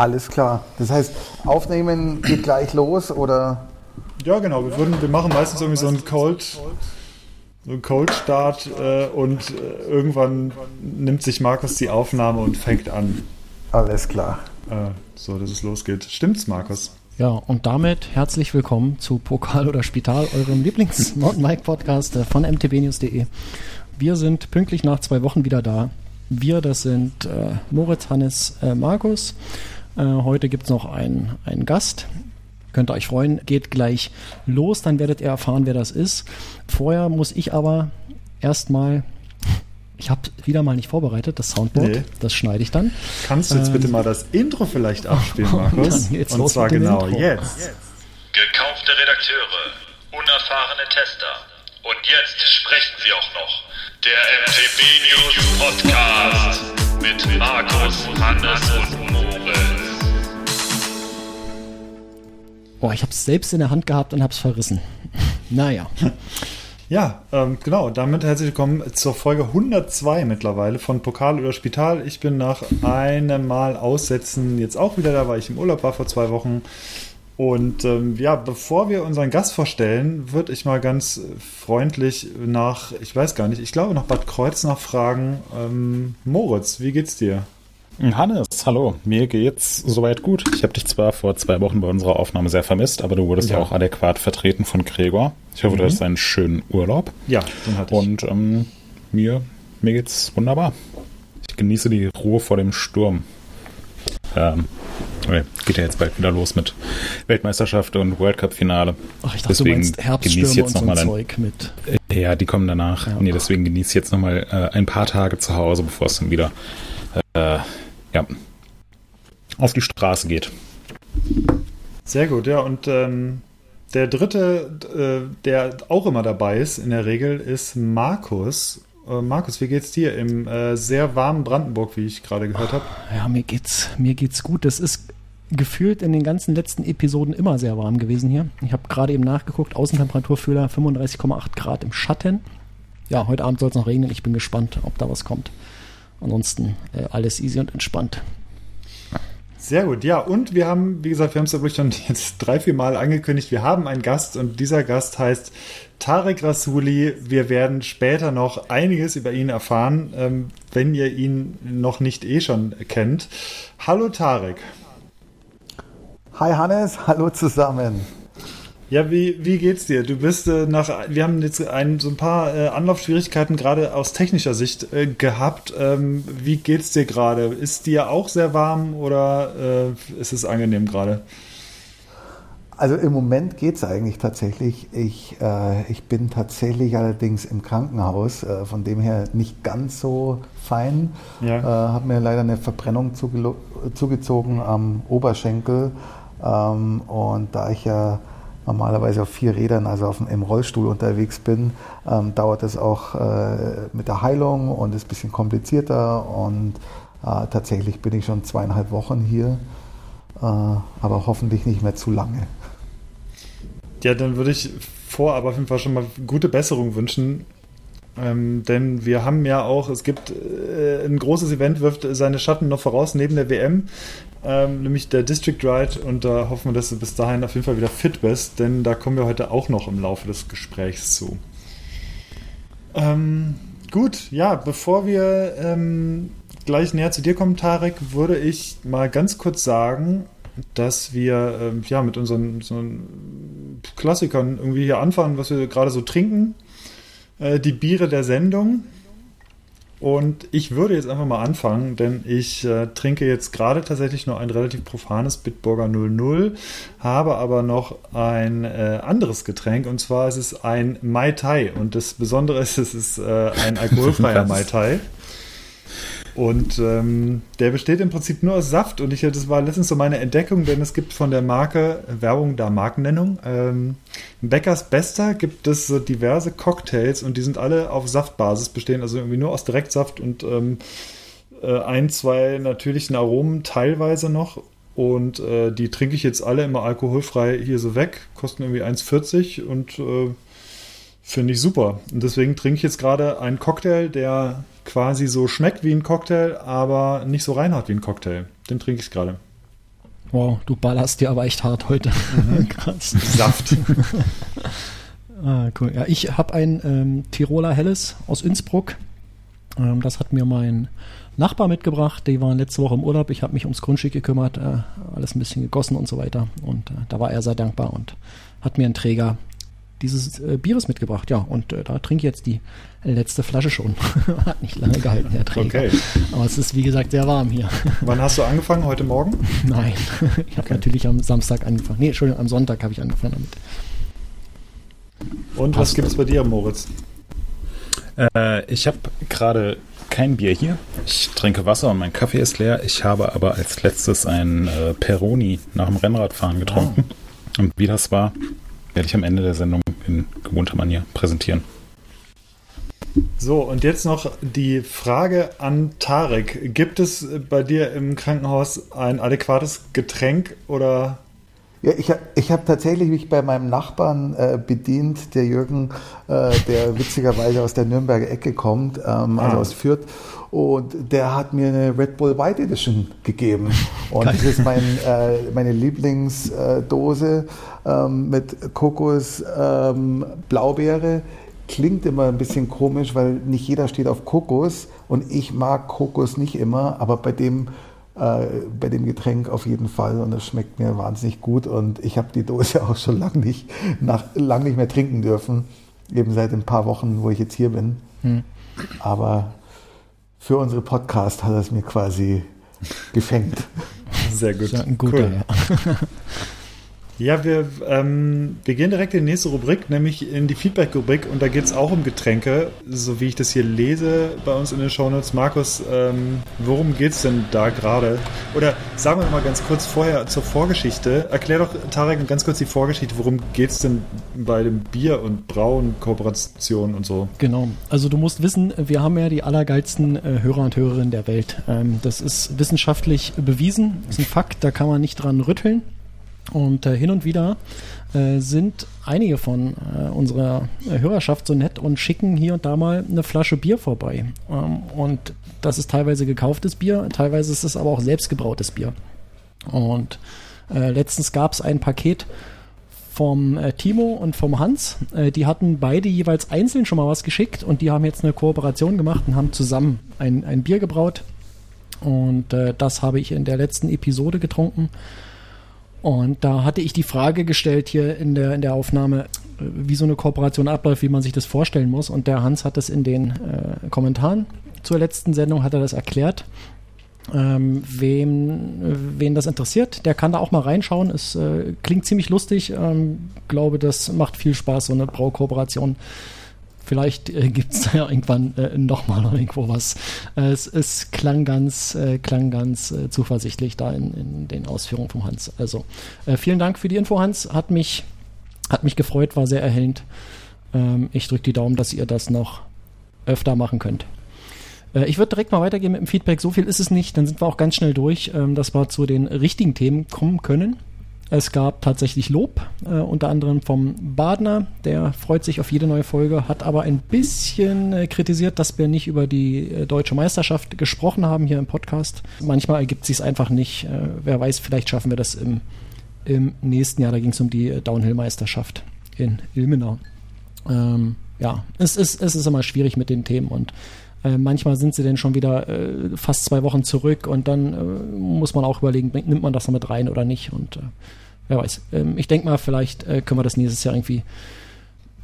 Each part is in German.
Alles klar. Das heißt, aufnehmen geht gleich los oder? Ja, genau. Wir, würden, wir machen meistens irgendwie so einen Cold, so einen Cold Start äh, und äh, irgendwann nimmt sich Markus die Aufnahme und fängt an. Alles klar. Äh, so, dass es losgeht. Stimmt's, Markus? Ja, und damit herzlich willkommen zu Pokal oder Spital, eurem Lieblings-Mountainbike-Podcast äh, von mtbnews.de. Wir sind pünktlich nach zwei Wochen wieder da. Wir, das sind äh, Moritz, Hannes, äh, Markus. Äh, heute gibt es noch einen, einen Gast. Könnt ihr euch freuen. Geht gleich los, dann werdet ihr erfahren, wer das ist. Vorher muss ich aber erstmal ich habe wieder mal nicht vorbereitet, das Soundboard. Nee. Das schneide ich dann. Kannst du jetzt ähm, bitte mal das Intro vielleicht abspielen, Markus? Und, Und zwar genau Intro. jetzt. Gekaufte Redakteure, unerfahrene Tester. Und jetzt sprechen sie auch noch. Der MTB News Podcast mit Markus, Hannes und Moritz. Boah, ich habe es selbst in der Hand gehabt und habe es verrissen. naja. Ja, ähm, genau. Damit herzlich willkommen zur Folge 102 mittlerweile von Pokal oder Spital. Ich bin nach einem Mal Aussetzen jetzt auch wieder da, weil ich im Urlaub war vor zwei Wochen. Und ähm, ja, bevor wir unseren Gast vorstellen, würde ich mal ganz freundlich nach, ich weiß gar nicht, ich glaube nach Bad Kreuznach fragen. Ähm, Moritz, wie geht's dir? Hannes, hallo. Mir geht's soweit gut. Ich habe dich zwar vor zwei Wochen bei unserer Aufnahme sehr vermisst, aber du wurdest ja auch adäquat vertreten von Gregor. Ich hoffe, mhm. du hast einen schönen Urlaub. Ja, den hatte ich. Und ähm, mir, mir geht's wunderbar. Ich genieße die Ruhe vor dem Sturm. Ähm, okay, geht ja jetzt bald wieder los mit Weltmeisterschaft und World Cup Finale. Ach, ich dachte, deswegen du meinst jetzt noch mal ein, Zeug mit. Ja, die kommen danach. Ja. Nee, deswegen genieße ich jetzt noch mal äh, ein paar Tage zu Hause, bevor es dann wieder äh, ja, auf die Straße geht. Sehr gut, ja. Und ähm, der dritte, äh, der auch immer dabei ist in der Regel, ist Markus. Äh, Markus, wie geht's dir im äh, sehr warmen Brandenburg, wie ich gerade gehört habe? Ja, mir geht's, mir geht's gut. Das ist gefühlt in den ganzen letzten Episoden immer sehr warm gewesen hier. Ich habe gerade eben nachgeguckt, Außentemperaturfühler 35,8 Grad im Schatten. Ja, heute Abend soll es noch regnen. Ich bin gespannt, ob da was kommt. Ansonsten äh, alles easy und entspannt. Sehr gut, ja. Und wir haben, wie gesagt, wir haben es ja wirklich schon jetzt drei, vier Mal angekündigt, wir haben einen Gast und dieser Gast heißt Tarek Rasuli. Wir werden später noch einiges über ihn erfahren, ähm, wenn ihr ihn noch nicht eh schon kennt. Hallo Tarek. Hi Hannes, hallo zusammen. Ja, wie, wie geht's dir? Du bist äh, nach, wir haben jetzt ein, so ein paar äh, Anlaufschwierigkeiten gerade aus technischer Sicht äh, gehabt. Ähm, wie geht's dir gerade? Ist dir auch sehr warm oder äh, ist es angenehm gerade? Also im Moment geht es eigentlich tatsächlich. Ich, äh, ich bin tatsächlich allerdings im Krankenhaus, äh, von dem her nicht ganz so fein. Ja. Habe mir leider eine Verbrennung zugezogen am Oberschenkel. Ähm, und da ich ja normalerweise auf vier Rädern, also auf, im Rollstuhl unterwegs bin, ähm, dauert es auch äh, mit der Heilung und ist ein bisschen komplizierter und äh, tatsächlich bin ich schon zweieinhalb Wochen hier, äh, aber hoffentlich nicht mehr zu lange. Ja, dann würde ich vorab auf jeden Fall schon mal gute Besserung wünschen. Ähm, denn wir haben ja auch, es gibt äh, ein großes Event, wirft seine Schatten noch voraus neben der WM ähm, nämlich der District Ride und da hoffen wir, dass du bis dahin auf jeden Fall wieder fit bist, denn da kommen wir heute auch noch im Laufe des Gesprächs zu. Ähm, gut, ja, bevor wir ähm, gleich näher zu dir kommen, Tarek, würde ich mal ganz kurz sagen, dass wir ähm, ja mit unseren, unseren, Klassikern irgendwie hier anfangen, was wir gerade so trinken. Äh, die Biere der Sendung. Und ich würde jetzt einfach mal anfangen, denn ich äh, trinke jetzt gerade tatsächlich nur ein relativ profanes Bitburger 00, habe aber noch ein äh, anderes Getränk und zwar ist es ein Mai Tai. Und das Besondere ist, es ist äh, ein alkoholfreier Mai Tai. Und ähm, der besteht im Prinzip nur aus Saft. Und ich, das war letztens so meine Entdeckung, denn es gibt von der Marke, Werbung da Markennennung, ähm, Beckers Bester gibt es so diverse Cocktails und die sind alle auf Saftbasis bestehen, also irgendwie nur aus Direktsaft und ähm, äh, ein, zwei natürlichen Aromen teilweise noch. Und äh, die trinke ich jetzt alle immer alkoholfrei hier so weg, kosten irgendwie 1,40 und äh, finde ich super. Und deswegen trinke ich jetzt gerade einen Cocktail, der quasi so schmeckt wie ein Cocktail, aber nicht so reinhart wie ein Cocktail. Den trinke ich gerade. Wow, du ballerst dir aber echt hart heute. Mhm. Krass. Saft. ah, cool. Ja, ich habe ein ähm, Tiroler Helles aus Innsbruck. Ähm, das hat mir mein Nachbar mitgebracht. Die waren letzte Woche im Urlaub. Ich habe mich ums Grundstück gekümmert, äh, alles ein bisschen gegossen und so weiter. Und äh, da war er sehr dankbar und hat mir einen Träger dieses äh, Bieres mitgebracht. Ja, und äh, da trinke ich jetzt die letzte Flasche schon. Hat nicht lange gehalten, der Träger. Okay. Aber es ist, wie gesagt, sehr warm hier. Wann hast du angefangen? Heute Morgen? Nein, ich habe okay. natürlich am Samstag angefangen. Nee, Entschuldigung, am Sonntag habe ich angefangen damit. Und Passt. was gibt es bei dir, Moritz? Äh, ich habe gerade kein Bier hier. Ich trinke Wasser und mein Kaffee ist leer. Ich habe aber als letztes ein äh, Peroni nach dem Rennradfahren getrunken. Oh. Und wie das war, werde ich am Ende der Sendung in gewohnter Manier präsentieren. So, und jetzt noch die Frage an Tarek. Gibt es bei dir im Krankenhaus ein adäquates Getränk oder? Ja, ich, ich habe tatsächlich mich bei meinem Nachbarn äh, bedient, der Jürgen, äh, der witzigerweise aus der Nürnberger Ecke kommt, ähm, also ah. aus Fürth. Und der hat mir eine Red Bull White Edition gegeben. Und das ist mein, äh, meine Lieblingsdose ähm, mit Kokos, ähm, Blaubeere. Klingt immer ein bisschen komisch, weil nicht jeder steht auf Kokos. Und ich mag Kokos nicht immer, aber bei dem bei dem Getränk auf jeden Fall und es schmeckt mir wahnsinnig gut und ich habe die Dose auch schon lange nicht, lang nicht mehr trinken dürfen, eben seit ein paar Wochen, wo ich jetzt hier bin. Hm. Aber für unsere Podcast hat er es mir quasi gefängt. Sehr gut. Ja, ein guter, cool. ja. Ja, wir, ähm, wir gehen direkt in die nächste Rubrik, nämlich in die Feedback-Rubrik und da geht es auch um Getränke, so wie ich das hier lese bei uns in den Shownotes. Markus, ähm, worum geht es denn da gerade? Oder sagen wir mal ganz kurz vorher zur Vorgeschichte. Erklär doch, Tarek, ganz kurz die Vorgeschichte. Worum geht es denn bei dem Bier- und Brauen-Kooperation und so? Genau. Also du musst wissen, wir haben ja die allergeilsten äh, Hörer und Hörerinnen der Welt. Ähm, das ist wissenschaftlich bewiesen, das ist ein Fakt, da kann man nicht dran rütteln. Und äh, hin und wieder äh, sind einige von äh, unserer Hörerschaft so nett und schicken hier und da mal eine Flasche Bier vorbei. Ähm, und das ist teilweise gekauftes Bier, teilweise ist es aber auch selbstgebrautes Bier. Und äh, letztens gab es ein Paket vom äh, Timo und vom Hans. Äh, die hatten beide jeweils einzeln schon mal was geschickt und die haben jetzt eine Kooperation gemacht und haben zusammen ein, ein Bier gebraut. Und das habe ich in der letzten Episode getrunken. Und da hatte ich die Frage gestellt hier in der, in der Aufnahme, äh, wie so eine Kooperation abläuft, wie man sich das vorstellen muss. Und der Hans hat das in den äh, Kommentaren zur letzten Sendung, hat er das erklärt. Ähm, wem, wen das interessiert, der kann da auch mal reinschauen. Es äh, klingt ziemlich lustig. Ähm, glaube, das macht viel Spaß, so eine Braukooperation. Vielleicht äh, gibt es da ja irgendwann äh, nochmal irgendwo was. Äh, es, es, klang ganz, äh, klang ganz äh, zuversichtlich da in, in, den Ausführungen von Hans. Also äh, vielen Dank für die Info, Hans. Hat mich, hat mich gefreut, war sehr erhellend. Ähm, ich drücke die Daumen, dass ihr das noch öfter machen könnt. Äh, ich würde direkt mal weitergehen mit dem Feedback. So viel ist es nicht, dann sind wir auch ganz schnell durch, ähm, dass wir zu den richtigen Themen kommen können. Es gab tatsächlich Lob, äh, unter anderem vom Badner, der freut sich auf jede neue Folge, hat aber ein bisschen äh, kritisiert, dass wir nicht über die äh, deutsche Meisterschaft gesprochen haben hier im Podcast. Manchmal ergibt sich es einfach nicht. Äh, wer weiß, vielleicht schaffen wir das im, im nächsten Jahr. Da ging es um die äh, Downhill-Meisterschaft in Ilmenau. Ähm, ja, es ist, es ist immer schwierig mit den Themen und äh, manchmal sind sie dann schon wieder äh, fast zwei Wochen zurück und dann äh, muss man auch überlegen, nimmt man das noch mit rein oder nicht. Und äh, wer weiß. Ähm, ich denke mal, vielleicht äh, können wir das nächstes Jahr irgendwie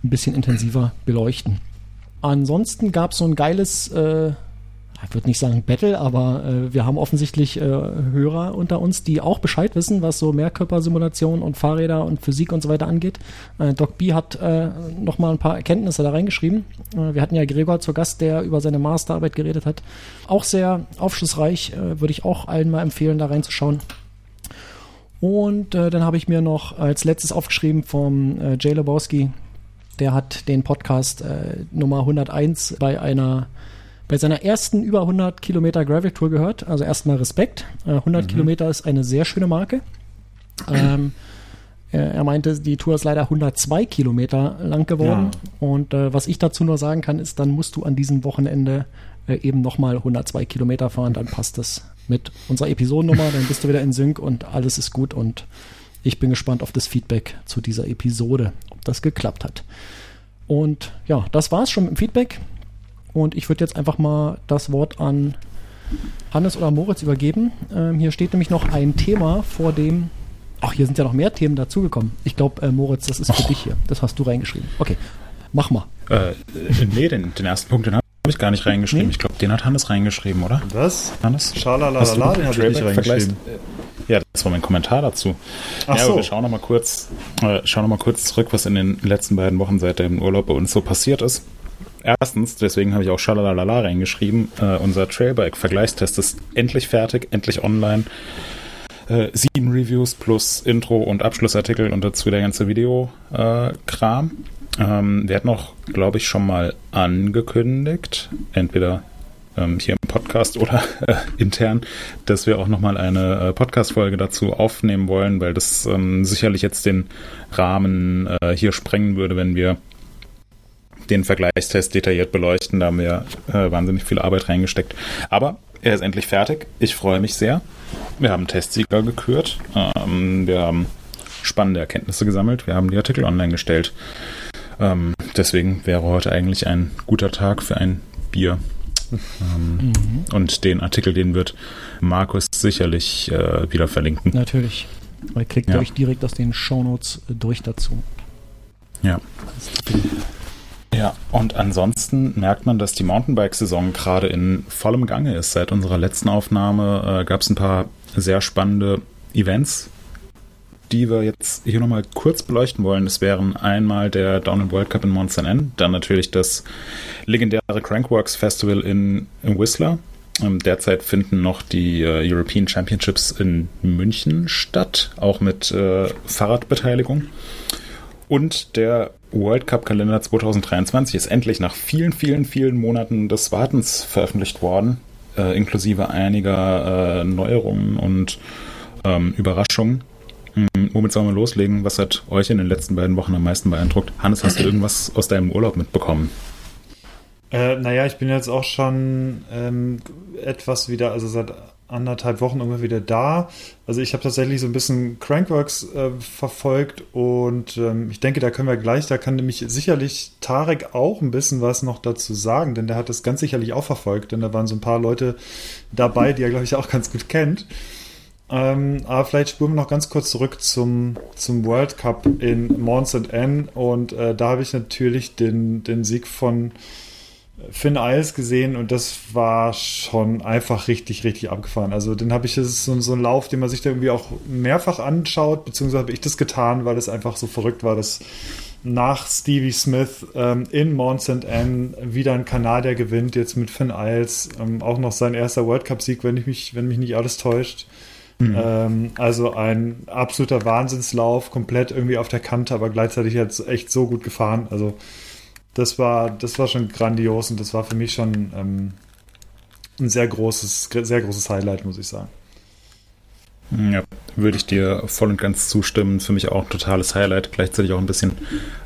ein bisschen intensiver beleuchten. Ansonsten gab es so ein geiles ich würde nicht sagen Battle, aber äh, wir haben offensichtlich äh, Hörer unter uns, die auch Bescheid wissen, was so Mehrkörpersimulation und Fahrräder und Physik und so weiter angeht. Äh, Doc B hat äh, nochmal ein paar Erkenntnisse da reingeschrieben. Äh, wir hatten ja Gregor zur Gast, der über seine Masterarbeit geredet hat. Auch sehr aufschlussreich, äh, würde ich auch allen mal empfehlen, da reinzuschauen. Und äh, dann habe ich mir noch als letztes aufgeschrieben vom äh, Jay Lebowski. Der hat den Podcast äh, Nummer 101 bei einer bei seiner ersten über 100 Kilometer Gravel Tour gehört. Also erstmal Respekt. Äh, 100 mhm. Kilometer ist eine sehr schöne Marke. Ähm, er meinte, die Tour ist leider 102 Kilometer lang geworden. Ja. Und äh, was ich dazu nur sagen kann, ist, dann musst du an diesem Wochenende äh, eben nochmal 102 Kilometer fahren, dann passt das mit unserer Episodennummer, dann bist du wieder in Sync und alles ist gut und ich bin gespannt auf das Feedback zu dieser Episode, ob das geklappt hat. Und ja, das war's schon mit dem Feedback. Und ich würde jetzt einfach mal das Wort an Hannes oder Moritz übergeben. Ähm, hier steht nämlich noch ein Thema vor dem. Ach, hier sind ja noch mehr Themen dazugekommen. Ich glaube, äh, Moritz, das ist für Och. dich hier. Das hast du reingeschrieben. Okay, mach mal. Äh, nee, den, den ersten Punkt, den habe ich gar nicht reingeschrieben. Nee? Ich glaube, den hat Hannes reingeschrieben, oder? Was? Hannes? Schalalala, den habe ich nicht reingeschrieben. Ja, das war mein Kommentar dazu. Ach ja, so. wir schauen nochmal kurz, äh, schauen noch kurz zurück, was in den letzten beiden Wochen seit dem Urlaub bei uns so passiert ist. Erstens, deswegen habe ich auch Schalalala reingeschrieben, äh, unser Trailbike-Vergleichstest ist endlich fertig, endlich online. Äh, sieben Reviews plus Intro und Abschlussartikel und dazu der ganze Videokram. Äh, ähm, wir hatten auch, glaube ich, schon mal angekündigt, entweder ähm, hier im Podcast oder äh, intern, dass wir auch nochmal eine äh, Podcast-Folge dazu aufnehmen wollen, weil das ähm, sicherlich jetzt den Rahmen äh, hier sprengen würde, wenn wir den Vergleichstest detailliert beleuchten. Da haben wir äh, wahnsinnig viel Arbeit reingesteckt. Aber er ist endlich fertig. Ich freue mich sehr. Wir haben Testsieger gekürt. Ähm, wir haben spannende Erkenntnisse gesammelt. Wir haben die Artikel online gestellt. Ähm, deswegen wäre heute eigentlich ein guter Tag für ein Bier. Ähm, mhm. Und den Artikel, den wird Markus sicherlich äh, wieder verlinken. Natürlich. Weil klickt ja. euch direkt aus den Shownotes äh, durch dazu. Ja. Ja, und ansonsten merkt man, dass die Mountainbike-Saison gerade in vollem Gange ist. Seit unserer letzten Aufnahme äh, gab es ein paar sehr spannende Events, die wir jetzt hier nochmal kurz beleuchten wollen. Das wären einmal der Downhill World Cup in Mont Saint Anne, dann natürlich das legendäre Crankworks Festival in, in Whistler. Ähm, derzeit finden noch die äh, European Championships in München statt, auch mit äh, Fahrradbeteiligung. Und der World Cup Kalender 2023 ist endlich nach vielen, vielen, vielen Monaten des Wartens veröffentlicht worden, äh, inklusive einiger äh, Neuerungen und ähm, Überraschungen. Mhm, womit sollen wir loslegen? Was hat euch in den letzten beiden Wochen am meisten beeindruckt? Hannes, hast du irgendwas aus deinem Urlaub mitbekommen? Äh, naja, ich bin jetzt auch schon ähm, etwas wieder, also seit anderthalb Wochen immer wieder da. Also ich habe tatsächlich so ein bisschen Crankworks äh, verfolgt und ähm, ich denke, da können wir gleich, da kann nämlich sicherlich Tarek auch ein bisschen was noch dazu sagen, denn der hat das ganz sicherlich auch verfolgt, denn da waren so ein paar Leute dabei, die er, glaube ich, auch ganz gut kennt. Ähm, aber vielleicht spuren wir noch ganz kurz zurück zum, zum World Cup in Mons N und äh, da habe ich natürlich den, den Sieg von Finn Eils gesehen und das war schon einfach richtig, richtig abgefahren. Also den habe ich, das ist so, so ein Lauf, den man sich da irgendwie auch mehrfach anschaut, beziehungsweise habe ich das getan, weil es einfach so verrückt war, dass nach Stevie Smith ähm, in Mont St. Anne wieder ein Kanadier gewinnt, jetzt mit Finn Eils, ähm, auch noch sein erster World Cup-Sieg, wenn ich mich, wenn mich nicht alles täuscht. Mhm. Ähm, also ein absoluter Wahnsinnslauf, komplett irgendwie auf der Kante, aber gleichzeitig jetzt echt so gut gefahren. Also das war, das war schon grandios und das war für mich schon ähm, ein sehr großes, sehr großes Highlight, muss ich sagen. Ja, würde ich dir voll und ganz zustimmen. Für mich auch ein totales Highlight, gleichzeitig auch ein bisschen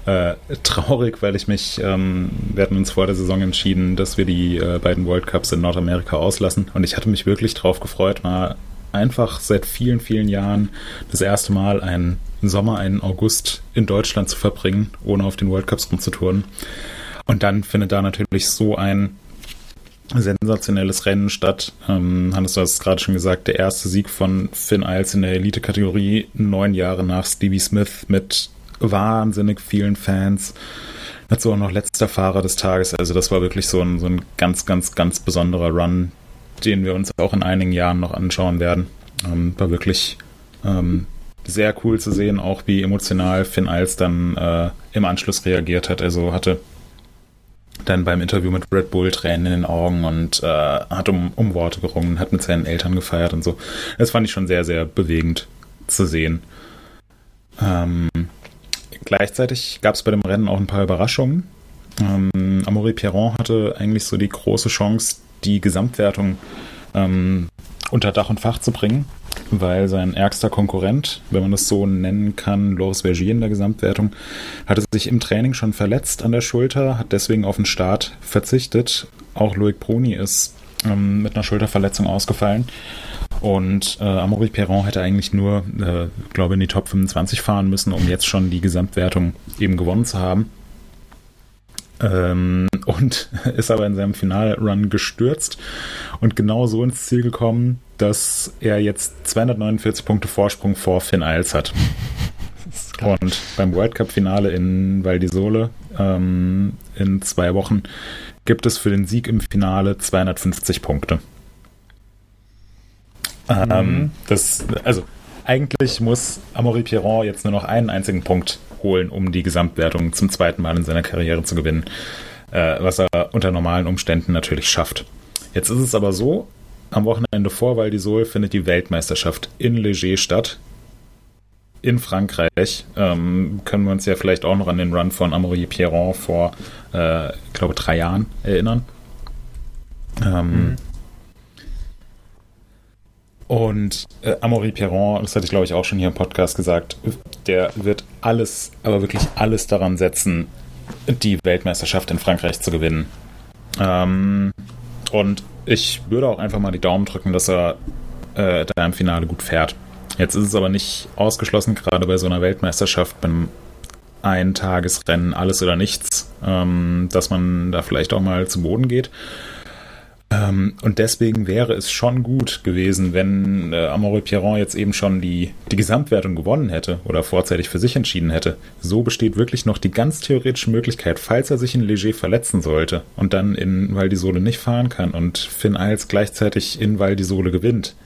äh, traurig, weil ich mich, ähm, wir hatten uns vor der Saison entschieden, dass wir die äh, beiden World Cups in Nordamerika auslassen und ich hatte mich wirklich drauf gefreut, mal einfach seit vielen, vielen Jahren das erste Mal einen Sommer, einen August in Deutschland zu verbringen, ohne auf den World Cups rumzutouren. Und dann findet da natürlich so ein sensationelles Rennen statt. Ähm, Hannes, du hast es gerade schon gesagt, der erste Sieg von Finn Isles in der Elite-Kategorie, neun Jahre nach Stevie Smith mit wahnsinnig vielen Fans. Dazu auch noch letzter Fahrer des Tages. Also das war wirklich so ein, so ein ganz, ganz, ganz besonderer Run, den wir uns auch in einigen Jahren noch anschauen werden. Ähm, war wirklich ähm, sehr cool zu sehen, auch wie emotional Finn Eils dann äh, im Anschluss reagiert hat. Also hatte dann beim Interview mit Red Bull Tränen in den Augen und äh, hat um, um Worte gerungen, hat mit seinen Eltern gefeiert und so. Das fand ich schon sehr, sehr bewegend zu sehen. Ähm, gleichzeitig gab es bei dem Rennen auch ein paar Überraschungen. Ähm, Amaury Pierron hatte eigentlich so die große Chance, die Gesamtwertung ähm, unter Dach und Fach zu bringen weil sein ärgster Konkurrent, wenn man das so nennen kann, Loris Vergier in der Gesamtwertung, hatte sich im Training schon verletzt an der Schulter, hat deswegen auf den Start verzichtet. Auch Loic Bruni ist ähm, mit einer Schulterverletzung ausgefallen. Und äh, Amaury Perron hätte eigentlich nur, äh, glaube in die Top 25 fahren müssen, um jetzt schon die Gesamtwertung eben gewonnen zu haben. Ähm, und ist aber in seinem Finalrun gestürzt und genau so ins Ziel gekommen, dass er jetzt 249 Punkte Vorsprung vor Finn Isles hat. Und beim World Cup Finale in Val di Sole ähm, in zwei Wochen gibt es für den Sieg im Finale 250 Punkte. Ähm, mhm. das, also eigentlich muss Amaury Pierron jetzt nur noch einen einzigen Punkt holen, um die Gesamtwertung zum zweiten Mal in seiner Karriere zu gewinnen, äh, was er unter normalen Umständen natürlich schafft. Jetzt ist es aber so, am Wochenende vor Val d'Isole findet die Weltmeisterschaft in Leger statt. In Frankreich ähm, können wir uns ja vielleicht auch noch an den Run von Amaury Pierron vor, äh, ich glaube, drei Jahren erinnern. Ähm, mhm. Und äh, Amaury Perron, das hatte ich glaube ich auch schon hier im Podcast gesagt, der wird alles, aber wirklich alles daran setzen, die Weltmeisterschaft in Frankreich zu gewinnen. Ähm, und ich würde auch einfach mal die Daumen drücken, dass er äh, da im Finale gut fährt. Jetzt ist es aber nicht ausgeschlossen, gerade bei so einer Weltmeisterschaft, beim Eintagesrennen alles oder nichts, ähm, dass man da vielleicht auch mal zu Boden geht. Ähm, und deswegen wäre es schon gut gewesen, wenn äh, Amaury Pierron jetzt eben schon die, die Gesamtwertung gewonnen hätte oder vorzeitig für sich entschieden hätte. So besteht wirklich noch die ganz theoretische Möglichkeit, falls er sich in Leger verletzen sollte und dann in Val d'Isole nicht fahren kann und Finn Eils gleichzeitig in Val d'Isole gewinnt,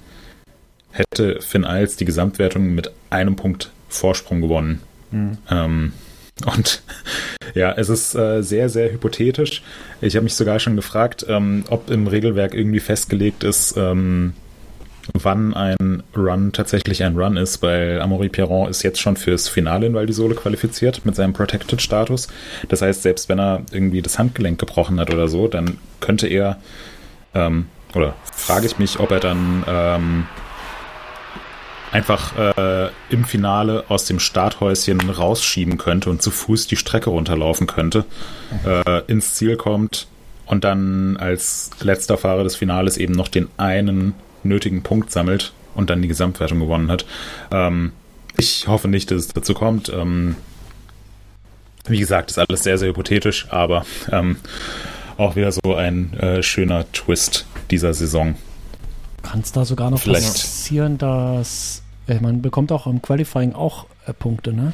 hätte Finn Eils die Gesamtwertung mit einem Punkt Vorsprung gewonnen. Mhm. Ähm, und ja, es ist äh, sehr, sehr hypothetisch. Ich habe mich sogar schon gefragt, ähm, ob im Regelwerk irgendwie festgelegt ist, ähm, wann ein Run tatsächlich ein Run ist, weil Amaury Pierron ist jetzt schon fürs Finale in Val d'Isole qualifiziert mit seinem Protected-Status. Das heißt, selbst wenn er irgendwie das Handgelenk gebrochen hat oder so, dann könnte er, ähm, oder frage ich mich, ob er dann ähm, einfach äh, im Finale aus dem Starthäuschen rausschieben könnte und zu Fuß die Strecke runterlaufen könnte, äh, ins Ziel kommt und dann als letzter Fahrer des Finales eben noch den einen nötigen Punkt sammelt und dann die Gesamtwertung gewonnen hat. Ähm, ich hoffe nicht, dass es dazu kommt. Ähm, wie gesagt, ist alles sehr, sehr hypothetisch, aber ähm, auch wieder so ein äh, schöner Twist dieser Saison. Kann es da sogar noch Vielleicht. passieren, dass man bekommt auch im Qualifying auch äh, Punkte, ne?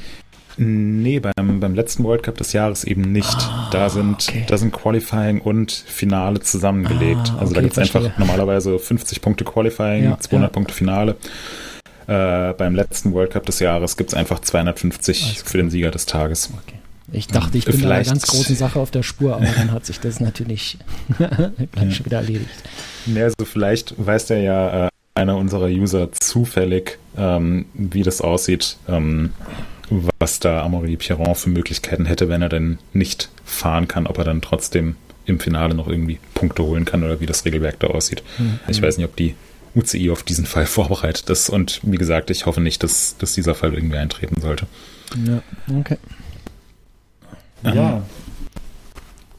Nee, beim, beim letzten World Cup des Jahres eben nicht. Ah, da, sind, okay. da sind Qualifying und Finale zusammengelegt. Ah, also da gibt es einfach normalerweise 50 Punkte Qualifying, ja, 200 ja. Punkte Finale. Äh, beim letzten World Cup des Jahres gibt es einfach 250 für den Sieger des Tages. Okay. Ich dachte, ich bin Vielleicht. einer ganz großen Sache auf der Spur, aber dann hat sich das natürlich gleich schon wieder erledigt. Ja, also vielleicht weiß der ja äh, einer unserer User zufällig, ähm, wie das aussieht, ähm, was da Amaury Pierron für Möglichkeiten hätte, wenn er denn nicht fahren kann, ob er dann trotzdem im Finale noch irgendwie Punkte holen kann oder wie das Regelwerk da aussieht. Mhm. Ich weiß nicht, ob die UCI auf diesen Fall vorbereitet ist und wie gesagt, ich hoffe nicht, dass, dass dieser Fall irgendwie eintreten sollte. Ja, okay. Ja,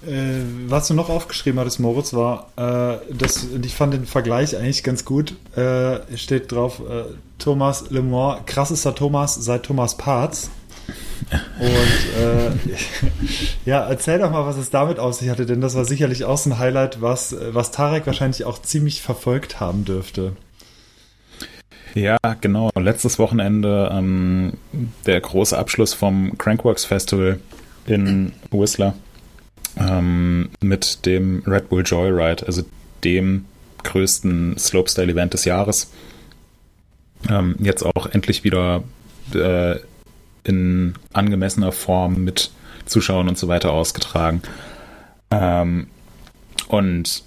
äh, was du noch aufgeschrieben hattest, Moritz, war, äh, dass ich fand den Vergleich eigentlich ganz gut. Äh, steht drauf, äh, Thomas Le Mans, krassester Thomas seit Thomas Parts. Und äh, ja, erzähl doch mal, was es damit auf sich hatte, denn das war sicherlich auch so ein Highlight, was, was Tarek wahrscheinlich auch ziemlich verfolgt haben dürfte. Ja, genau. Letztes Wochenende ähm, der große Abschluss vom Crankworks Festival in Whistler ähm, mit dem Red Bull Joyride, also dem größten Slopestyle-Event des Jahres. Ähm, jetzt auch endlich wieder äh, in angemessener Form mit Zuschauern und so weiter ausgetragen. Ähm, und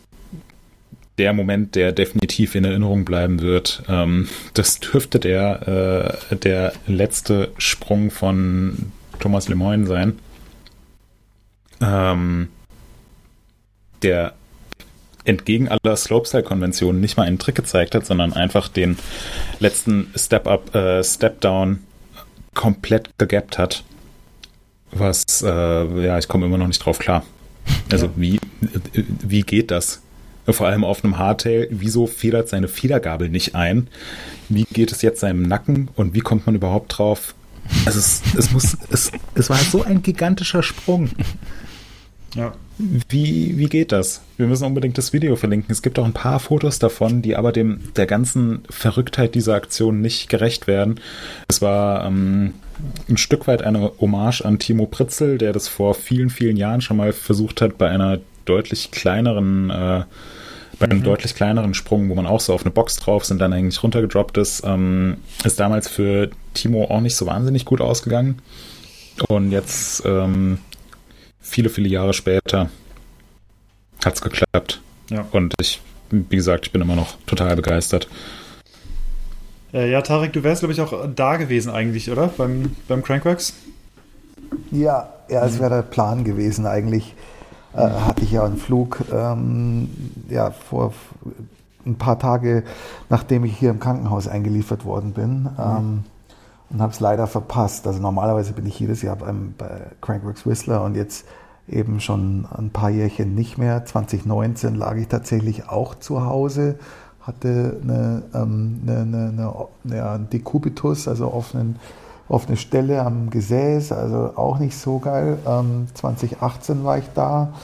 der Moment, der definitiv in Erinnerung bleiben wird, ähm, das dürfte der, äh, der letzte Sprung von Thomas Lemoyne sein ähm, der entgegen aller Slopestyle-Konventionen nicht mal einen Trick gezeigt hat, sondern einfach den letzten Step-Up, äh, Step-Down komplett gegappt hat. Was, äh, ja, ich komme immer noch nicht drauf klar. Also, ja. wie, wie geht das? Vor allem auf einem Hardtail. Wieso federt seine Federgabel nicht ein? Wie geht es jetzt seinem Nacken und wie kommt man überhaupt drauf? Also es, es muss, es, es war so ein gigantischer Sprung. Ja. Wie, wie geht das? Wir müssen unbedingt das Video verlinken. Es gibt auch ein paar Fotos davon, die aber dem der ganzen Verrücktheit dieser Aktion nicht gerecht werden. Es war ähm, ein Stück weit eine Hommage an Timo Pritzel, der das vor vielen, vielen Jahren schon mal versucht hat bei einer deutlich kleineren, äh, bei einem mhm. deutlich kleineren Sprung, wo man auch so auf eine Box drauf ist und dann eigentlich runtergedroppt ist, ähm, ist damals für Timo auch nicht so wahnsinnig gut ausgegangen. Und jetzt ähm, viele, viele Jahre später hat es geklappt. Ja. Und ich, wie gesagt, ich bin immer noch total begeistert. Äh, ja, Tarek, du wärst, glaube ich, auch da gewesen eigentlich, oder? Beim, beim Crankworks? Ja, ja, es wäre der Plan gewesen eigentlich. Äh, hatte ich ja einen Flug ähm, ja, vor ein paar Tage, nachdem ich hier im Krankenhaus eingeliefert worden bin. Mhm. Ähm, und habe es leider verpasst. Also normalerweise bin ich jedes Jahr beim, bei Crankworks Whistler und jetzt eben schon ein paar Jährchen nicht mehr. 2019 lag ich tatsächlich auch zu Hause, hatte eine, ähm, eine, eine, eine ja, einen Dekubitus, also offenen, offene Stelle am Gesäß, also auch nicht so geil. Ähm, 2018 war ich da.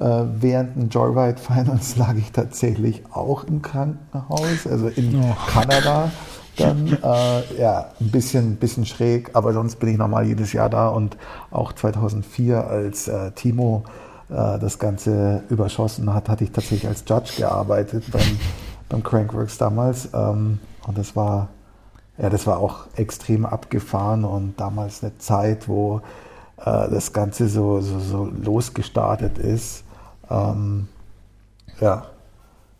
Äh, während den Joyride Finals lag ich tatsächlich auch im Krankenhaus, also in oh. Kanada dann äh, ja, ein bisschen, bisschen schräg, aber sonst bin ich normal jedes Jahr da und auch 2004, als äh, Timo äh, das Ganze überschossen hat, hatte ich tatsächlich als Judge gearbeitet beim, beim Crankworks damals ähm, und das war, ja, das war auch extrem abgefahren und damals eine Zeit, wo äh, das Ganze so, so, so losgestartet ist. Ähm, ja,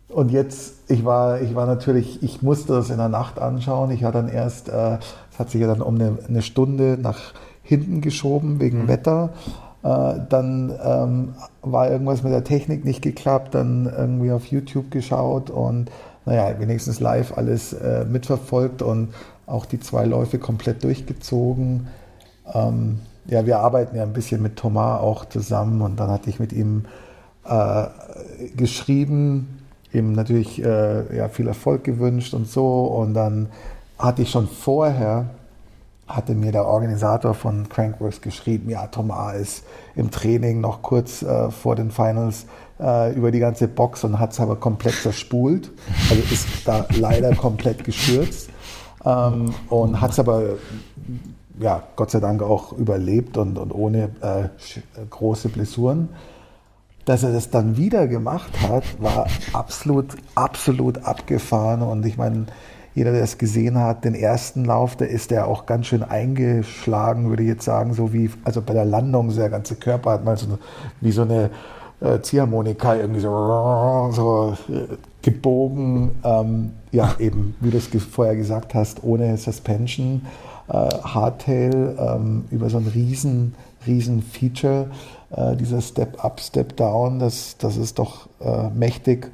und jetzt, ich war, ich war natürlich, ich musste das in der Nacht anschauen. Ich hatte dann erst, äh, es hat sich ja dann um eine, eine Stunde nach hinten geschoben wegen mhm. Wetter. Äh, dann ähm, war irgendwas mit der Technik nicht geklappt, dann irgendwie auf YouTube geschaut und naja, wenigstens live alles äh, mitverfolgt und auch die zwei Läufe komplett durchgezogen. Ähm, ja, wir arbeiten ja ein bisschen mit Thomas auch zusammen und dann hatte ich mit ihm äh, geschrieben, ihm natürlich äh, ja, viel Erfolg gewünscht und so. Und dann hatte ich schon vorher, hatte mir der Organisator von Crankworks geschrieben, ja, Tom A. ist im Training noch kurz äh, vor den Finals äh, über die ganze Box und hat es aber komplett zerspult. Also ist da leider komplett gestürzt ähm, und hat es aber ja, Gott sei Dank auch überlebt und, und ohne äh, große Blessuren dass er das dann wieder gemacht hat, war absolut, absolut abgefahren. Und ich meine, jeder, der es gesehen hat, den ersten Lauf, der ist ja auch ganz schön eingeschlagen, würde ich jetzt sagen, so wie, also bei der Landung, der ganze Körper hat mal so wie so eine äh, Ziehharmonika irgendwie so, so äh, gebogen. Ähm, ja, eben, wie du es vorher gesagt hast, ohne Suspension, äh, Hardtail, ähm, über so ein riesen, riesen Feature äh, dieser Step-Up, Step-Down, das, das ist doch äh, mächtig.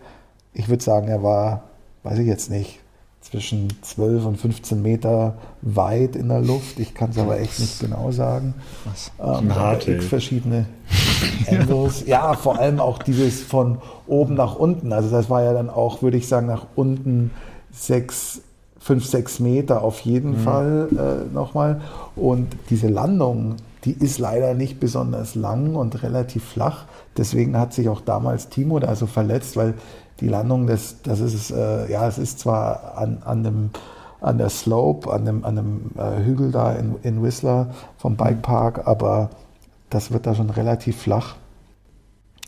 Ich würde sagen, er war, weiß ich jetzt nicht, zwischen 12 und 15 Meter weit in der Luft. Ich kann es aber echt nicht genau sagen. Was? Ähm, Harte. verschiedene Angles. ja, vor allem auch dieses von oben nach unten. Also das war ja dann auch, würde ich sagen, nach unten sechs, fünf, sechs Meter auf jeden mhm. Fall äh, nochmal. Und diese Landung, die ist leider nicht besonders lang und relativ flach. Deswegen hat sich auch damals Timo da so verletzt, weil die Landung, das, das ist, äh, ja, es ist zwar an, an, dem, an der Slope, an dem, an dem äh, Hügel da in, in Whistler vom Bikepark, aber das wird da schon relativ flach.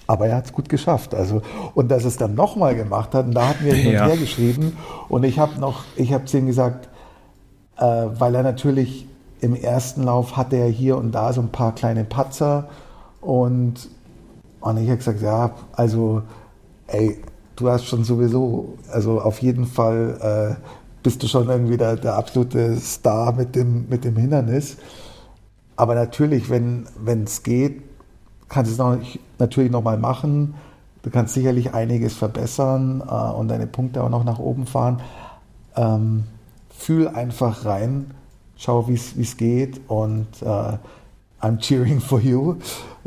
Aber er hat es gut geschafft. Also, und dass es dann nochmal gemacht hat, und da hatten wir hin und ja. her geschrieben. Und ich habe noch, ich habe zu ihm gesagt, äh, weil er natürlich im ersten Lauf hatte er hier und da so ein paar kleine Patzer und, und ich habe gesagt, ja, also, ey, du hast schon sowieso, also auf jeden Fall äh, bist du schon irgendwie der, der absolute Star mit dem, mit dem Hindernis. Aber natürlich, wenn es geht, kannst du es natürlich nochmal machen. Du kannst sicherlich einiges verbessern äh, und deine Punkte auch noch nach oben fahren. Ähm, fühl einfach rein, schau, wie es geht und äh, I'm cheering for you.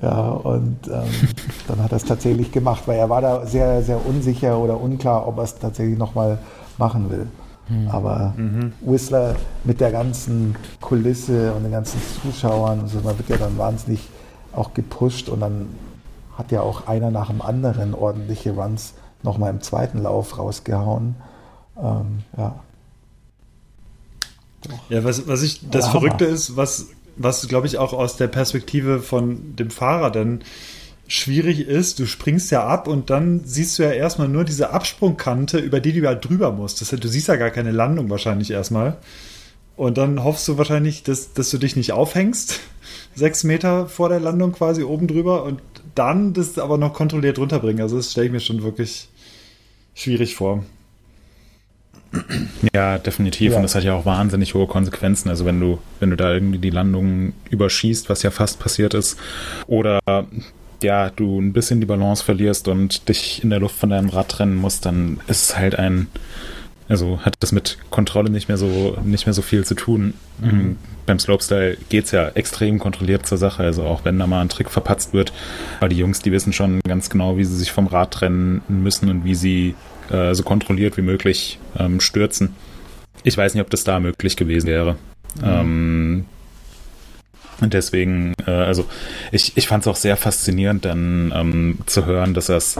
Ja, und ähm, dann hat er es tatsächlich gemacht, weil er war da sehr, sehr unsicher oder unklar, ob er es tatsächlich nochmal machen will. Mhm. Aber mhm. Whistler mit der ganzen Kulisse und den ganzen Zuschauern, also man wird ja dann wahnsinnig auch gepusht und dann hat ja auch einer nach dem anderen ordentliche Runs nochmal im zweiten Lauf rausgehauen. Ähm, ja. Ja, was, was ich, das ja, Verrückte ist, was, was glaube ich auch aus der Perspektive von dem Fahrer dann schwierig ist, du springst ja ab und dann siehst du ja erstmal nur diese Absprungkante, über die du halt drüber musst. Das heißt, du siehst ja gar keine Landung wahrscheinlich erstmal. Und dann hoffst du wahrscheinlich, dass, dass du dich nicht aufhängst, sechs Meter vor der Landung quasi oben drüber und dann das aber noch kontrolliert runterbringen. Also das stelle ich mir schon wirklich schwierig vor. Ja, definitiv. Ja. Und das hat ja auch wahnsinnig hohe Konsequenzen. Also wenn du, wenn du da irgendwie die Landung überschießt, was ja fast passiert ist, oder ja, du ein bisschen die Balance verlierst und dich in der Luft von deinem Rad trennen musst, dann ist es halt ein, also hat das mit Kontrolle nicht mehr so, nicht mehr so viel zu tun. Mhm. Beim Slopestyle geht es ja extrem kontrolliert zur Sache. Also auch wenn da mal ein Trick verpatzt wird, aber die Jungs, die wissen schon ganz genau, wie sie sich vom Rad trennen müssen und wie sie äh, so kontrolliert wie möglich ähm, stürzen. Ich weiß nicht, ob das da möglich gewesen wäre. Mhm. Ähm, und deswegen, äh, also ich, ich fand es auch sehr faszinierend, dann ähm, zu hören, dass er es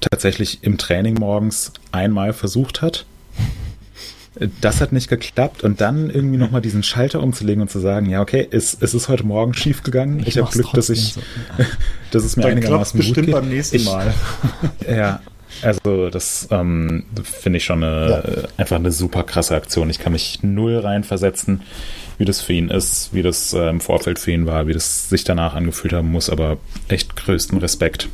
tatsächlich im Training morgens einmal versucht hat. Das hat nicht geklappt und dann irgendwie nochmal diesen Schalter umzulegen und zu sagen, ja, okay, es, es ist heute Morgen schief gegangen. Ich, ich habe Glück, dass ich, so. dass es mir dann einigermaßen gut bestimmt geht. beim nächsten Mal. Ich, ja, also das ähm, finde ich schon eine, ja. einfach eine super krasse Aktion. Ich kann mich null reinversetzen, wie das für ihn ist, wie das äh, im Vorfeld für ihn war, wie das sich danach angefühlt haben muss, aber echt größten Respekt.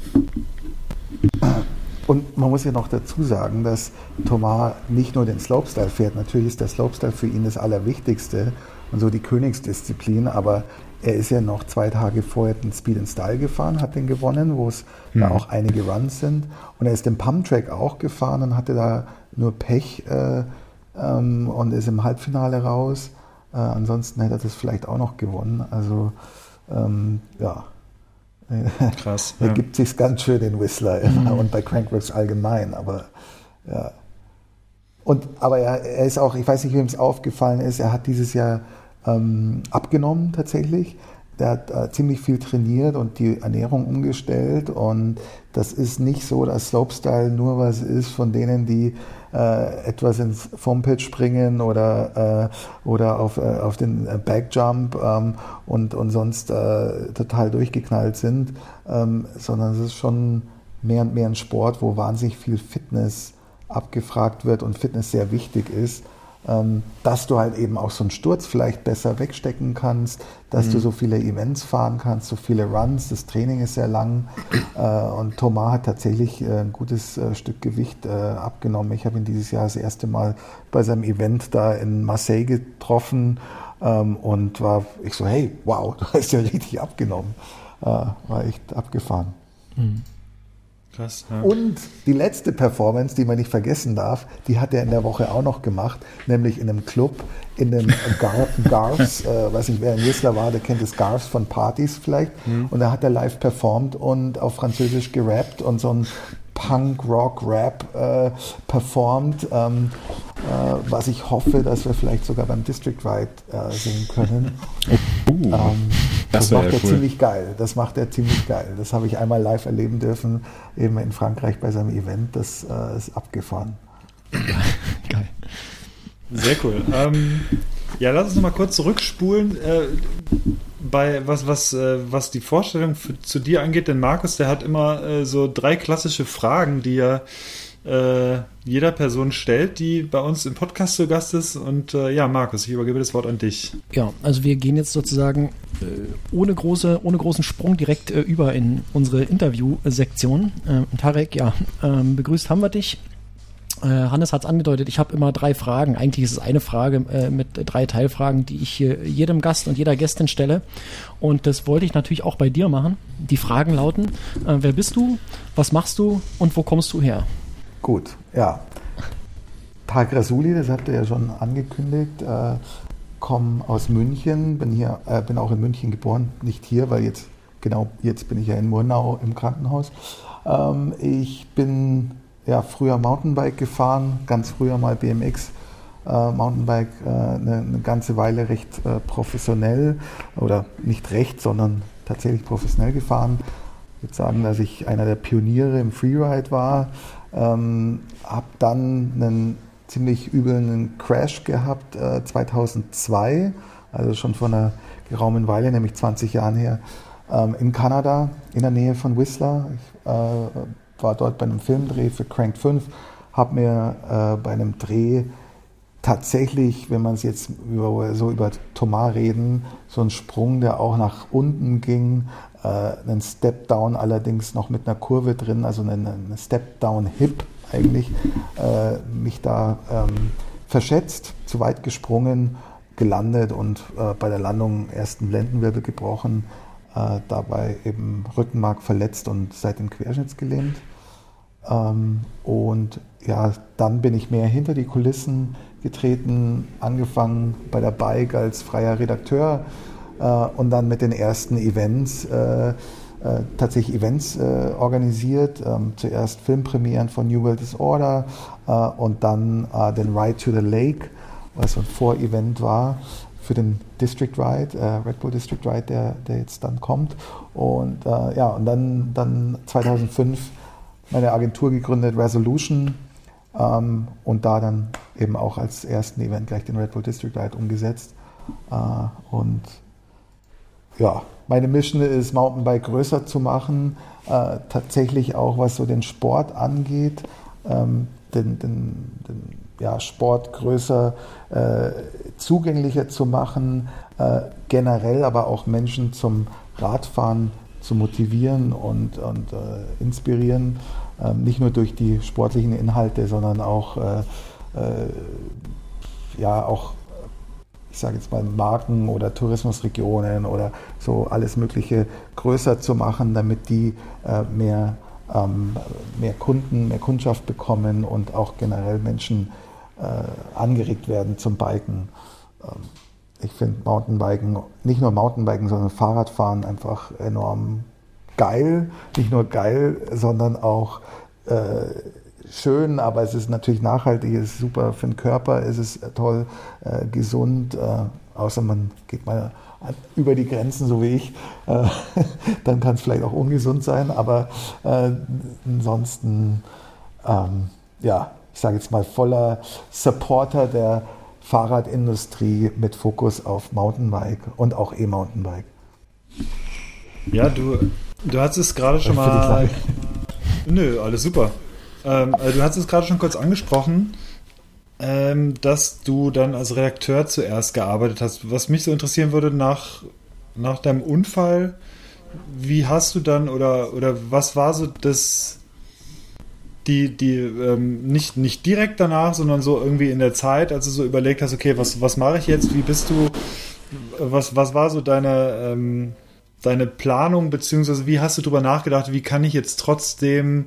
Und man muss ja noch dazu sagen, dass Thomas nicht nur den Slopestyle fährt. Natürlich ist der Slopestyle für ihn das Allerwichtigste und so die Königsdisziplin, aber er ist ja noch zwei Tage vorher den Speed and Style gefahren, hat den gewonnen, wo es mhm. da auch einige Runs sind. Und er ist den Pump Track auch gefahren und hatte da nur Pech äh, ähm, und ist im Halbfinale raus. Äh, ansonsten hätte er das vielleicht auch noch gewonnen. Also ähm, ja. Krass. er ja. gibt sich ganz schön den Whistler mhm. und bei Crankworks allgemein, aber ja. Und, aber er, er ist auch, ich weiß nicht, wem es aufgefallen ist, er hat dieses Jahr ähm, abgenommen tatsächlich. Der hat äh, ziemlich viel trainiert und die Ernährung umgestellt. Und das ist nicht so, dass Slopestyle nur was ist von denen, die äh, etwas ins Fompitch springen oder, äh, oder auf, äh, auf den äh, Backjump ähm, und, und sonst äh, total durchgeknallt sind, ähm, sondern es ist schon mehr und mehr ein Sport, wo wahnsinnig viel Fitness abgefragt wird und Fitness sehr wichtig ist. Ähm, dass du halt eben auch so einen Sturz vielleicht besser wegstecken kannst, dass mhm. du so viele Events fahren kannst, so viele Runs. Das Training ist sehr lang äh, und Thomas hat tatsächlich äh, ein gutes äh, Stück Gewicht abgenommen. Ich habe ihn dieses Jahr das erste Mal bei seinem Event da in Marseille getroffen ähm, und war ich so, hey, wow, du hast ja richtig abgenommen. war echt abgefahren. Mhm. Krass. Ja. Und die letzte Performance, die man nicht vergessen darf, die hat er in der Woche auch noch gemacht, nämlich in einem Club, in dem Gar Garfs, äh, weiß nicht, wer in Whistler war, der kennt das Garfs von Partys vielleicht. Mhm. Und da hat er live performt und auf Französisch gerappt und so ein Punk, Rock, Rap äh, performt, ähm, äh, was ich hoffe, dass wir vielleicht sogar beim District Ride äh, singen können. Uh, ähm, das, das macht er cool. ziemlich geil. Das macht er ziemlich geil. Das habe ich einmal live erleben dürfen, eben in Frankreich bei seinem Event. Das äh, ist abgefahren. geil. Sehr cool. Ähm, ja, lass uns nochmal kurz zurückspulen. Äh, bei was, was, äh, was die Vorstellung für, zu dir angeht, denn Markus, der hat immer äh, so drei klassische Fragen, die er äh, jeder Person stellt, die bei uns im Podcast zu Gast ist. Und äh, ja, Markus, ich übergebe das Wort an dich. Ja, also wir gehen jetzt sozusagen äh, ohne, große, ohne großen Sprung direkt äh, über in unsere Interview-Sektion. Ähm, Tarek, ja, ähm, begrüßt haben wir dich. Äh, Hannes hat es angedeutet, ich habe immer drei Fragen. Eigentlich ist es eine Frage äh, mit drei Teilfragen, die ich hier jedem Gast und jeder Gästin stelle. Und das wollte ich natürlich auch bei dir machen. Die Fragen lauten, äh, wer bist du, was machst du und wo kommst du her? Gut, ja. Tag Rasuli, das habt ihr ja schon angekündigt. Äh, komme aus München, bin hier, äh, bin auch in München geboren, nicht hier, weil jetzt genau jetzt bin ich ja in Murnau im Krankenhaus. Ähm, ich bin ja früher Mountainbike gefahren, ganz früher mal BMX. Äh, Mountainbike äh, eine, eine, ganze Weile recht äh, professionell oder nicht recht, sondern tatsächlich professionell gefahren. Ich würde sagen, dass ich einer der Pioniere im Freeride war. Ähm, habe dann einen ziemlich üblen Crash gehabt äh, 2002, also schon vor einer geraumen Weile, nämlich 20 Jahren her, ähm, in Kanada, in der Nähe von Whistler. Ich äh, war dort bei einem Filmdreh für Crank 5, habe mir äh, bei einem Dreh tatsächlich, wenn man es jetzt über, so über Thomas reden, so ein Sprung, der auch nach unten ging, äh, einen Step Down allerdings noch mit einer Kurve drin, also einen, einen Step Down Hip eigentlich, äh, mich da ähm, verschätzt, zu weit gesprungen, gelandet und äh, bei der Landung ersten Lendenwirbel gebrochen, äh, dabei eben Rückenmark verletzt und seitdem querschnittsgelähmt. Ähm, und ja, dann bin ich mehr hinter die Kulissen getreten, angefangen bei der Bike als freier Redakteur und dann mit den ersten Events, äh, äh, tatsächlich Events äh, organisiert. Ähm, zuerst Filmpremieren von New World Disorder äh, und dann äh, den Ride to the Lake, was ein Vorevent war für den District Ride, Red Bull District Ride, der, der jetzt dann kommt. Und ja, und dann, dann 2005 meine Agentur gegründet, Resolution, ähm, und da dann eben auch als ersten Event gleich den Red Bull District Ride umgesetzt. Äh, und ja, meine Mission ist, Mountainbike größer zu machen, äh, tatsächlich auch was so den Sport angeht, ähm, den, den, den ja, Sport größer, äh, zugänglicher zu machen, äh, generell aber auch Menschen zum Radfahren zu motivieren und, und äh, inspirieren. Ähm, nicht nur durch die sportlichen Inhalte, sondern auch, äh, äh, ja, auch ich sage jetzt mal Marken oder Tourismusregionen oder so alles Mögliche größer zu machen, damit die äh, mehr, ähm, mehr Kunden, mehr Kundschaft bekommen und auch generell Menschen äh, angeregt werden zum Biken. Ähm, ich finde Mountainbiken, nicht nur Mountainbiken, sondern Fahrradfahren einfach enorm geil. Nicht nur geil, sondern auch äh, schön, aber es ist natürlich nachhaltig, es ist super für den Körper, es ist toll, äh, gesund, äh, außer man geht mal über die Grenzen, so wie ich, äh, dann kann es vielleicht auch ungesund sein, aber äh, ansonsten, ähm, ja, ich sage jetzt mal voller Supporter der Fahrradindustrie mit Fokus auf Mountainbike und auch E-Mountainbike. Ja, du, du hast es gerade schon mal. Nö, alles super. Ähm, also du hast es gerade schon kurz angesprochen, ähm, dass du dann als Redakteur zuerst gearbeitet hast. Was mich so interessieren würde, nach, nach deinem Unfall, wie hast du dann oder, oder was war so das, die, die, ähm, nicht, nicht direkt danach, sondern so irgendwie in der Zeit, als du so überlegt hast, okay, was, was mache ich jetzt, wie bist du, was, was war so deine, ähm, deine Planung, beziehungsweise wie hast du darüber nachgedacht, wie kann ich jetzt trotzdem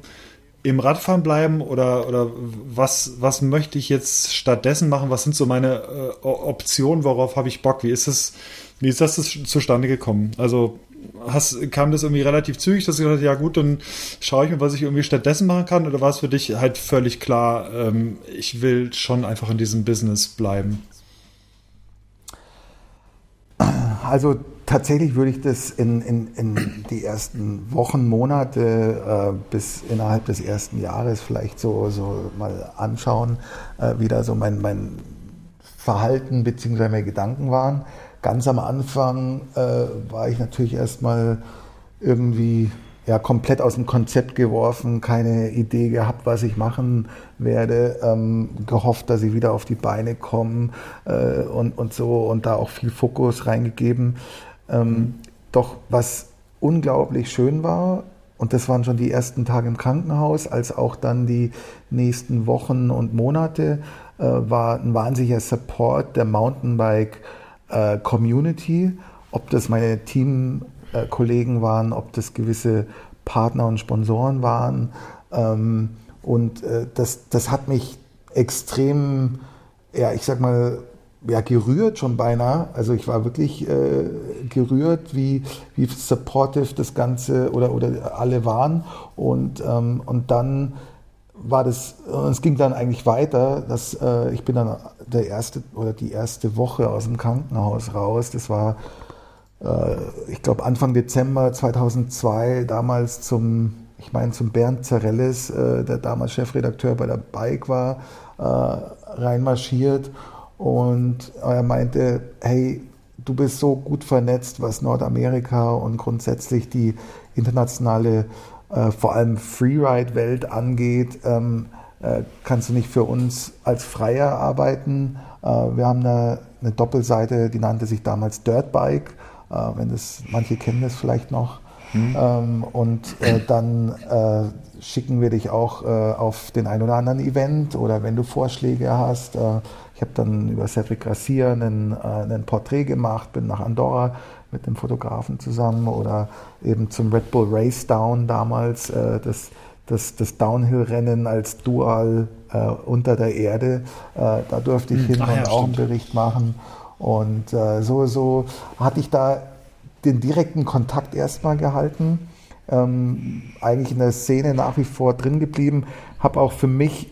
im Radfahren bleiben oder, oder was, was möchte ich jetzt stattdessen machen? Was sind so meine äh, Optionen? Worauf habe ich Bock? Wie ist das, wie ist das zustande gekommen? Also hast, kam das irgendwie relativ zügig, dass du gesagt ja gut, dann schaue ich mir, was ich irgendwie stattdessen machen kann? Oder war es für dich halt völlig klar, ähm, ich will schon einfach in diesem Business bleiben? Also tatsächlich würde ich das in, in, in die ersten Wochen, Monate äh, bis innerhalb des ersten Jahres vielleicht so, so mal anschauen, äh, wie da so mein, mein Verhalten bzw. meine Gedanken waren. Ganz am Anfang äh, war ich natürlich erstmal irgendwie ja, komplett aus dem Konzept geworfen, keine Idee gehabt, was ich machen werde, ähm, gehofft, dass ich wieder auf die Beine komme äh, und, und so und da auch viel Fokus reingegeben. Ähm, doch was unglaublich schön war, und das waren schon die ersten Tage im Krankenhaus, als auch dann die nächsten Wochen und Monate, äh, war ein wahnsinniger Support der Mountainbike-Community, äh, ob das meine Teamkollegen waren, ob das gewisse Partner und Sponsoren waren. Ähm, und äh, das, das hat mich extrem, ja, ich sag mal, ja, gerührt schon beinahe. Also ich war wirklich äh, gerührt, wie, wie supportive das Ganze oder, oder alle waren. Und, ähm, und dann war das, und es ging dann eigentlich weiter, dass äh, ich bin dann der erste oder die erste Woche aus dem Krankenhaus raus. Das war, äh, ich glaube, Anfang Dezember 2002, damals zum, ich meine, zum Bernd Zarelles, äh, der damals Chefredakteur bei der Bike war, äh, reinmarschiert und er meinte, hey, du bist so gut vernetzt, was Nordamerika und grundsätzlich die internationale, äh, vor allem Freeride-Welt angeht. Ähm, äh, kannst du nicht für uns als Freier arbeiten? Äh, wir haben eine, eine, Doppelseite, die nannte sich damals Dirtbike. Äh, wenn das, manche kennen das vielleicht noch. Mhm. Ähm, und äh, dann äh, schicken wir dich auch auf den ein oder anderen Event oder wenn du Vorschläge hast ich habe dann über Cedric Gracia ein, äh, ein Porträt gemacht, bin nach Andorra mit dem Fotografen zusammen oder eben zum Red Bull Race Down damals, äh, das, das, das Downhill-Rennen als Dual äh, unter der Erde. Äh, da durfte ich hm, hin und ja, auch stimmt. einen Bericht machen. Und äh, so, so hatte ich da den direkten Kontakt erstmal gehalten. Ähm, eigentlich in der Szene nach wie vor drin geblieben. Habe auch für mich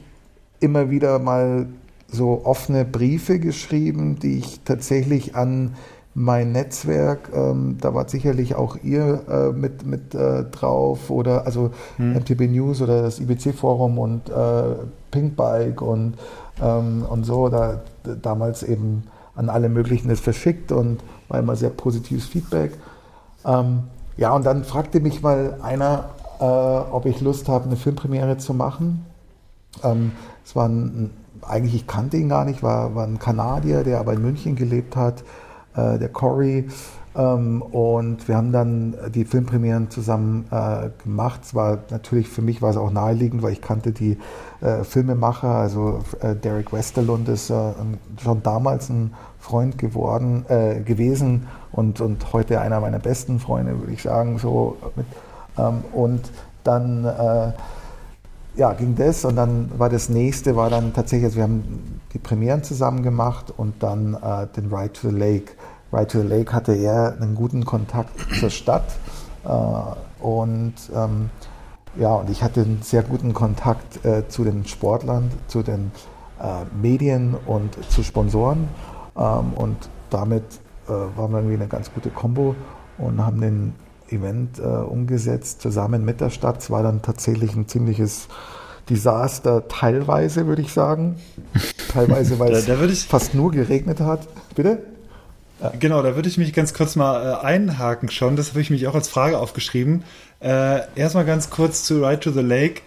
immer wieder mal so offene Briefe geschrieben, die ich tatsächlich an mein Netzwerk, ähm, da war sicherlich auch ihr äh, mit, mit äh, drauf oder also hm. MTB News oder das IBC-Forum und äh, Pinkbike und, ähm, und so, da damals eben an alle möglichen das verschickt und war immer sehr positives Feedback. Ähm, ja, und dann fragte mich mal einer, äh, ob ich Lust habe, eine Filmpremiere zu machen. Ähm, es war ein, eigentlich, ich kannte ihn gar nicht, war, war ein Kanadier, der aber in München gelebt hat, äh, der Corey. Ähm, und wir haben dann die Filmpremieren zusammen äh, gemacht. Es war natürlich für mich war es auch naheliegend, weil ich kannte die äh, Filmemacher. Also äh, Derek Westerlund ist äh, schon damals ein Freund geworden äh, gewesen und, und heute einer meiner besten Freunde, würde ich sagen. So mit, ähm, und dann ja, ging das und dann war das nächste, war dann tatsächlich, also wir haben die Premieren zusammen gemacht und dann äh, den Ride to the Lake. Ride to the Lake hatte er einen guten Kontakt zur Stadt äh, und ähm, ja, und ich hatte einen sehr guten Kontakt äh, zu den Sportlern, zu den äh, Medien und zu Sponsoren ähm, und damit äh, waren wir irgendwie eine ganz gute Kombo und haben den Event äh, umgesetzt, zusammen mit der Stadt. Es war dann tatsächlich ein ziemliches Desaster, teilweise würde ich sagen. Teilweise, weil es ich, fast nur geregnet hat. Bitte? Ja. Genau, da würde ich mich ganz kurz mal äh, einhaken schon. Das habe ich mich auch als Frage aufgeschrieben. Äh, erstmal ganz kurz zu Ride to the Lake.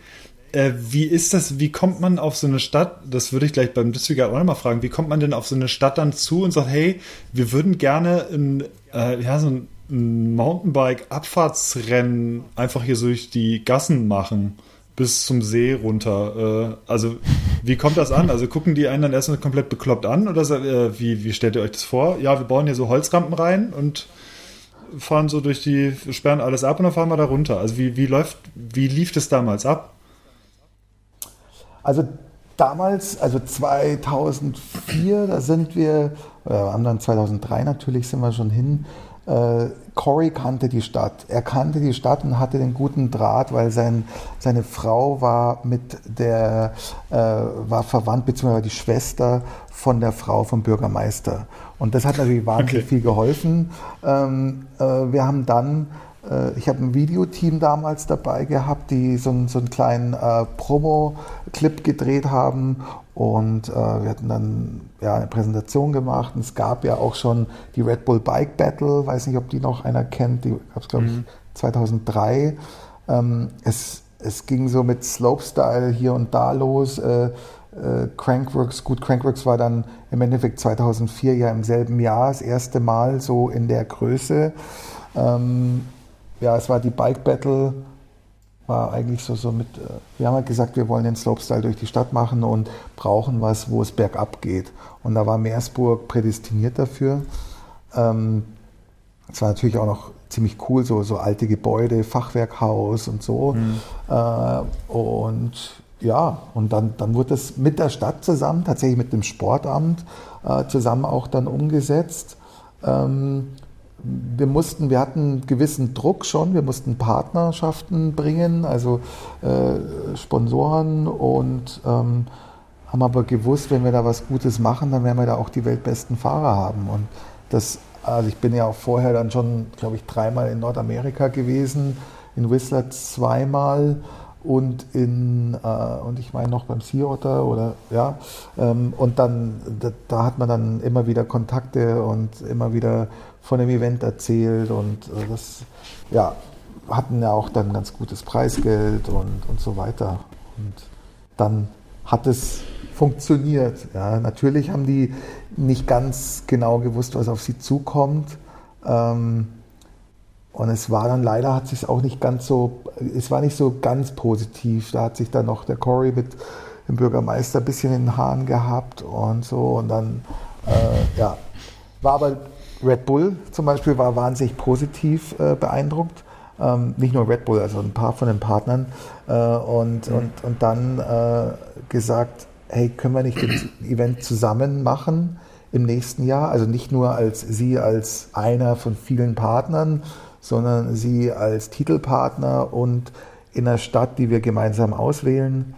Äh, wie ist das, wie kommt man auf so eine Stadt, das würde ich gleich beim Disfigure auch nochmal fragen, wie kommt man denn auf so eine Stadt dann zu und sagt, hey, wir würden gerne ein, äh, ja, so ein Mountainbike-Abfahrtsrennen einfach hier durch die Gassen machen bis zum See runter. Äh, also wie kommt das an? Also gucken die einen dann erstmal komplett bekloppt an oder äh, wie, wie stellt ihr euch das vor? Ja, wir bauen hier so Holzrampen rein und fahren so durch die, sperren alles ab und dann fahren wir da runter. Also wie, wie läuft, wie lief das damals ab? Also damals, also 2004, da sind wir, wir haben dann 2003 natürlich sind wir schon hin, äh, Corey kannte die Stadt. Er kannte die Stadt und hatte den guten Draht, weil sein, seine Frau war mit der, äh, war verwandt, beziehungsweise die Schwester von der Frau vom Bürgermeister. Und das hat natürlich wahnsinnig okay. viel geholfen. Ähm, äh, wir haben dann äh, ich habe ein Videoteam damals dabei gehabt, die so, einen, so einen kleinen äh, Promo-Clip gedreht haben und äh, wir hatten dann ja, eine Präsentation gemacht und es gab ja auch schon die Red Bull Bike Battle, weiß nicht, ob die noch einer kennt, die gab es glaube ich mhm. 2003. Ähm, es, es ging so mit Slopestyle hier und da los. Äh, äh, Crankworks, gut, Crankworks war dann im Endeffekt 2004 ja im selben Jahr das erste Mal so in der Größe. Ähm, ja, es war die Bike Battle, war eigentlich so, so mit, äh, wir haben halt gesagt, wir wollen den Slopestyle durch die Stadt machen und brauchen was, wo es bergab geht. Und da war Meersburg prädestiniert dafür. Ähm, es war natürlich auch noch ziemlich cool, so, so alte Gebäude, Fachwerkhaus und so. Mhm. Äh, und ja, und dann, dann wurde das mit der Stadt zusammen, tatsächlich mit dem Sportamt äh, zusammen auch dann umgesetzt. Ähm, wir mussten, wir hatten einen gewissen Druck schon, wir mussten Partnerschaften bringen, also äh, Sponsoren und ähm, haben aber gewusst, wenn wir da was Gutes machen, dann werden wir da auch die weltbesten Fahrer haben. Und das, also ich bin ja auch vorher dann schon, glaube ich, dreimal in Nordamerika gewesen, in Whistler zweimal und in äh, und ich meine noch beim Sea Otter oder ja ähm, und dann da, da, hat man dann immer wieder Kontakte und immer wieder von dem Event erzählt und äh, das ja hatten ja auch dann ganz gutes Preisgeld und und so weiter und dann hat es funktioniert ja natürlich haben die nicht ganz genau gewusst was auf sie zukommt ähm, und es war dann leider, hat sich auch nicht ganz so, es war nicht so ganz positiv. Da hat sich dann noch der Cory mit dem Bürgermeister ein bisschen in den Haaren gehabt und so. Und dann, äh, ja, war aber Red Bull zum Beispiel war wahnsinnig positiv äh, beeindruckt. Ähm, nicht nur Red Bull, also ein paar von den Partnern. Äh, und, mhm. und, und dann äh, gesagt, hey, können wir nicht das Event zusammen machen im nächsten Jahr? Also nicht nur als Sie als einer von vielen Partnern, sondern sie als Titelpartner und in der Stadt, die wir gemeinsam auswählen.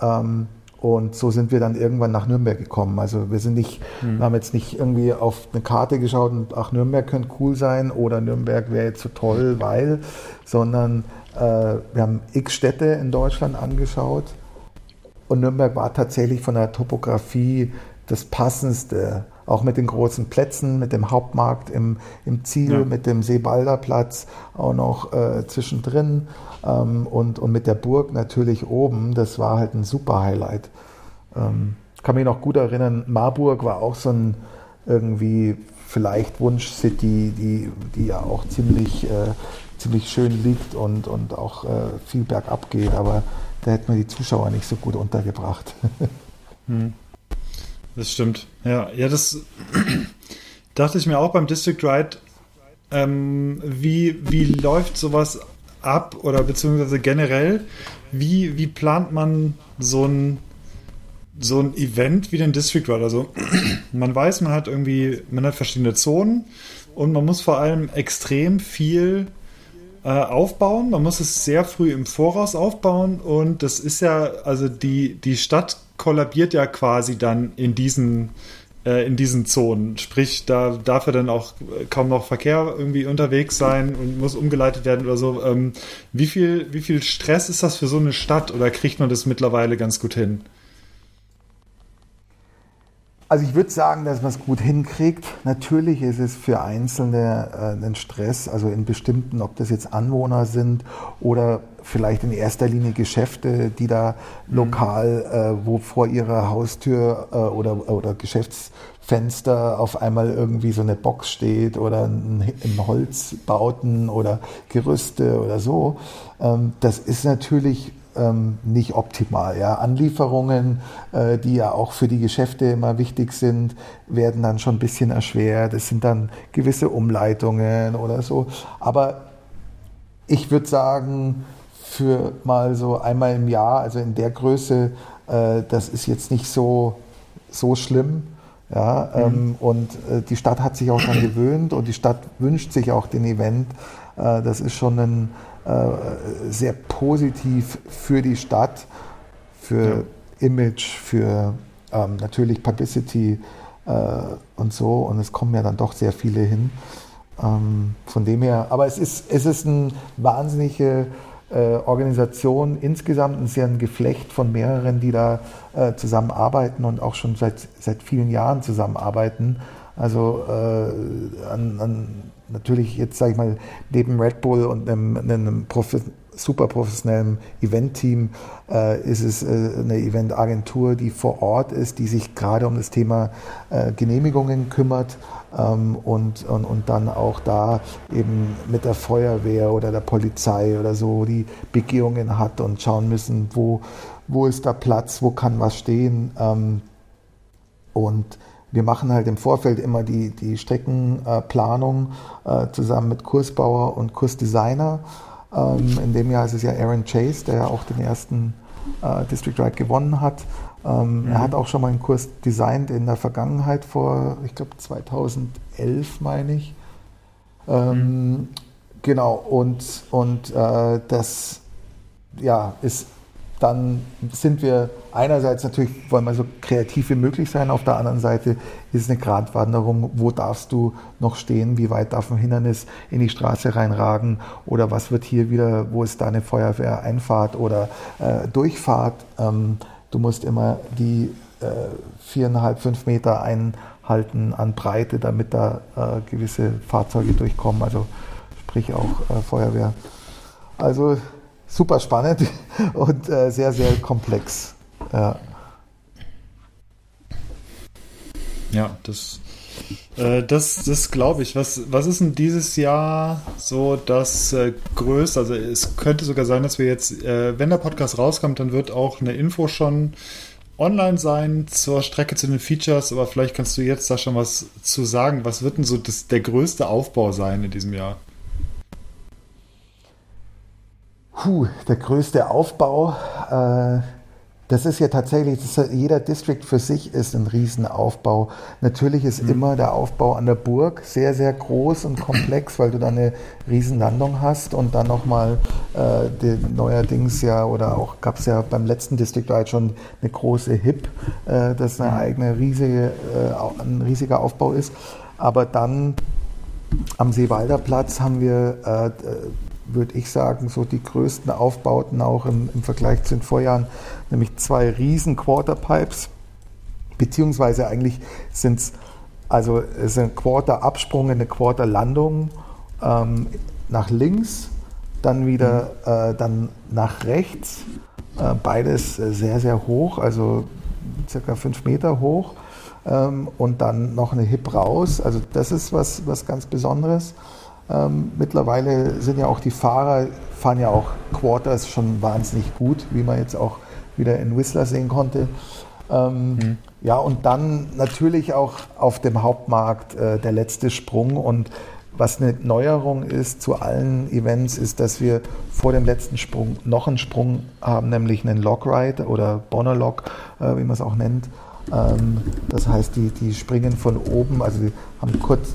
Ähm, und so sind wir dann irgendwann nach Nürnberg gekommen. Also wir sind nicht, mhm. wir haben jetzt nicht irgendwie auf eine Karte geschaut und ach, Nürnberg könnte cool sein oder Nürnberg wäre jetzt so toll, weil, sondern äh, wir haben x Städte in Deutschland angeschaut und Nürnberg war tatsächlich von der Topografie das passendste auch mit den großen Plätzen, mit dem Hauptmarkt im, im Ziel, ja. mit dem Seebalderplatz auch noch äh, zwischendrin ähm, und, und mit der Burg natürlich oben. Das war halt ein super Highlight. Ähm, kann mich noch gut erinnern, Marburg war auch so ein irgendwie vielleicht Wunsch-City, die, die ja auch ziemlich, äh, ziemlich schön liegt und, und auch äh, viel bergab geht, aber da hätten wir die Zuschauer nicht so gut untergebracht. hm. Das stimmt. Ja, ja, das dachte ich mir auch beim District Ride. Ähm, wie, wie läuft sowas ab oder beziehungsweise generell, wie, wie plant man so ein, so ein Event wie den District Ride? Also man weiß, man hat irgendwie, man hat verschiedene Zonen und man muss vor allem extrem viel äh, aufbauen. Man muss es sehr früh im Voraus aufbauen und das ist ja, also die, die Stadt kollabiert ja quasi dann in diesen äh, in diesen Zonen. Sprich, da darf er dann auch kaum noch Verkehr irgendwie unterwegs sein und muss umgeleitet werden oder so. Ähm, wie, viel, wie viel Stress ist das für so eine Stadt oder kriegt man das mittlerweile ganz gut hin? Also ich würde sagen, dass man es gut hinkriegt. Natürlich ist es für Einzelne äh, ein Stress, also in bestimmten, ob das jetzt Anwohner sind oder vielleicht in erster Linie Geschäfte, die da mhm. lokal, äh, wo vor ihrer Haustür äh, oder, oder Geschäftsfenster auf einmal irgendwie so eine Box steht oder ein, ein Holzbauten oder Gerüste oder so. Ähm, das ist natürlich ähm, nicht optimal. Ja. Anlieferungen, äh, die ja auch für die Geschäfte immer wichtig sind, werden dann schon ein bisschen erschwert. Es sind dann gewisse Umleitungen oder so. Aber ich würde sagen, für mal so einmal im Jahr, also in der Größe, äh, das ist jetzt nicht so, so schlimm. Ja, mhm. ähm, und äh, die Stadt hat sich auch daran gewöhnt und die Stadt wünscht sich auch den Event. Äh, das ist schon ein, äh, sehr positiv für die Stadt, für ja. Image, für ähm, natürlich Publicity äh, und so. Und es kommen ja dann doch sehr viele hin. Ähm, von dem her, aber es ist, es ist eine wahnsinnige Organisation insgesamt, ein sehr ein Geflecht von mehreren, die da äh, zusammenarbeiten und auch schon seit, seit vielen Jahren zusammenarbeiten. Also äh, an, an natürlich jetzt, sage ich mal, neben Red Bull und einem, einem Profi super professionellen Event-Team äh, ist es äh, eine Eventagentur, die vor Ort ist, die sich gerade um das Thema äh, Genehmigungen kümmert ähm, und, und, und dann auch da eben mit der Feuerwehr oder der Polizei oder so die Begehungen hat und schauen müssen, wo, wo ist da Platz, wo kann was stehen. Ähm, und wir machen halt im Vorfeld immer die, die Streckenplanung äh, zusammen mit Kursbauer und Kursdesigner. Ähm, in dem Jahr ist es ja Aaron Chase, der ja auch den ersten äh, District Ride gewonnen hat. Ähm, mhm. Er hat auch schon mal einen Kurs designt in der Vergangenheit vor, ich glaube 2011 meine ich. Ähm, mhm. Genau, und, und äh, das ja, ist dann sind wir einerseits natürlich, wollen wir so kreativ wie möglich sein, auf der anderen Seite ist es eine Gratwanderung, wo darfst du noch stehen, wie weit darf ein Hindernis in die Straße reinragen oder was wird hier wieder, wo ist da eine Feuerwehreinfahrt oder äh, Durchfahrt. Ähm, du musst immer die äh, viereinhalb, fünf Meter einhalten an Breite, damit da äh, gewisse Fahrzeuge durchkommen, also sprich auch äh, Feuerwehr. Also super spannend und äh, sehr, sehr komplex. Ja, ja das, äh, das, das glaube ich. Was, was ist denn dieses Jahr so das äh, Größte? Also es könnte sogar sein, dass wir jetzt, äh, wenn der Podcast rauskommt, dann wird auch eine Info schon online sein zur Strecke zu den Features, aber vielleicht kannst du jetzt da schon was zu sagen. Was wird denn so das, der größte Aufbau sein in diesem Jahr? Puh, der größte Aufbau, äh, das ist ja tatsächlich, ist, jeder District für sich ist ein Riesenaufbau. Natürlich ist mhm. immer der Aufbau an der Burg sehr, sehr groß und komplex, weil du da eine Riesenlandung hast und dann nochmal äh, neuerdings ja, oder auch gab es ja beim letzten District Ride schon eine große HIP, äh, das eine mhm. eigene riesige, äh, ein riesiger Aufbau ist. Aber dann am Seewalder Platz haben wir äh, würde ich sagen, so die größten Aufbauten auch im, im Vergleich zu den Vorjahren, nämlich zwei riesen Quarterpipes, beziehungsweise eigentlich sind es also es sind Quarter-Absprung, eine Quarter-Landung ähm, nach links, dann wieder mhm. äh, dann nach rechts, äh, beides sehr, sehr hoch, also circa fünf Meter hoch ähm, und dann noch eine Hip raus, also das ist was, was ganz Besonderes. Ähm, mittlerweile sind ja auch die Fahrer, fahren ja auch Quarters schon wahnsinnig gut, wie man jetzt auch wieder in Whistler sehen konnte. Ähm, mhm. Ja, und dann natürlich auch auf dem Hauptmarkt äh, der letzte Sprung. Und was eine Neuerung ist zu allen Events, ist, dass wir vor dem letzten Sprung noch einen Sprung haben, nämlich einen Logride oder Bonner Log, äh, wie man es auch nennt. Ähm, das heißt, die, die springen von oben, also die haben kurz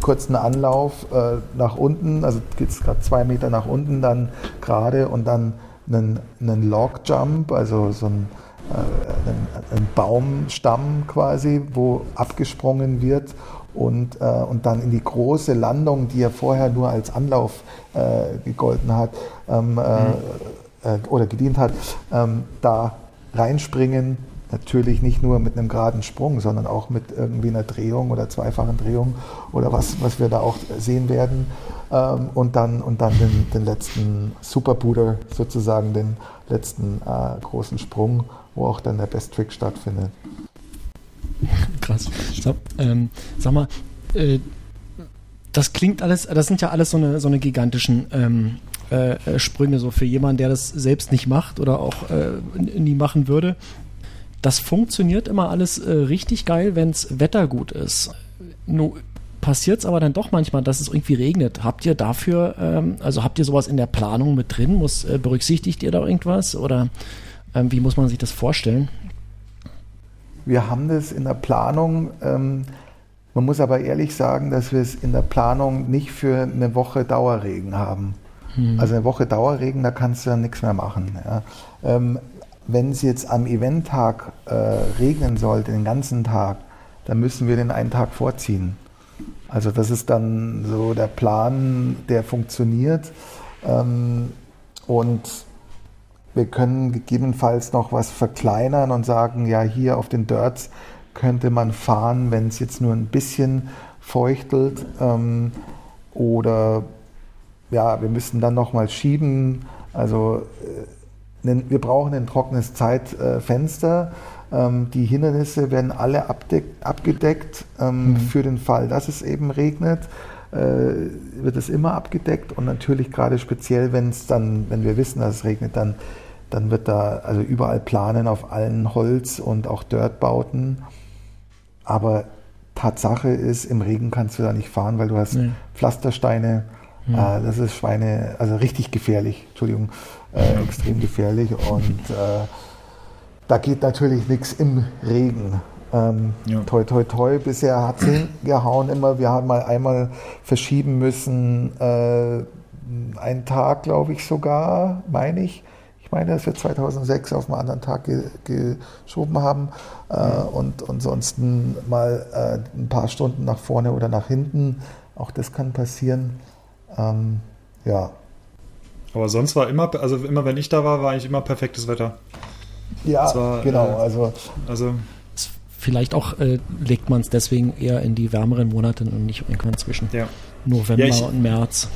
kurzen Anlauf äh, nach unten, also geht es gerade zwei Meter nach unten, dann gerade und dann einen, einen Log Jump, also so ein, äh, einen, einen, Baumstamm quasi, wo abgesprungen wird und, äh, und dann in die große Landung, die ja vorher nur als Anlauf äh, gegolten hat ähm, äh, mhm. Äh, oder gedient hat, ähm, da reinspringen Natürlich nicht nur mit einem geraden Sprung, sondern auch mit irgendwie einer Drehung oder zweifachen Drehung oder was, was wir da auch sehen werden. Ähm, und dann, und dann den, den letzten Superbooter, sozusagen den letzten äh, großen Sprung, wo auch dann der Best Trick stattfindet. Krass. So, ähm, sag mal, äh, das klingt alles, das sind ja alles so eine, so eine gigantischen ähm, äh, äh Sprünge, so für jemanden, der das selbst nicht macht oder auch äh, nie machen würde. Das funktioniert immer alles äh, richtig geil, wenns Wetter gut ist. Nur passiert es aber dann doch manchmal, dass es irgendwie regnet. Habt ihr dafür, ähm, also habt ihr sowas in der Planung mit drin? Muss, äh, berücksichtigt ihr da irgendwas? Oder ähm, wie muss man sich das vorstellen? Wir haben das in der Planung. Ähm, man muss aber ehrlich sagen, dass wir es in der Planung nicht für eine Woche Dauerregen haben. Hm. Also eine Woche Dauerregen, da kannst du dann nichts mehr machen. Ja. Wenn es jetzt am Eventtag äh, regnen sollte, den ganzen Tag, dann müssen wir den einen Tag vorziehen. Also das ist dann so der Plan, der funktioniert. Ähm, und wir können gegebenenfalls noch was verkleinern und sagen, ja, hier auf den Dirts könnte man fahren, wenn es jetzt nur ein bisschen feuchtelt. Ähm, oder ja, wir müssen dann nochmal schieben. Also äh, wir brauchen ein trockenes Zeitfenster. Ähm, die Hindernisse werden alle abgedeckt ähm, mhm. für den Fall, dass es eben regnet. Äh, wird es immer abgedeckt und natürlich gerade speziell, wenn es dann, wenn wir wissen, dass es regnet, dann, dann wird da also überall planen auf allen Holz und auch Dirtbauten. Aber Tatsache ist, im Regen kannst du da nicht fahren, weil du hast nee. Pflastersteine Mhm. Äh, das ist Schweine, also richtig gefährlich, Entschuldigung, äh, extrem gefährlich und äh, da geht natürlich nichts im Regen. Ähm, ja. Toi, toi, toi. Bisher hat es hingehauen immer. Wir haben mal einmal verschieben müssen, äh, einen Tag, glaube ich sogar, meine ich. Ich meine, dass wir 2006 auf einen anderen Tag ge geschoben haben äh, mhm. und ansonsten mal äh, ein paar Stunden nach vorne oder nach hinten. Auch das kann passieren. Ähm, ja. Aber sonst war immer, also immer wenn ich da war, war eigentlich immer perfektes Wetter. Ja, war, genau. Äh, also, also vielleicht auch äh, legt man es deswegen eher in die wärmeren Monate und nicht irgendwann zwischen ja. November ja, ich, und März.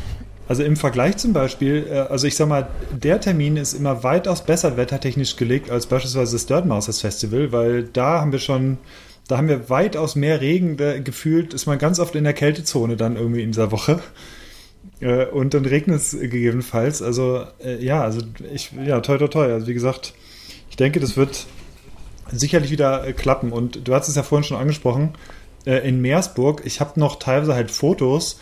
Also im Vergleich zum Beispiel, äh, also ich sag mal, der Termin ist immer weitaus besser wettertechnisch gelegt als beispielsweise das Dirt Masters Festival, weil da haben wir schon, da haben wir weitaus mehr Regen gefühlt, ist man ganz oft in der Kältezone dann irgendwie in dieser Woche. Äh, und dann regnet es gegebenenfalls. Also äh, ja, also ich, ja, toi toi toi. Also wie gesagt, ich denke, das wird sicherlich wieder äh, klappen. Und du hast es ja vorhin schon angesprochen, äh, in Meersburg, ich habe noch teilweise halt Fotos,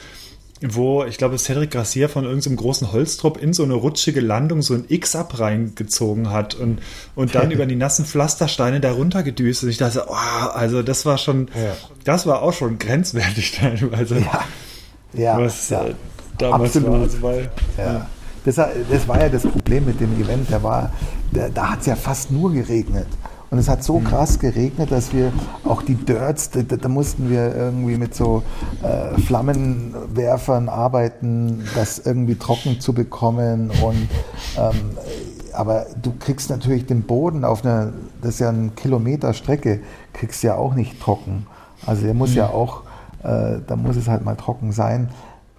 wo ich glaube, Cedric Gracier von irgendeinem großen Holztrupp in so eine rutschige Landung so ein X-Up reingezogen hat und, und dann über die nassen Pflastersteine darunter gedüst. Und ich dachte, oh, also das war schon, ja. das war auch schon grenzwertig teilweise. Ja, ja, was ja. Damals Absolut. war. Also weil, ja. Das, das, war ja das Problem mit dem Event. Der war, der, da hat es ja fast nur geregnet. Und es hat so mhm. krass geregnet, dass wir auch die Dirts, da, da mussten wir irgendwie mit so äh, Flammenwerfern arbeiten, das irgendwie trocken zu bekommen. Und ähm, aber du kriegst natürlich den Boden auf einer, das ist ja ein Kilometer Strecke, kriegst ja auch nicht trocken. Also der muss mhm. ja auch, äh, da muss es halt mal trocken sein.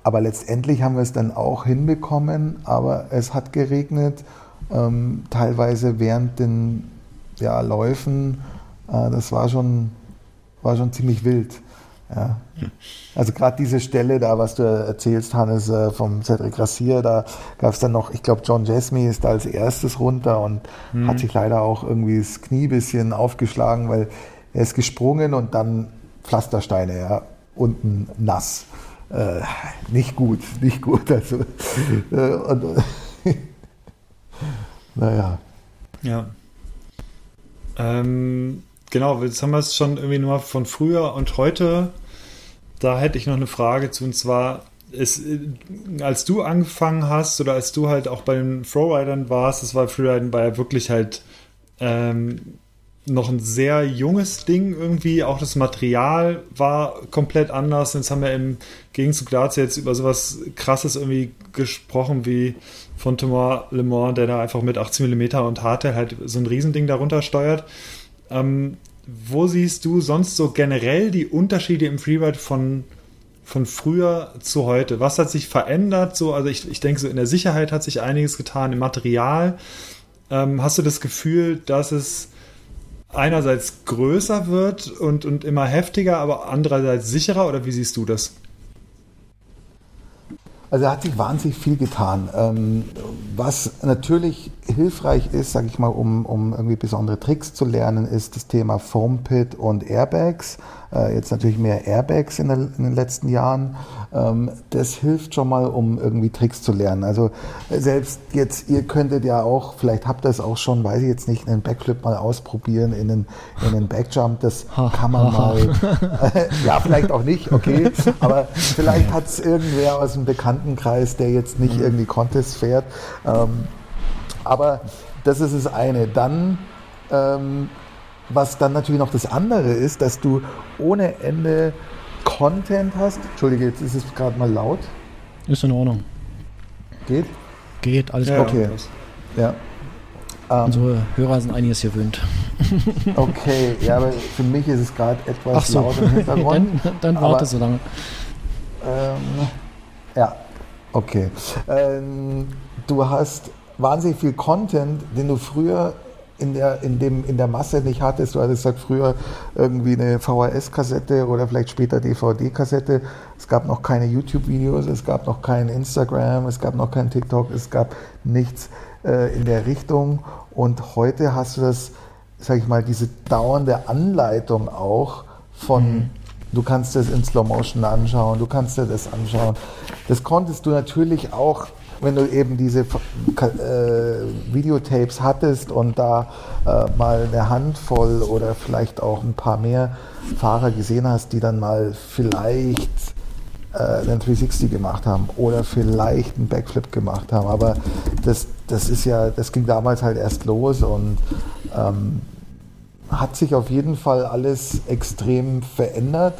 Aber letztendlich haben wir es dann auch hinbekommen, aber es hat geregnet, ähm, teilweise während den ja, Läufen, äh, das war schon, war schon ziemlich wild. Ja. Also gerade diese Stelle da, was du erzählst, Hannes, äh, vom Cedric Rassier, da gab es dann noch, ich glaube, John Jesme ist da als erstes runter und mhm. hat sich leider auch irgendwie das Knie ein bisschen aufgeschlagen, weil er ist gesprungen und dann Pflastersteine, ja, unten nass. Äh, nicht gut, nicht gut. Also, äh, und, naja. Ja. Ähm, genau, jetzt haben wir es schon irgendwie nur von früher und heute. Da hätte ich noch eine Frage zu, und zwar, ist, als du angefangen hast oder als du halt auch bei den Flowridern warst, das war Freeriden war ja wirklich halt ähm, noch ein sehr junges Ding irgendwie. Auch das Material war komplett anders. Jetzt haben wir im Gegenzug dazu jetzt über sowas krasses irgendwie gesprochen wie von Thomas Le Mans, der da einfach mit 18 mm und Hardtail halt so ein Riesending darunter steuert. Ähm, wo siehst du sonst so generell die Unterschiede im Freeride von, von früher zu heute? Was hat sich verändert? So, also ich, ich denke, so in der Sicherheit hat sich einiges getan, im Material. Ähm, hast du das Gefühl, dass es einerseits größer wird und, und immer heftiger, aber andererseits sicherer? Oder wie siehst du das? Also da hat sich wahnsinnig viel getan. Ähm, was natürlich hilfreich ist, sage ich mal, um, um irgendwie besondere Tricks zu lernen, ist das Thema Foam Pit und Airbags. Äh, jetzt natürlich mehr Airbags in, der, in den letzten Jahren. Ähm, das hilft schon mal, um irgendwie Tricks zu lernen. Also äh, selbst jetzt, ihr könntet ja auch, vielleicht habt ihr es auch schon, weiß ich jetzt nicht, einen Backflip mal ausprobieren in einen, in einen Backjump. Das kann man mal. Äh, ja, vielleicht auch nicht, okay. Aber vielleicht hat es irgendwer aus dem Bekanntenkreis, der jetzt nicht mhm. irgendwie Contest fährt. Ähm, aber das ist das eine. Dann ähm, was dann natürlich noch das andere ist, dass du ohne Ende Content hast. Entschuldige, jetzt ist es gerade mal laut. Ist in Ordnung. Geht? Geht, alles ja, Okay. Ja. Um, Unsere Hörer sind einiges gewöhnt. okay, ja, aber für mich ist es gerade etwas so. laut im Hintergrund. dann, dann warte so lange. Ähm, ja, okay. Ähm, du hast wahnsinnig viel Content, den du früher in der, in, dem, in der Masse nicht hattest. Du hattest gesagt, früher irgendwie eine VHS-Kassette oder vielleicht später DVD-Kassette. Es gab noch keine YouTube-Videos, es gab noch kein Instagram, es gab noch kein TikTok, es gab nichts äh, in der Richtung. Und heute hast du das, sag ich mal, diese dauernde Anleitung auch von mhm. Du kannst es in Slow Motion anschauen, du kannst dir das anschauen. Das konntest du natürlich auch, wenn du eben diese äh, Videotapes hattest und da äh, mal eine Handvoll oder vielleicht auch ein paar mehr Fahrer gesehen hast, die dann mal vielleicht äh, einen 360 gemacht haben oder vielleicht einen Backflip gemacht haben. Aber das, das ist ja, das ging damals halt erst los und ähm, hat sich auf jeden Fall alles extrem verändert.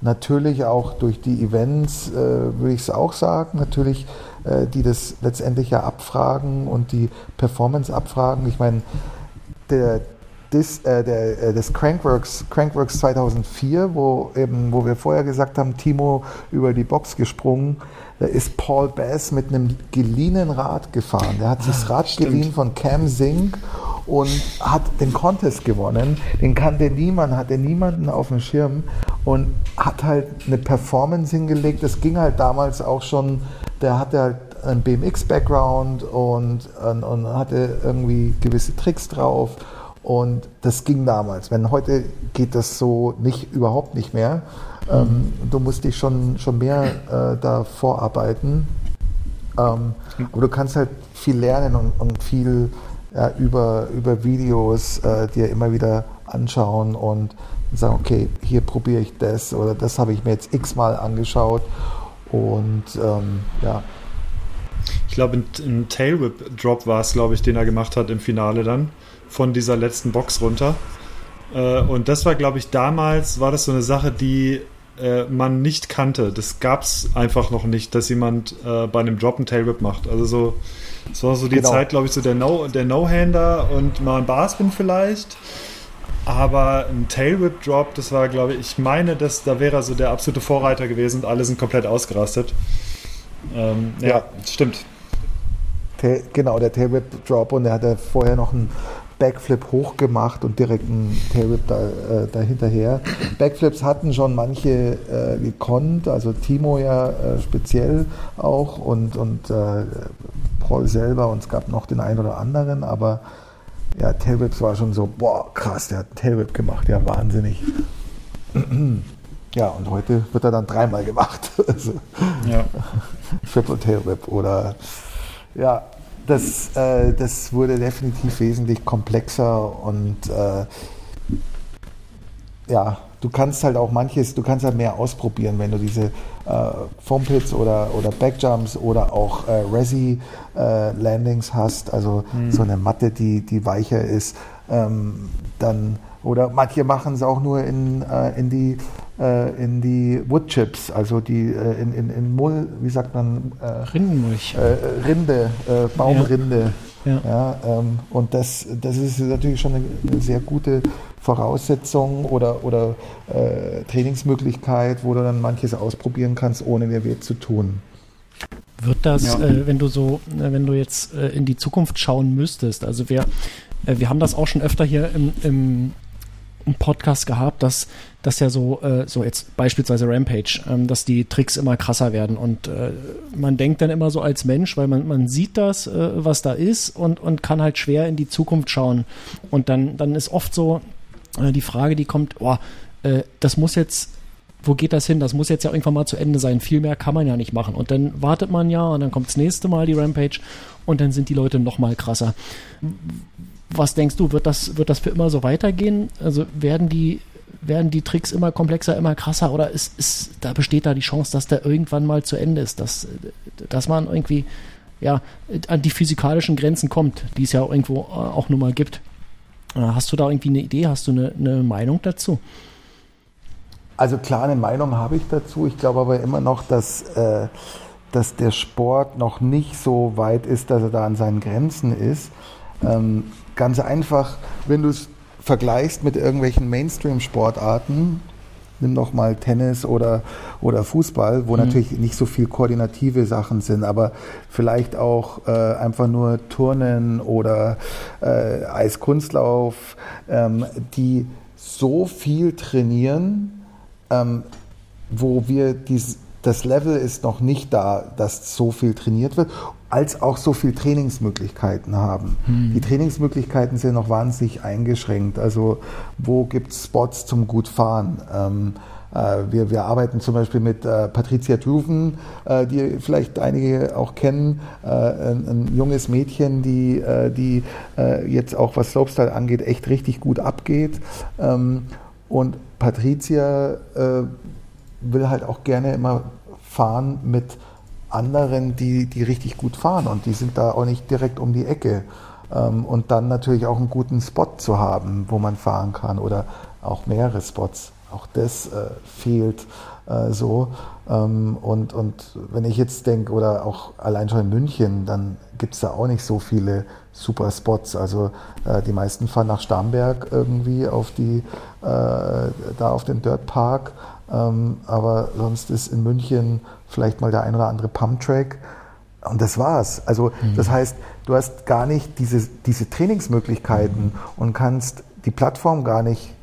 Natürlich auch durch die Events, äh, würde ich es auch sagen. Natürlich, die das letztendlich ja abfragen und die Performance abfragen. Ich meine, der, das, äh, der, äh, das Crankworks, Crankworks 2004, wo, eben, wo wir vorher gesagt haben, Timo über die Box gesprungen, da ist Paul Bass mit einem geliehenen Rad gefahren. Der hat sich das Rad Stimmt. geliehen von Cam Zink und hat den Contest gewonnen. Den kannte niemand, hatte niemanden auf dem Schirm und hat halt eine Performance hingelegt. Das ging halt damals auch schon, der hatte halt einen BMX-Background und, und, und hatte irgendwie gewisse Tricks drauf. Und das ging damals. Wenn heute geht das so nicht, überhaupt nicht mehr. Ähm, du musst dich schon, schon mehr äh, da vorarbeiten. Ähm, aber du kannst halt viel lernen und, und viel ja, über, über Videos äh, dir immer wieder anschauen und sagen, okay, hier probiere ich das oder das habe ich mir jetzt x-mal angeschaut und ähm, ja. Ich glaube, ein, Tailwhip-Drop war es, glaube ich, den er gemacht hat im Finale dann von dieser letzten Box runter. Äh, und das war, glaube ich, damals war das so eine Sache, die äh, man nicht kannte. Das gab es einfach noch nicht, dass jemand äh, bei einem Drop einen Tailwhip macht. Also so, das war so die genau. Zeit, glaube ich, so der No, der No-Hander und mal ein Barspin vielleicht. Aber ein Tailwhip-Drop, das war, glaube ich, ich meine, dass, da wäre er so der absolute Vorreiter gewesen und alle sind komplett ausgerastet. Ähm, ja, ja, stimmt. Genau, der Tailwhip-Drop und er hatte vorher noch einen Backflip hochgemacht und direkt einen Tailwhip da, äh, dahinterher. Backflips hatten schon manche äh, gekonnt, also Timo ja äh, speziell auch und, und äh, Paul selber und es gab noch den einen oder anderen, aber ja, Tailwhips war schon so, boah, krass, der hat einen Tailwhip gemacht, ja, wahnsinnig. Ja, und heute wird er dann dreimal gemacht. Also, ja. Triple Tailwhip oder ja, das, äh, das wurde definitiv wesentlich komplexer und äh, ja, du kannst halt auch manches, du kannst halt mehr ausprobieren, wenn du diese äh, Foampits oder, oder Backjumps oder auch äh, Resi äh, Landings hast, also mhm. so eine Matte, die, die weicher ist, ähm, dann oder manche machen es auch nur in, äh, in die äh, in die Woodchips, also die äh, in, in, in Mull, wie sagt man? Äh, Rindenmulch. Rinde, äh, Baumrinde. Ja. ja ähm, und das, das ist natürlich schon eine, eine sehr gute Voraussetzung oder, oder äh, Trainingsmöglichkeit, wo du dann manches ausprobieren kannst, ohne dir weh zu tun. Wird das, ja. äh, wenn du so, wenn du jetzt äh, in die Zukunft schauen müsstest, also wir, äh, wir haben das auch schon öfter hier im, im einen Podcast gehabt, dass, dass ja so, äh, so jetzt beispielsweise Rampage, ähm, dass die Tricks immer krasser werden. Und äh, man denkt dann immer so als Mensch, weil man, man sieht das, äh, was da ist und, und kann halt schwer in die Zukunft schauen. Und dann, dann ist oft so äh, die Frage, die kommt, oh, äh, das muss jetzt wo geht das hin? Das muss jetzt ja irgendwann mal zu Ende sein. Viel mehr kann man ja nicht machen. Und dann wartet man ja und dann kommt das nächste Mal die Rampage und dann sind die Leute noch mal krasser. Was denkst du, wird das, wird das für immer so weitergehen? Also werden die, werden die Tricks immer komplexer, immer krasser oder ist, ist, da besteht da die Chance, dass der irgendwann mal zu Ende ist, dass, dass man irgendwie ja, an die physikalischen Grenzen kommt, die es ja irgendwo äh, auch nun mal gibt. Äh, hast du da irgendwie eine Idee, hast du eine, eine Meinung dazu? Also klar, eine Meinung habe ich dazu. Ich glaube aber immer noch, dass, äh, dass der Sport noch nicht so weit ist, dass er da an seinen Grenzen ist. Ähm, Ganz einfach, wenn du es vergleichst mit irgendwelchen Mainstream-Sportarten, nimm noch mal Tennis oder, oder Fußball, wo mhm. natürlich nicht so viel koordinative Sachen sind, aber vielleicht auch äh, einfach nur Turnen oder äh, Eiskunstlauf, ähm, die so viel trainieren, ähm, wo wir dies, das Level ist noch nicht da, dass so viel trainiert wird als auch so viel Trainingsmöglichkeiten haben. Hm. Die Trainingsmöglichkeiten sind noch wahnsinnig eingeschränkt. Also wo gibt es Spots zum gut fahren? Ähm, Äh, wir, wir arbeiten zum Beispiel mit äh, Patricia Druven, äh, die vielleicht einige auch kennen, äh, ein, ein, junges Mädchen, die, äh, die äh, jetzt auch was Slopestyle angeht, echt richtig gut abgeht. Ähm, und Patricia will halt auch gerne immer fahren mit anderen, die, die richtig gut fahren und die sind da auch nicht direkt um die Ecke. Ähm, und dann natürlich auch einen guten Spot zu haben, wo man fahren kann oder auch mehrere Spots. Auch das äh, fehlt äh, so. Ähm, und, und wenn ich jetzt denke, oder auch allein schon in München, dann gibt es da auch nicht so viele super Spots. Also äh, die meisten fahren nach Starnberg irgendwie auf die, äh, da auf den Dirt Park. Ähm, aber sonst ist in München vielleicht mal der ein oder andere Pumptrack. Und das war's. Also mhm. das heißt, du hast gar nicht diese, diese Trainingsmöglichkeiten mhm. und kannst die Plattform gar nicht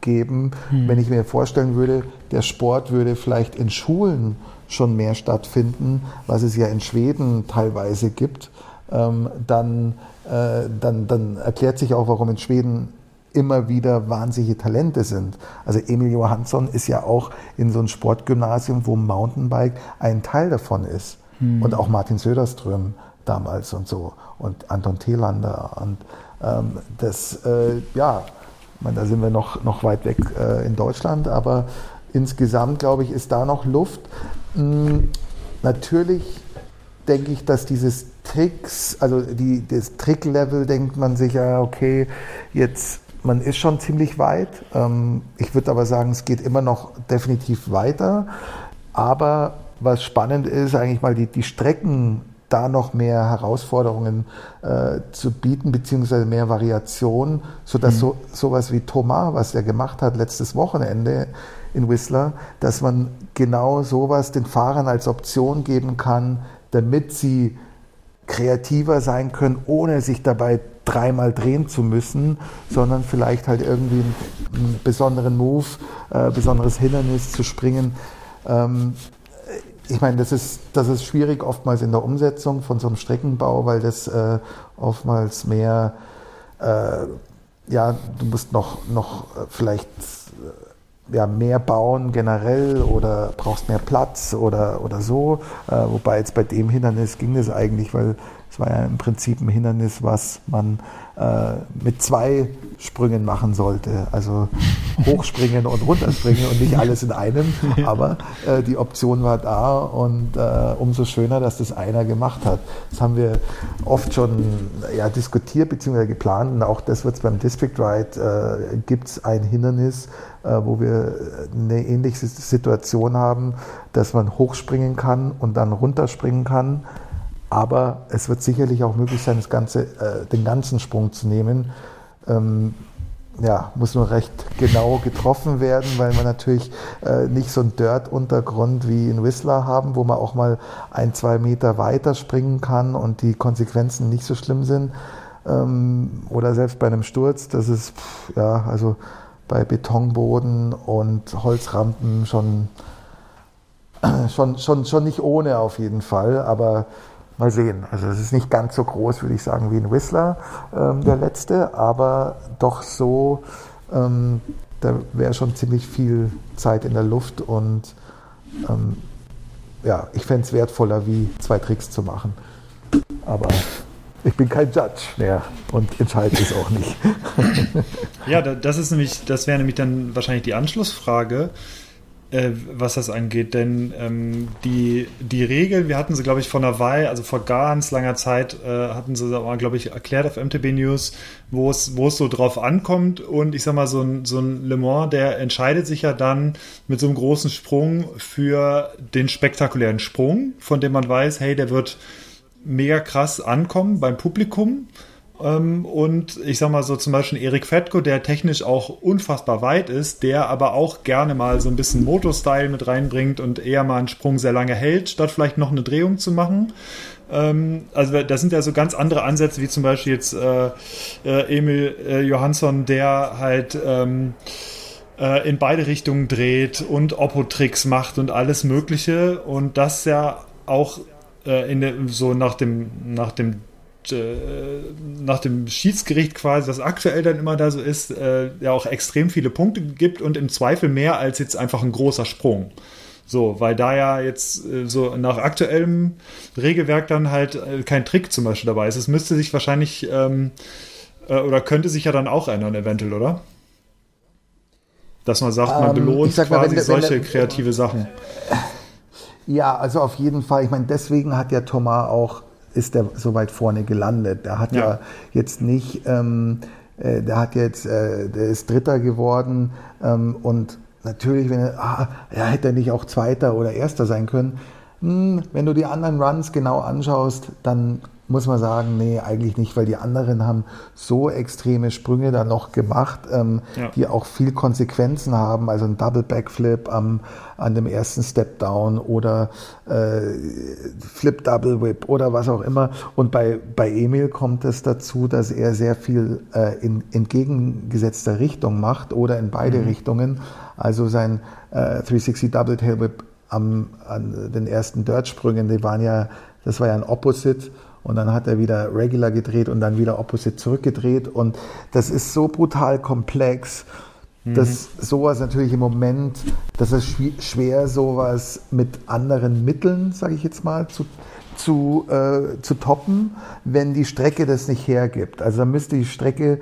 geben, mhm. wenn ich mir vorstellen würde, der Sport würde vielleicht in Schulen schon mehr stattfinden, was es ja in Schweden teilweise gibt, ähm, dann, äh, dann, dann erklärt sich auch, warum in Schweden immer wieder wahnsinnige Talente sind. Also Emil Johansson ist ja auch in so einem Sportgymnasium, wo Mountainbike ein Teil davon ist. Hm. Und auch Martin Söderström damals und so. Und Anton Thelander. Und ähm, das, äh, ja, meine, da sind wir noch, noch weit weg äh, in Deutschland, aber insgesamt, glaube ich, ist da noch Luft. Hm, natürlich denke ich, dass dieses Tricks, also die, das Tricklevel, denkt man sich ja, okay, jetzt man ist schon ziemlich weit. Ähm, ich würde aber sagen, es geht immer noch definitiv weiter. Aber was spannend ist, eigentlich mal die, die Strecken da noch mehr Herausforderungen äh, zu bieten, beziehungsweise mehr Variation, sodass mhm. so sowas wie Thomas, was er gemacht hat letztes Wochenende in Whistler, dass man genau sowas den Fahrern als Option geben kann, damit sie kreativer sein können, ohne sich dabei dreimal drehen zu müssen, sondern vielleicht halt irgendwie einen, besonderen Move, äh, besonderes Hindernis zu springen. Ähm, ich meine, das ist, das ist schwierig oftmals in der Umsetzung von so einem Streckenbau, weil das äh, oftmals mehr, äh, ja, du musst noch, noch äh, vielleicht ja, mehr bauen generell oder brauchst mehr Platz oder, oder so. Äh, wobei jetzt bei dem Hindernis ging das eigentlich, weil es war ja im Prinzip ein Hindernis, was man äh, mit zwei Sprüngen machen sollte. Also hochspringen und runterspringen und nicht alles in einem. Aber äh, die Option war da und äh, umso schöner, dass das einer gemacht hat. Das haben wir oft schon ja, diskutiert bzw. geplant und auch das wird es beim District Ride, äh, gibt es ein Hindernis, äh, wo wir eine ähnliche Situation haben, dass man hochspringen kann und dann runterspringen kann aber es wird sicherlich auch möglich sein, das Ganze, äh, den ganzen Sprung zu nehmen. Ähm, ja, muss nur recht genau getroffen werden, weil man natürlich äh, nicht so einen Dirt-Untergrund wie in Whistler haben, wo man auch mal ein, zwei Meter weiter springen kann und die Konsequenzen nicht so schlimm sind. Ähm, oder selbst bei einem Sturz, das ist, pff, ja, also bei Betonboden und Holzrampen schon, schon, schon, schon nicht ohne auf jeden Fall, aber Mal sehen. Also es ist nicht ganz so groß, würde ich sagen, wie in Whistler, ähm, der letzte, aber doch so, ähm, da wäre schon ziemlich viel Zeit in der Luft und ähm, ja, ich fände es wertvoller, wie zwei Tricks zu machen. Aber ich bin kein Judge mehr und entscheide es auch nicht. ja, das ist nämlich, das wäre nämlich dann wahrscheinlich die Anschlussfrage äh, was das angeht. Denn ähm, die, die Regeln, wir hatten sie, glaube ich, vor einer Weile, also vor ganz langer Zeit, äh, hatten sie, glaube ich, erklärt auf MTB News, wo es, wo es so drauf ankommt. Und ich sag mal, so ein, so ein Le Mans, der entscheidet sich ja dann mit so einem großen Sprung für den spektakulären Sprung, von dem man weiß, hey, der wird mega krass ankommen beim Publikum. Ähm, und ich sag mal so zum Beispiel Erik Fetko, der technisch auch unfassbar weit ist, der aber auch gerne mal so ein bisschen Moto-Style mit reinbringt und eher mal einen Sprung sehr lange hält, statt vielleicht noch eine Drehung zu machen. Ähm, also das sind ja so ganz andere Ansätze, wie zum Beispiel jetzt äh, äh, Emil äh, Johansson, der halt ähm, äh, in beide Richtungen dreht und Oppo-Tricks macht und alles Mögliche. Und das ja auch äh, in der, so nach dem, nach dem nach dem Schiedsgericht quasi, das aktuell dann immer da so ist, äh, ja auch extrem viele Punkte gibt und im Zweifel mehr als jetzt einfach ein großer Sprung. So, weil da ja jetzt äh, so nach aktuellem Regelwerk dann halt äh, kein Trick zum Beispiel dabei ist. Es müsste sich wahrscheinlich ähm, äh, oder könnte sich ja dann auch ändern, eventuell, oder? Dass man sagt, man ähm, belohnt quasi mal, wenn, solche wenn, kreative Sachen. Ja, also auf jeden Fall. Ich meine, deswegen hat ja Thomas auch, ist er so weit vorne gelandet. Der hat ja, ja jetzt nicht, ähm, äh, der hat jetzt, äh, der ist Dritter geworden ähm, und natürlich, wenn er, ah, ja, hätte er nicht auch Zweiter oder Erster sein können. Hm, wenn du die anderen Runs genau anschaust, dann muss man sagen, nee, eigentlich nicht, weil die anderen haben so extreme Sprünge da noch gemacht, ähm, ja. die auch viel Konsequenzen haben. Also ein Double Backflip am, an dem ersten Step Down oder äh, Flip Double Whip oder was auch immer. Und bei, bei Emil kommt es dazu, dass er sehr viel äh, in entgegengesetzter Richtung macht oder in beide mhm. Richtungen. Also sein äh, 360 Double Tail Whip am, an den ersten Dirt-Sprüngen, die waren ja, das war ja ein Opposite und dann hat er wieder Regular gedreht und dann wieder Opposite zurückgedreht und das ist so brutal komplex, mhm. dass sowas natürlich im Moment, das ist schwer, sowas mit anderen Mitteln, sage ich jetzt mal, zu, zu, äh, zu toppen, wenn die Strecke das nicht hergibt. Also da müsste die Strecke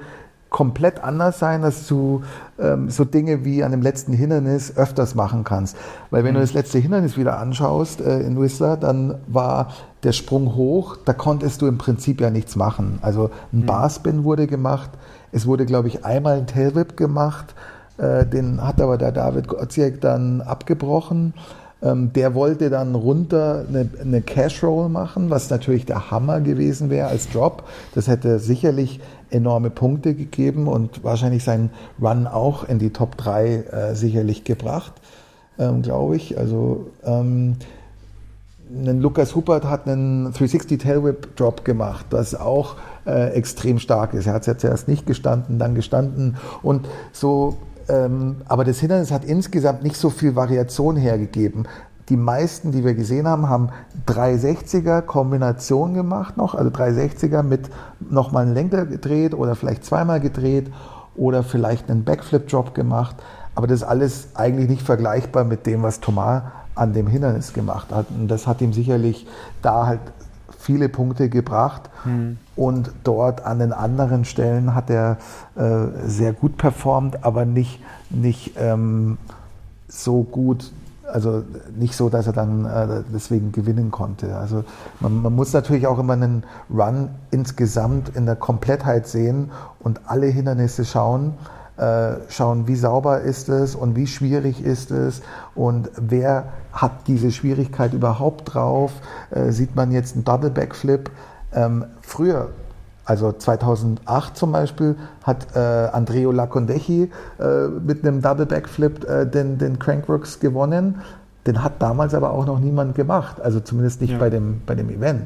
komplett anders sein, dass du ähm, so Dinge wie an dem letzten Hindernis öfters machen kannst. Weil wenn mhm. du das letzte Hindernis wieder anschaust äh, in Whistler, dann war der Sprung hoch, da konntest du im Prinzip ja nichts machen. Also ein mhm. Barspin wurde gemacht, es wurde, glaube ich, einmal ein Tailwhip gemacht, äh, den hat aber der David Gotziek dann abgebrochen. Ähm, der wollte dann runter eine, eine Cash Roll machen, was natürlich der Hammer gewesen wäre als Drop. Das hätte sicherlich enorme Punkte gegeben und wahrscheinlich seinen Run auch in die Top 3 äh, sicherlich gebracht, ähm, glaube ich. Also ähm, ein Lukas Huppert hat einen 360 Tailwhip Drop gemacht, was auch äh, extrem stark ist. Er hat es ja zuerst nicht gestanden, dann gestanden und so. Ähm, aber das Hindernis hat insgesamt nicht so viel Variation hergegeben. Die meisten, die wir gesehen haben, haben 360er Kombination gemacht noch, also 360er mit nochmal einen Lenker gedreht oder vielleicht zweimal gedreht oder vielleicht einen Backflip-Drop gemacht. Aber das ist alles eigentlich nicht vergleichbar mit dem, was Thomas an dem Hindernis gemacht hat. Und das hat ihm sicherlich da halt viele Punkte gebracht. Mhm. Und dort an den anderen Stellen hat er äh, sehr gut performt, aber nicht, nicht ähm, so gut, also nicht so, dass er dann äh, deswegen gewinnen konnte. Also man, man, muss natürlich auch immer einen Run insgesamt in der Komplettheit sehen und alle Hindernisse schauen. Äh, schauen, wie sauber ist es und wie schwierig ist es und wer hat diese Schwierigkeit überhaupt drauf. Äh, sieht man jetzt einen Double Backflip. Ähm, früher also 2008 zum Beispiel hat äh, Andreo Lacondechi äh, mit einem Double Backflip äh, den, den Crankworks gewonnen. Den hat damals aber auch noch niemand gemacht, also zumindest nicht ja. bei, dem, bei dem Event.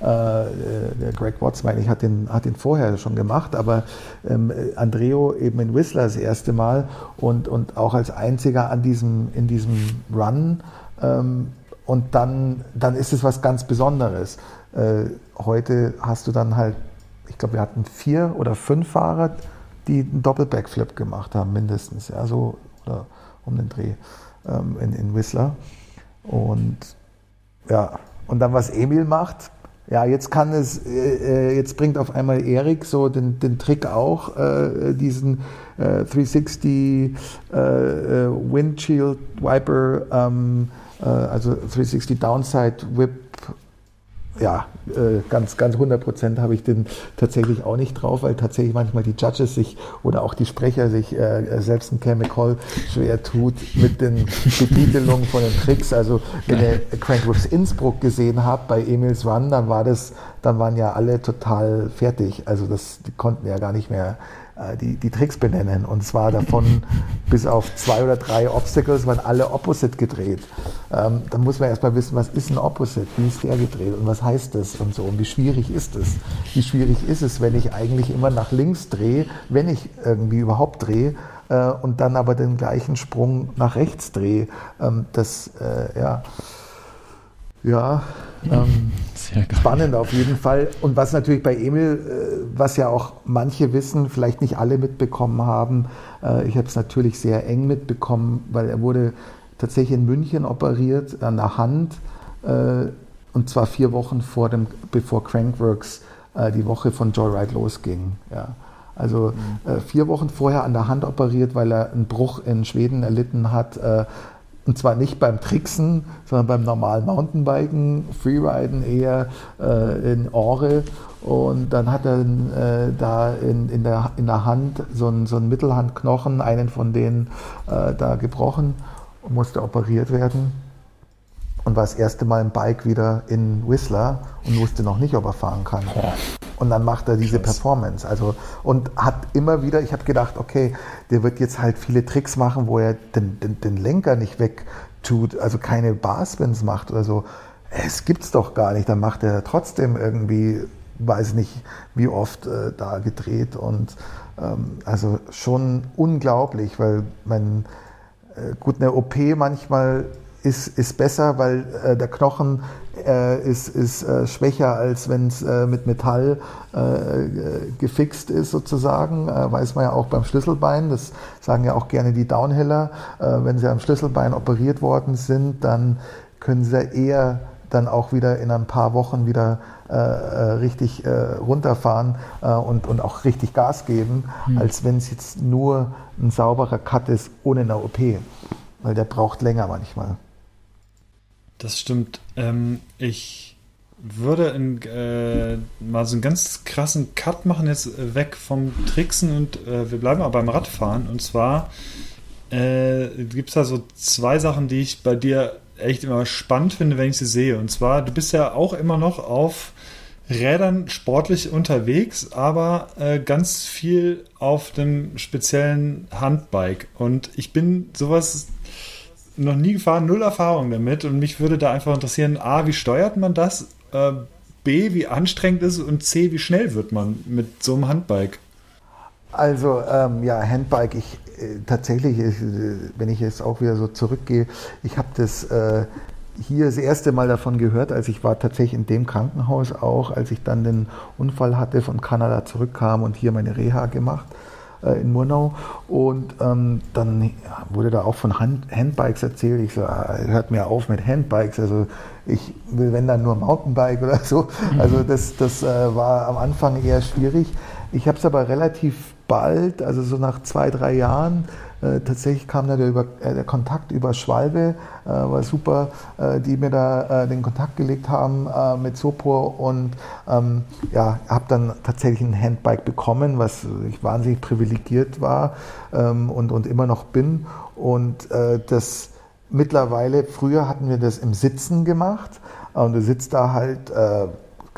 Äh, der Greg Watts, meine ich, hat den, hat den vorher schon gemacht, aber ähm, Andreo eben in Whistler das erste Mal und, und auch als einziger an diesem, in diesem Run. Ähm, und dann, dann ist es was ganz Besonderes. Äh, heute hast du dann halt ich glaube, wir hatten vier oder fünf Fahrer, die einen Doppel-Backflip gemacht haben, mindestens, ja, so oder um den Dreh ähm, in, in Whistler. Und ja, und dann was Emil macht, ja, jetzt kann es, äh, äh jetzt bringt auf einmal Erik so den, den Trick auch, äh, diesen äh, 360 äh, äh, Windshield Wiper, ähm, also 360 Downside Whip ja, äh, ganz, ganz 100 Prozent habe ich den tatsächlich auch nicht drauf, weil tatsächlich manchmal die Judges sich oder auch die Sprecher sich äh, selbst ein Chemical schwer tut mit den Betitelungen von den Tricks. Also wenn ihr Crankworks Innsbruck gesehen habt bei Emils Run, dann war das, dann waren ja alle total fertig. Also das, die konnten ja gar nicht mehr die, die Tricks benennen. Und zwar davon bis auf zwei oder drei Obstacles waren alle Opposite gedreht. Ähm, dann muss man erstmal wissen, was ist ein Opposite, wie ist der gedreht und was heißt das und so und wie schwierig ist es. Wie schwierig ist es, wenn ich eigentlich immer nach links drehe, wenn ich irgendwie überhaupt drehe äh, und dann aber den gleichen Sprung nach rechts drehe. Ähm, das, äh, ja, ja. Ähm, spannend auf jeden Fall. Und was natürlich bei Emil, äh, was ja auch manche wissen, vielleicht nicht alle mitbekommen haben, äh, ich habe es natürlich sehr eng mitbekommen, weil er wurde tatsächlich in München operiert an der Hand äh, und zwar vier Wochen vor dem, bevor Crankworks die Woche von Joyride losging. Ja. Also mhm. vier Wochen vorher an der Hand operiert, weil er einen Bruch in Schweden erlitten hat und zwar nicht beim Tricksen, sondern beim normalen Mountainbiken, Freeriden eher äh, in Ore. Und dann hat er äh, da in, in, der, in der Hand so einen, so einen Mittelhandknochen, einen von denen äh, da gebrochen und musste operiert werden. Und war das erste Mal im Bike wieder in Whistler und wusste noch nicht, ob er fahren kann. Und dann macht er diese Krass. Performance. Also, und hat immer wieder, ich habe gedacht, okay, der wird jetzt halt viele Tricks machen, wo er den, den, den Lenker nicht wegtut, also keine Barspins macht oder so. Es gibt's doch gar nicht. Dann macht er trotzdem irgendwie, weiß nicht, wie oft äh, da gedreht und ähm, also schon unglaublich, weil man äh, gut eine OP manchmal ist, ist besser, weil äh, der Knochen äh, ist, ist äh, schwächer, als wenn es äh, mit Metall äh, gefixt ist sozusagen. Äh, weiß man ja auch beim Schlüsselbein. Das sagen ja auch gerne die Downhiller. wenn sie am Schlüsselbein operiert worden sind, dann können sie eher dann auch wieder in ein paar Wochen wieder äh, richtig äh, runterfahren äh, und, und auch richtig Gas geben, mhm. als wenn es jetzt nur ein sauberer Cut ist ohne eine OP. Weil der braucht länger manchmal. Das stimmt. Ähm, ich würde in, äh, mal so einen ganz krassen Cut machen, jetzt weg vom Tricksen und äh, wir bleiben aber beim Radfahren. Und zwar äh, gibt es da so zwei Sachen, die ich bei dir echt immer spannend finde, wenn ich sie sehe. Und zwar, du bist ja auch immer noch auf Rädern sportlich unterwegs, aber äh, ganz viel auf dem speziellen Handbike. Und ich bin sowas noch nie gefahren, null Erfahrung damit und mich würde da einfach interessieren, A, wie steuert man das? Äh, B, wie anstrengend ist es und C, wie schnell wird man mit so einem Handbike? Also ähm, ja, Handbike, ich äh, tatsächlich, ich, äh, wenn ich jetzt auch wieder so zurückgehe, ich habe das äh, hier das erste Mal davon gehört, als ich war tatsächlich in dem Krankenhaus auch, als ich dann den Unfall hatte, von Kanada zurückkam und hier meine Reha gemacht äh, in Murnau. Und ähm, dann wurde da auch von Hand, Handbikes erzählt. Ich so, ah, hört mir auf mit Handbikes. Also ich will, wenn dann nur Mountainbike oder so. Mhm. Also das, das äh, war am Anfang eher schwierig. Ich habe es aber relativ bald, also so nach zwei, drei Jahren, äh, tatsächlich kam da der, über, äh, der, Kontakt über Schwalbe, äh, war super, äh, die mir da äh, den Kontakt gelegt haben äh, mit Sopor und ähm, ja, habe dann tatsächlich ein Handbike bekommen, was ich wahnsinnig privilegiert war ähm, und, und immer noch bin. Und das mittlerweile, früher hatten wir das im Sitzen gemacht und du sitzt da halt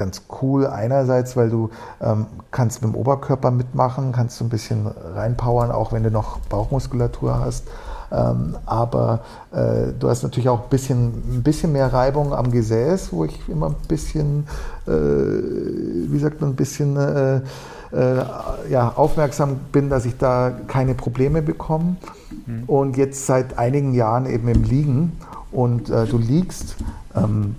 ganz cool einerseits, weil du ähm, kannst mit dem Oberkörper mitmachen, kannst so ein bisschen reinpowern, auch wenn du noch Bauchmuskulatur hast. Ähm, aber äh, du hast natürlich auch ein bisschen, ein bisschen mehr Reibung am Gesäß, wo ich immer ein bisschen, äh, wie sagt man, ein bisschen äh, äh ja, aufmerksam bin, dass ich da keine Probleme bekomme. Mhm. Und jetzt seit einigen Jahren eben im Liegen und äh, du liegst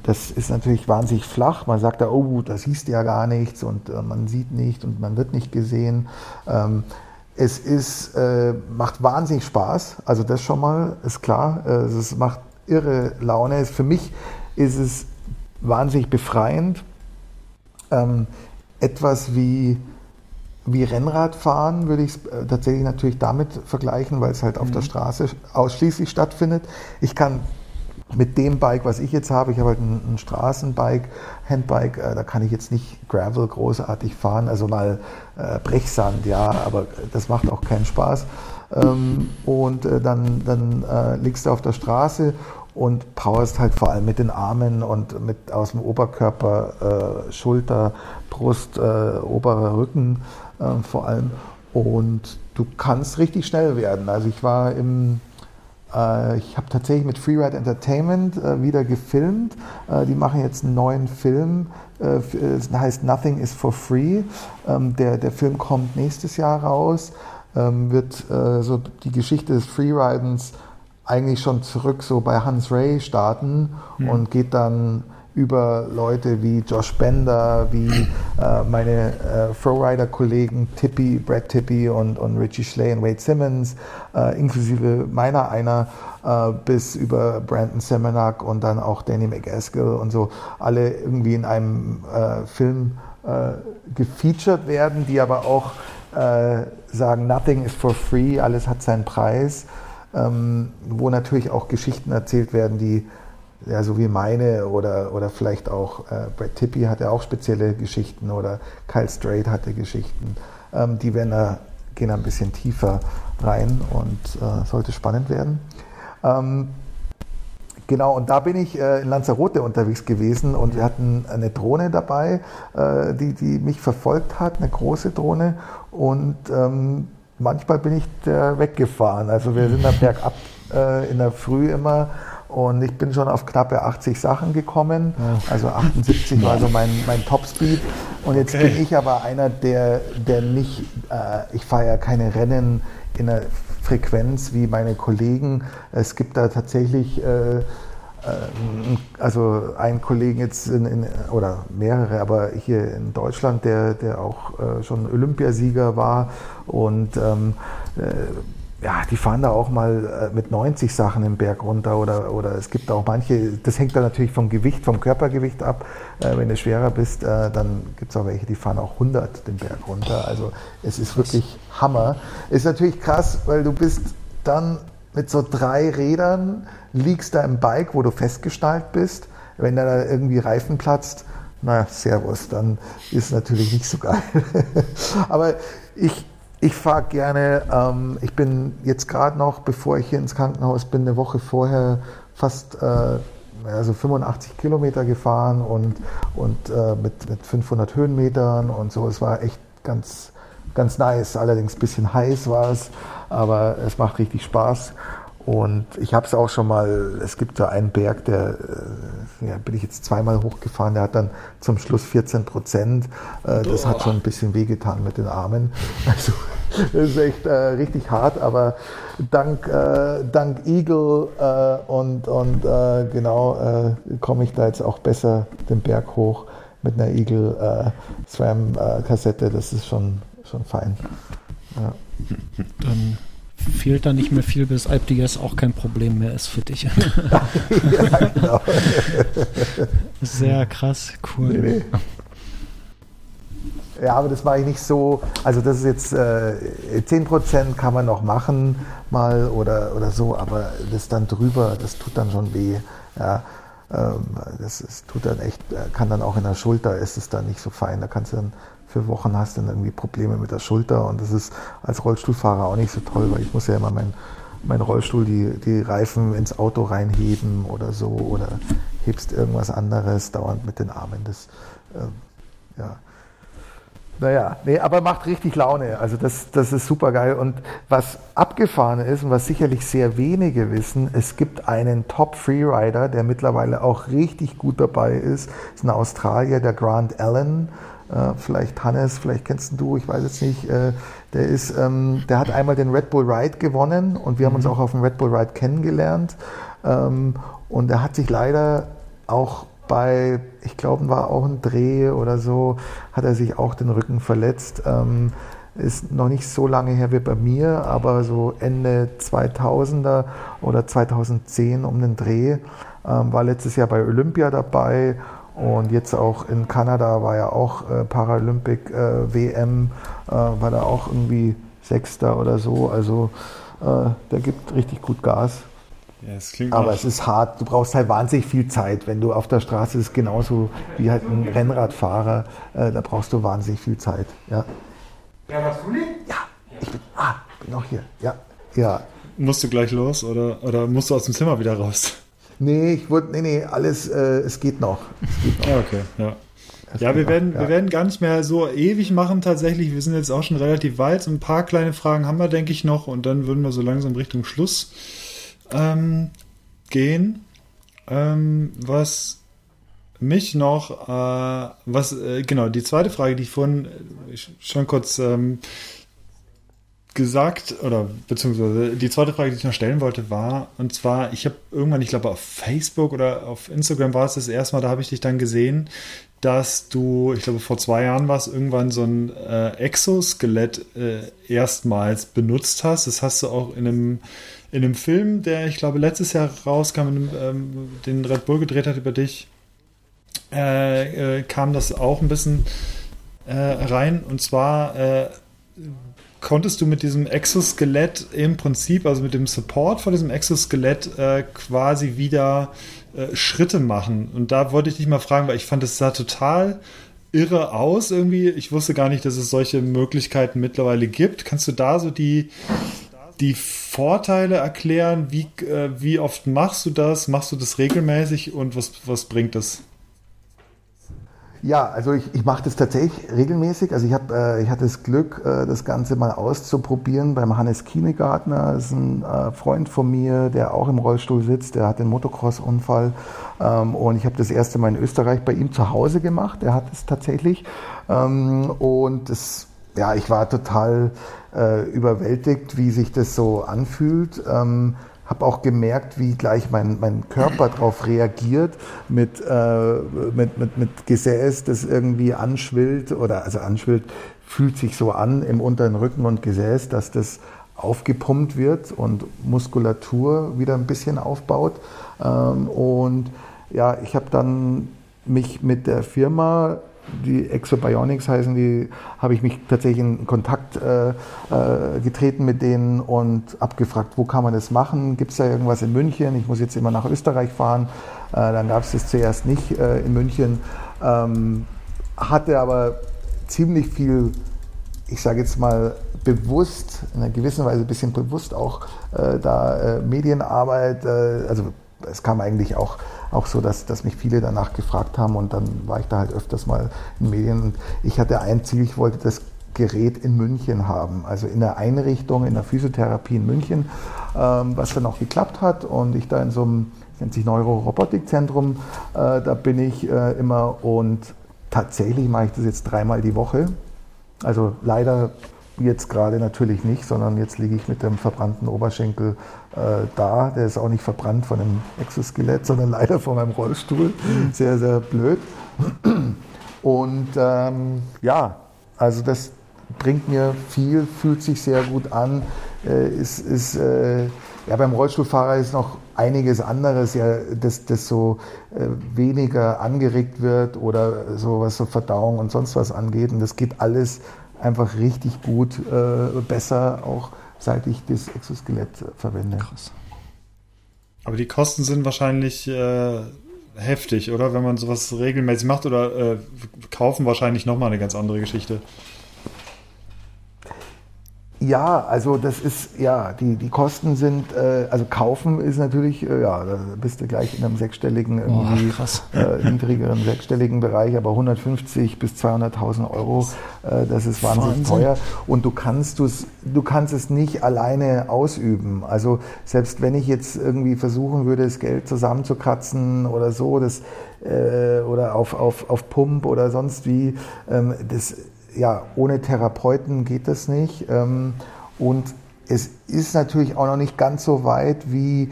das ist natürlich wahnsinnig flach. Man sagt da, oh, da siehst du ja gar nichts und äh, man sieht nicht und man wird nicht gesehen. Ähm, es ist, äh, macht wahnsinnig Spaß. Also das schon mal ist klar. Äh, es macht irre Laune. Für mich ist es wahnsinnig befreiend. Ähm, etwas wie wie Rennradfahren würde ich es tatsächlich natürlich damit vergleichen, weil es halt auf der mhm. Straße ausschließlich stattfindet. Ich kann mit dem Bike, was ich jetzt habe, ich habe halt ein, ein Straßenbike, Handbike, äh, da kann ich jetzt nicht Gravel großartig fahren, also mal äh, Brechsand, ja, aber das macht auch keinen Spaß. Ähm, und äh, dann, dann äh, liegst du auf der Straße und powerst halt vor allem mit den Armen und mit aus dem Oberkörper, äh, Schulter, Brust, äh, oberer Rücken vor allem. Und du kannst richtig schnell werden. Also ich war im ich habe tatsächlich mit Freeride Entertainment äh, wieder gefilmt. Äh, die machen jetzt einen neuen Film. Es heißt Nothing is for Free. Ähm, der, der Film kommt nächstes Jahr raus. Ähm, wird so die Geschichte des Freeridens eigentlich schon zurück so bei Hans Ray starten mhm. und geht dann über Leute wie Josh Bender, wie äh, meine äh, Flowrider-Kollegen Tippy, Brad Tippy und, und Richie Schley und Wade Simmons, äh, inklusive meiner einer, äh, bis über Brandon Semenak und dann auch Danny McEskill und so, alle irgendwie in einem äh, Film äh, gefeatured werden, die aber auch sagen, nothing is for free, alles hat seinen Preis, ähm, wo natürlich auch Geschichten erzählt werden, die ja, so wie meine oder, oder vielleicht auch äh, Brad Tippy hatte auch spezielle Geschichten oder Kyle Strait hatte Geschichten. Ähm, die werden da, gehen ein bisschen tiefer rein und äh, sollte spannend werden. Ähm, genau, und da bin ich äh, in Lanzarote unterwegs gewesen und wir hatten eine Drohne dabei, äh, die, die mich verfolgt hat, eine große Drohne und ähm, manchmal bin ich weggefahren. Also wir sind da bergab äh, in der Früh immer und ich bin schon auf knappe 80 Sachen gekommen. Also 78 war so mein, mein Topspeed. Und jetzt okay. bin ich aber einer, der, der nicht, äh, ich fahre ja keine Rennen in einer Frequenz wie meine Kollegen. Es gibt da tatsächlich äh, äh also einen Kollegen jetzt in, in, oder mehrere, aber hier in Deutschland, der, der auch äh, schon Olympiasieger war und ähm, äh, ja, die fahren da auch mal äh, mit 90 Sachen im Berg runter oder, oder es gibt auch manche, das hängt dann natürlich vom Gewicht, vom Körpergewicht ab. Äh, wenn du schwerer bist, äh, dann gibt es auch welche, die fahren auch 100 den Berg runter. Also es ist wirklich Hammer. Ist natürlich krass, weil du bist dann mit so drei Rädern, liegst da im Bike, wo du festgestallt bist. Wenn da irgendwie Reifen platzt, na, Servus, dann ist natürlich nicht so geil. Aber ich, ich fahre gerne, ähm, ich bin jetzt gerade noch, bevor ich hier ins Krankenhaus bin, eine Woche vorher fast äh, also 85 Kilometer gefahren und, und äh, mit, mit 500 Höhenmetern und so. Es war echt ganz, ganz nice. Allerdings ein bisschen heiß war es, aber es macht richtig Spaß. Und ich habe es auch schon mal, es gibt da einen Berg, der äh, ja, bin ich jetzt zweimal hochgefahren, der hat dann zum Schluss 14 Prozent. Äh, das hat schon ein bisschen wehgetan mit den Armen. Also das ist echt äh, richtig hart, aber dank, äh, dank Eagle äh, und, und äh, genau komme ich da jetzt auch besser den Berg hoch mit einer Eagle SRAM Kassette. Das ist schon, schon fein. Ja. Dann fehlt da nicht mehr viel, bis IPDS auch kein Problem mehr ist für dich. ja, genau. Sehr krass, cool. Nee, nee. Ja, aber das mache ich nicht so. Also das ist jetzt äh, 10% kann man noch machen mal oder, oder so, aber das dann drüber, das tut dann schon weh. Ja, ähm, das ist, tut dann echt, äh, kann dann auch in der Schulter ist es dann nicht so fein. Da kannst du dann für Wochen hast dann irgendwie Probleme mit der Schulter und das ist als Rollstuhlfahrer auch nicht so toll, weil ich muss ja immer meinen mein Rollstuhl die, die Reifen ins Auto reinheben oder so oder hebst irgendwas anderes dauernd mit den Armen. Das, äh, ja. Naja, nee, aber macht richtig Laune. Also das, das ist super geil. Und was abgefahren ist und was sicherlich sehr wenige wissen, es gibt einen Top Freerider, der mittlerweile auch richtig gut dabei ist. Das ist ein Australier, der Grant Allen. Äh, vielleicht Hannes, vielleicht kennst du, ich weiß jetzt nicht. Äh, der ist, ähm, der hat einmal den Red Bull Ride gewonnen und wir haben uns mhm. auch auf dem Red Bull Ride kennengelernt. Ähm, und er hat sich leider auch bei, ich glaube, war auch ein Dreh oder so, hat er sich auch den Rücken verletzt. Ähm, ist noch nicht so lange her wie bei mir, aber so Ende 2000er oder 2010 um den Dreh. Ähm, war letztes Jahr bei Olympia dabei und jetzt auch in Kanada war ja auch äh, Paralympic äh, WM, äh, war da auch irgendwie Sechster oder so. Also äh, der gibt richtig gut Gas. Ja, Aber es ist hart, du brauchst halt wahnsinnig viel Zeit. Wenn du auf der Straße ist, genauso wie halt ein Rennradfahrer, äh, da brauchst du wahnsinnig viel Zeit. Ja, ja warst du nicht? Ja, ich bin, ah, bin auch hier. Ja, ja. Musst du gleich los oder, oder musst du aus dem Zimmer wieder raus? Nee, ich wurde, nee, nee, alles, äh, es geht noch. Es geht noch. Ja, okay, ja. ja, wir werden, ja. wir werden gar nicht mehr so ewig machen tatsächlich. Wir sind jetzt auch schon relativ weit. ein paar kleine Fragen haben wir, denke ich, noch. Und dann würden wir so langsam Richtung Schluss ähm, gehen. Ähm, was mich noch, äh, was, äh, genau, die zweite Frage, die ich vorhin äh, schon kurz ähm, gesagt, oder beziehungsweise die zweite Frage, die ich noch stellen wollte, war, und zwar, ich habe irgendwann, ich glaube auf Facebook oder auf Instagram war es das erste Mal, da habe ich dich dann gesehen, dass du, ich glaube vor zwei Jahren war es, irgendwann so ein äh, Exoskelett äh, erstmals benutzt hast. Das hast du auch in einem, in einem Film, der ich glaube letztes Jahr rauskam, einem, ähm, den Red Bull gedreht hat über dich, äh, äh kam das auch ein bisschen äh, rein. Und zwar äh, konntest du mit diesem Exoskelett im Prinzip, also mit dem Support von diesem Exoskelett äh, quasi wieder äh, Schritte machen. Und da wollte ich dich mal fragen, weil ich fand, es sah total irre aus irgendwie. Ich wusste gar nicht, dass es solche Möglichkeiten mittlerweile gibt. Kannst du da so die, die Vorteile erklären? Wie, äh, wie oft machst du das? Machst du das regelmäßig und was, was bringt das? Ja, also ich, ich mache das tatsächlich regelmäßig. Also ich, hab, äh, ich hatte das Glück, äh, das Ganze mal auszuprobieren beim Hannes Kienegartner. Das ist ein äh, Freund von mir, der auch im Rollstuhl sitzt. Der hat einen Motocross-Unfall. Ähm, und ich habe das erste Mal in Österreich bei ihm zu Hause gemacht. Er hat es tatsächlich. Ähm, und das, ja, ich war total äh, überwältigt, wie sich das so anfühlt. Ähm, habe auch gemerkt, wie gleich mein, mein Körper darauf reagiert mit, äh, mit, mit, mit Gesäß, das irgendwie anschwillt oder also anschwillt, fühlt sich so an im unteren Rücken und Gesäß, dass das aufgepumpt wird und Muskulatur wieder ein bisschen aufbaut. Ähm, und ja, ich habe dann mich mit der Firma die Exobionics heißen, die habe ich mich tatsächlich in Kontakt äh, äh, getreten mit denen und abgefragt, wo kann man das machen? Gibt es da irgendwas in München? Ich muss jetzt immer nach Österreich fahren. Äh, dann gab es das zuerst nicht äh, in München. Ähm, hatte aber ziemlich viel, ich sage jetzt mal, bewusst, in einer gewissen Weise ein bisschen bewusst auch äh, da Medienarbeit, also es kam eigentlich auch auch so, dass, dass mich viele danach gefragt haben und dann war ich da halt öfters mal in Medien und ich hatte ein Ziel, ich wollte das Gerät in München haben, also in der Einrichtung, in der Physiotherapie in München, ähm, was dann auch geklappt hat und ich da in so einem, nennt sich Neurorobotikzentrum, äh, da bin ich äh, immer und tatsächlich mache ich das jetzt dreimal die Woche. Also leider Jetzt gerade natürlich nicht, sondern jetzt liege ich mit dem verbrannten Oberschenkel äh, da. Der ist auch nicht verbrannt von einem Exoskelett, sondern leider von meinem Rollstuhl. Mhm. Sehr, sehr blöd. Und ähm, ja, also das bringt mir viel, fühlt sich sehr gut an. Äh, ist, ist, äh, ja, beim Rollstuhlfahrer ist noch einiges anderes, ja, das, das so äh, weniger angeregt wird oder so was so Verdauung und sonst was angeht. Und das geht alles einfach richtig gut, äh, besser, auch seit ich das Exoskelett verwende. Krass. Aber die Kosten sind wahrscheinlich äh, heftig, oder? Wenn man sowas regelmäßig macht oder äh, kaufen wahrscheinlich nochmal eine ganz andere Geschichte. Ja, also das ist, ja, die, die Kosten sind, äh, also kaufen ist natürlich, äh, ja, da bist du gleich in einem sechsstelligen, irgendwie oh, äh, niedrigeren sechsstelligen Bereich, aber 150 bis 200.000 Euro, äh, das ist wahnsinnig Wahnsinn. teuer und du kannst, du's, du kannst es nicht alleine ausüben. Also selbst wenn ich jetzt irgendwie versuchen würde, das Geld zusammenzukratzen oder so, das, äh, oder auf, auf, auf Pump oder sonst wie, ähm, das ja, ohne Therapeuten geht das nicht. Ähm, und es ist natürlich auch noch nicht ganz so weit, wie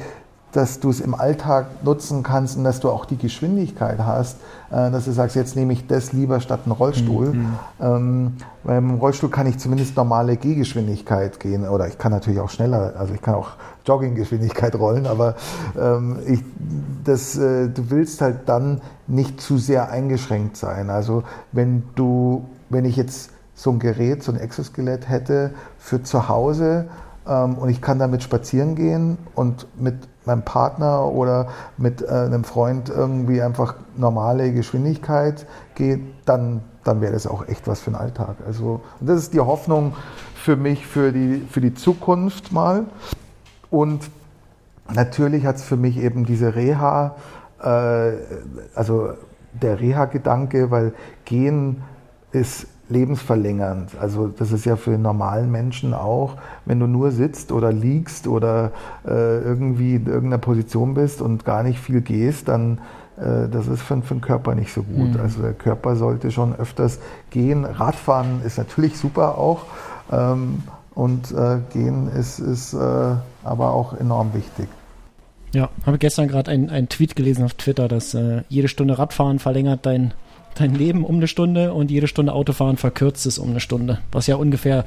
dass du es im Alltag nutzen kannst und dass du auch die Geschwindigkeit hast, äh, dass du sagst, jetzt nehme ich das lieber statt einen Rollstuhl. Mhm. Ähm, weil im Rollstuhl kann ich zumindest normale Gehgeschwindigkeit gehen oder ich kann natürlich auch schneller, also ich kann auch Jogginggeschwindigkeit rollen, aber ähm, ich, das, äh, du willst halt dann nicht zu sehr eingeschränkt sein. Also wenn du wenn ich jetzt so ein Gerät, so ein Exoskelett hätte für zu Hause ähm, und ich kann damit spazieren gehen und mit meinem Partner oder mit äh, einem Freund irgendwie einfach normale Geschwindigkeit geht, dann, dann wäre das auch echt was für den Alltag. Also das ist die Hoffnung für mich, für die, für die Zukunft mal. Und natürlich hat es für mich eben diese Reha, äh, also der Reha-Gedanke, weil Gehen ist lebensverlängernd. Also das ist ja für den normalen Menschen auch, wenn du nur sitzt oder liegst oder äh, irgendwie in irgendeiner Position bist und gar nicht viel gehst, dann äh, das ist für, für, den Körper nicht so gut. Mhm. Also der Körper sollte schon öfters gehen. Radfahren ist natürlich super auch. Ähm, und äh, gehen ist, ist äh, aber auch enorm wichtig. Ja, habe gestern gerade einen Tweet gelesen auf Twitter, dass äh, jede Stunde Radfahren verlängert dein, dein Leben um eine Stunde und jede Stunde Autofahren verkürzt es um eine Stunde. Was ja ungefähr,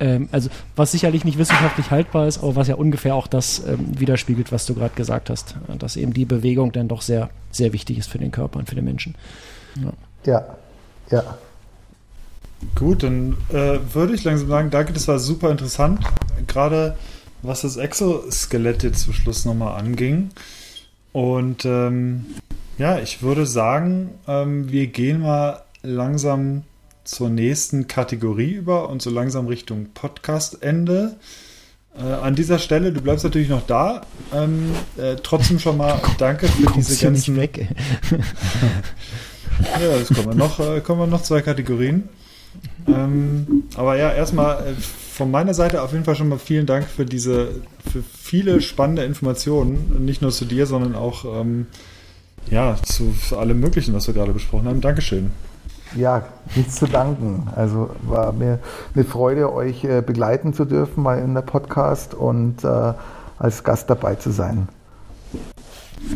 ähm, also was sicherlich nicht wissenschaftlich haltbar ist, aber was ja ungefähr auch das ähm, widerspiegelt, was du gerade gesagt hast, dass eben die Bewegung dann doch sehr, sehr wichtig ist für den Körper und für den Menschen. Ja, ja. ja. Gut, dann äh, würde ich langsam sagen, danke, das war super interessant. Gerade was das Exoskelett jetzt zum Schluss nochmal anging. Und ähm, ja, ich würde sagen, ähm, wir gehen mal langsam zur nächsten Kategorie über und so langsam Richtung Podcast-Ende. Äh, an dieser Stelle, du bleibst natürlich noch da. Ähm, äh, trotzdem schon mal danke für Kommst diese ganzen. Nicht weg, ja, es kommen noch, äh, kommen noch zwei Kategorien. Ähm, aber ja, erstmal äh, von meiner Seite auf jeden Fall schon mal vielen Dank für diese, für viele spannende Informationen. Nicht nur zu dir, sondern auch ähm, ja, zu, allem Möglichen, was wir gerade besprochen haben. Dankeschön. Ja, nichts zu danken. Also war mir eine Freude, euch äh, begleiten zu dürfen, mal in der Podcast und äh, als Gast dabei zu sein.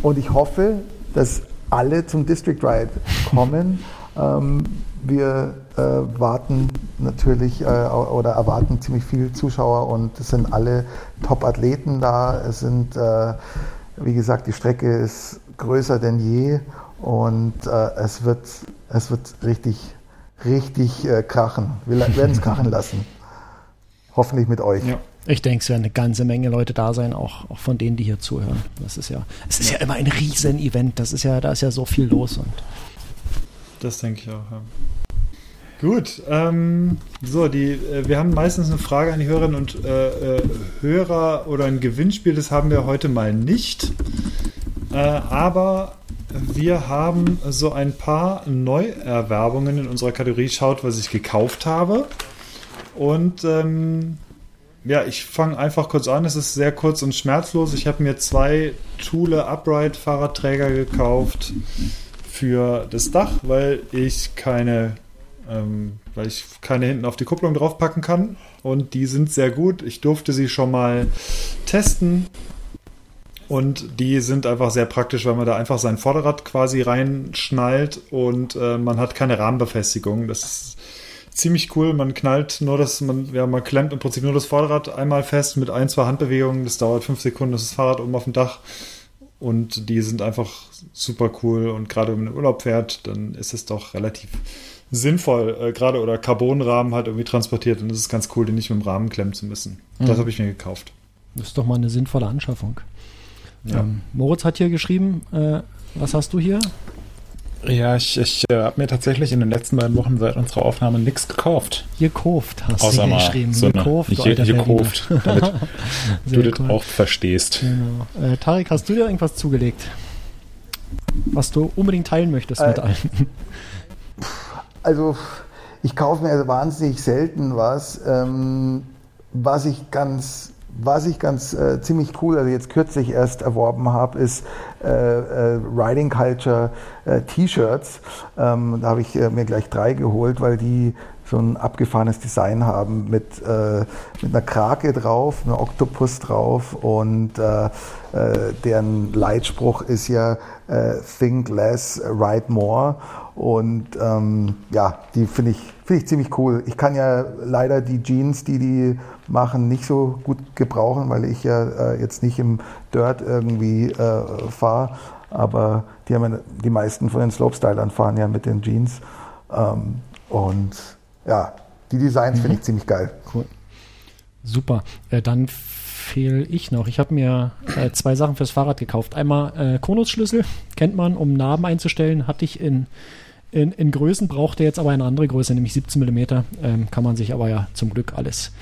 Und ich hoffe, dass alle zum District Ride kommen. Ähm, wir äh, warten natürlich äh, oder erwarten ziemlich viele Zuschauer und es sind alle Top-Athleten da. Es sind, äh, wie gesagt, die Strecke ist größer denn je und äh, es, wird, es wird richtig, richtig äh, krachen. Wir werden es krachen lassen. Hoffentlich mit euch. Ja. Ich denke, es werden eine ganze Menge Leute da sein, auch, auch von denen, die hier zuhören. Das ist ja, es ist ja, ja immer ein Riesen-Event. Das ist ja, da ist ja so viel los und das denke ich auch. Ja. Gut, ähm, so, die, äh, wir haben meistens eine Frage an die Hörerinnen und äh, äh, Hörer oder ein Gewinnspiel, das haben wir heute mal nicht. Äh, aber wir haben so ein paar Neuerwerbungen in unserer Kategorie Schaut, was ich gekauft habe. Und ähm, ja, ich fange einfach kurz an. Es ist sehr kurz und schmerzlos. Ich habe mir zwei Thule Upright Fahrradträger gekauft für das Dach, weil ich keine ähm, weil ich keine hinten auf die Kupplung draufpacken kann. Und die sind sehr gut. Ich durfte sie schon mal testen. Und die sind einfach sehr praktisch, weil man da einfach sein Vorderrad quasi reinschnallt und äh, man hat keine Rahmenbefestigung. Das ist ziemlich cool. Man knallt nur das, man, ja, man klemmt im Prinzip nur das Vorderrad einmal fest mit ein, zwei Handbewegungen. Das dauert fünf Sekunden, das ist das Fahrrad oben auf dem Dach. Und die sind einfach super cool. Und gerade wenn man in Urlaub fährt, dann ist es doch relativ sinnvoll, äh, gerade oder Carbonrahmen halt irgendwie transportiert und es ist ganz cool, den nicht mit dem Rahmen klemmen zu müssen. Mhm. Das habe ich mir gekauft. Das ist doch mal eine sinnvolle Anschaffung. Ja. Ähm, Moritz hat hier geschrieben, äh, was hast du hier? Ja, ich, ich äh, habe mir tatsächlich in den letzten beiden Wochen seit unserer Aufnahme nichts gekauft. Gekauft hast Außer du hier geschrieben. So gekauft, ich, gekauft, damit du das auch verstehst. Genau. Äh, Tarek, hast du dir irgendwas zugelegt? Was du unbedingt teilen möchtest mit äh, allen? Also ich kaufe mir wahnsinnig selten was. Ähm, was ich ganz was ich ganz äh, ziemlich cool, also jetzt kürzlich erst erworben habe, ist äh, äh, Riding Culture äh, T-Shirts. Ähm, da habe ich äh, mir gleich drei geholt, weil die so ein abgefahrenes Design haben mit, äh, mit einer Krake drauf, einem Oktopus drauf und deren Leitspruch ist ja Think Less, Ride More. Und ähm, ja, die finde ich, find ich ziemlich cool. Ich kann ja leider die Jeans, die die machen, nicht so gut gebrauchen, weil ich ja äh, jetzt nicht im Dirt irgendwie äh, fahre. Aber die, haben ja, die meisten von den Slopestylern fahren ja mit den Jeans. Ähm, und ja, die Designs mhm. finde ich ziemlich geil. Cool. Super. Äh, dann fehle ich noch. Ich habe mir äh, zwei Sachen fürs Fahrrad gekauft. Einmal äh, Konusschlüssel, kennt man, um Narben einzustellen. Hatte ich in in, in Größen braucht er jetzt aber eine andere Größe, nämlich 17 mm. Ähm, kann man sich aber ja zum Glück alles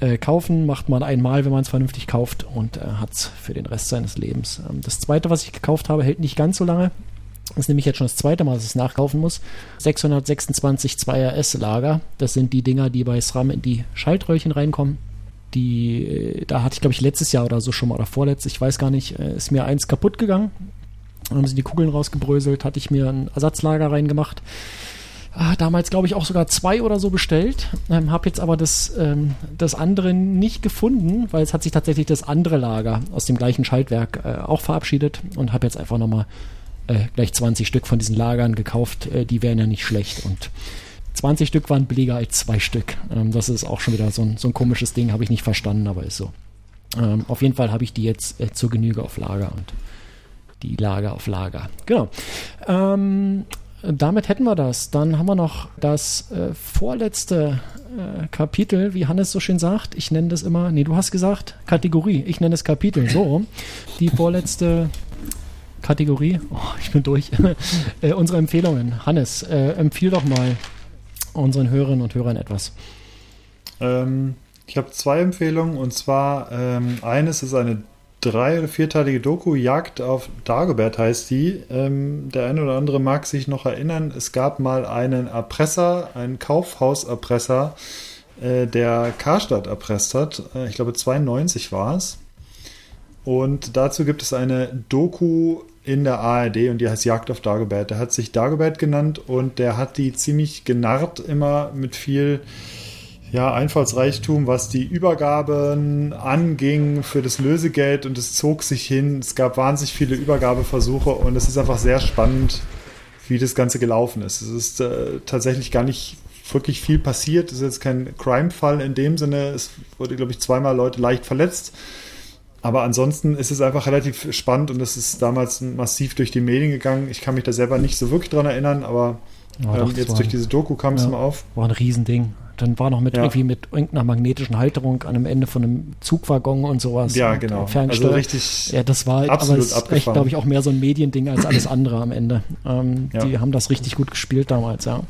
äh, kaufen. Macht man einmal, wenn man es vernünftig kauft und äh, hat es für den Rest seines Lebens. Ähm, das zweite, was ich gekauft habe, hält nicht ganz so lange. Das ist nämlich jetzt schon das zweite Mal, dass ich es nachkaufen muss. 626 2RS Lager. Das sind die Dinger, die bei SRAM in die Schaltröhrchen reinkommen. Die, äh, da hatte ich, glaube ich, letztes Jahr oder so schon mal oder vorletztes, ich weiß gar nicht, äh, ist mir eins kaputt gegangen. Dann haben sie die Kugeln rausgebröselt, hatte ich mir ein Ersatzlager reingemacht. ah, damals, glaube ich, auch sogar zwei oder so bestellt. Ähm, habe jetzt aber das, ähm, das andere nicht gefunden, weil es hat sich tatsächlich das andere Lager aus dem gleichen Schaltwerk äh, auch verabschiedet und habe jetzt einfach nochmal äh, gleich 20 Stück von diesen Lagern gekauft. Äh, die wären ja nicht schlecht und 20 Stück waren billiger als zwei Stück. Ähm, das ist auch schon wieder so ein, so ein komisches Ding, habe ich nicht verstanden, aber ist so. Ähm, auf jeden Fall habe ich die jetzt äh, zur Genüge auf Lager und die Lager auf Lager. Genau. Ähm, damit hätten wir das. Dann haben wir noch das äh, vorletzte äh, Kapitel, wie Hannes so schön sagt. Ich nenne das immer, nee, du hast gesagt Kategorie. Ich nenne es Kapitel. So rum. Die vorletzte Kategorie. Oh, ich bin durch. äh, unsere Empfehlungen. Hannes, äh, empfiehl doch mal unseren Hörerinnen und Hörern etwas. Ähm, ich habe zwei Empfehlungen und zwar ähm, eines ist eine drei- oder vierteilige Doku, Jagd auf Dagobert heißt die. Ähm, der eine oder andere mag sich noch erinnern, es gab mal einen Erpresser, einen Kaufhauserpresser, äh, der Karstadt erpresst hat. Äh, ich glaube 92 war es. Und dazu gibt es eine Doku in der ARD und die heißt Jagd auf Dagobert. Der hat sich Dagobert genannt und der hat die ziemlich genarrt immer mit viel ja, Einfallsreichtum, was die Übergaben anging für das Lösegeld und es zog sich hin. Es gab wahnsinnig viele Übergabeversuche und es ist einfach sehr spannend, wie das Ganze gelaufen ist. Es ist äh, tatsächlich gar nicht wirklich viel passiert. Es ist jetzt kein Crime-Fall in dem Sinne. Es wurde, glaube ich, zweimal Leute leicht verletzt. Aber ansonsten ist es einfach relativ spannend und es ist damals massiv durch die Medien gegangen. Ich kann mich da selber nicht so wirklich dran erinnern, aber ja, ähm, jetzt durch diese Doku kam es mal auf. War ein Riesending. Dann war noch mit ja. irgendwie mit irgendeiner magnetischen Halterung an einem Ende von einem Zugwaggon und sowas. Ja, genau. Also richtig. Ja, das war absolut aber ist echt, glaube ich, auch mehr so ein Mediending als alles andere am Ende. Ähm, ja. Die haben das richtig gut gespielt damals, ja.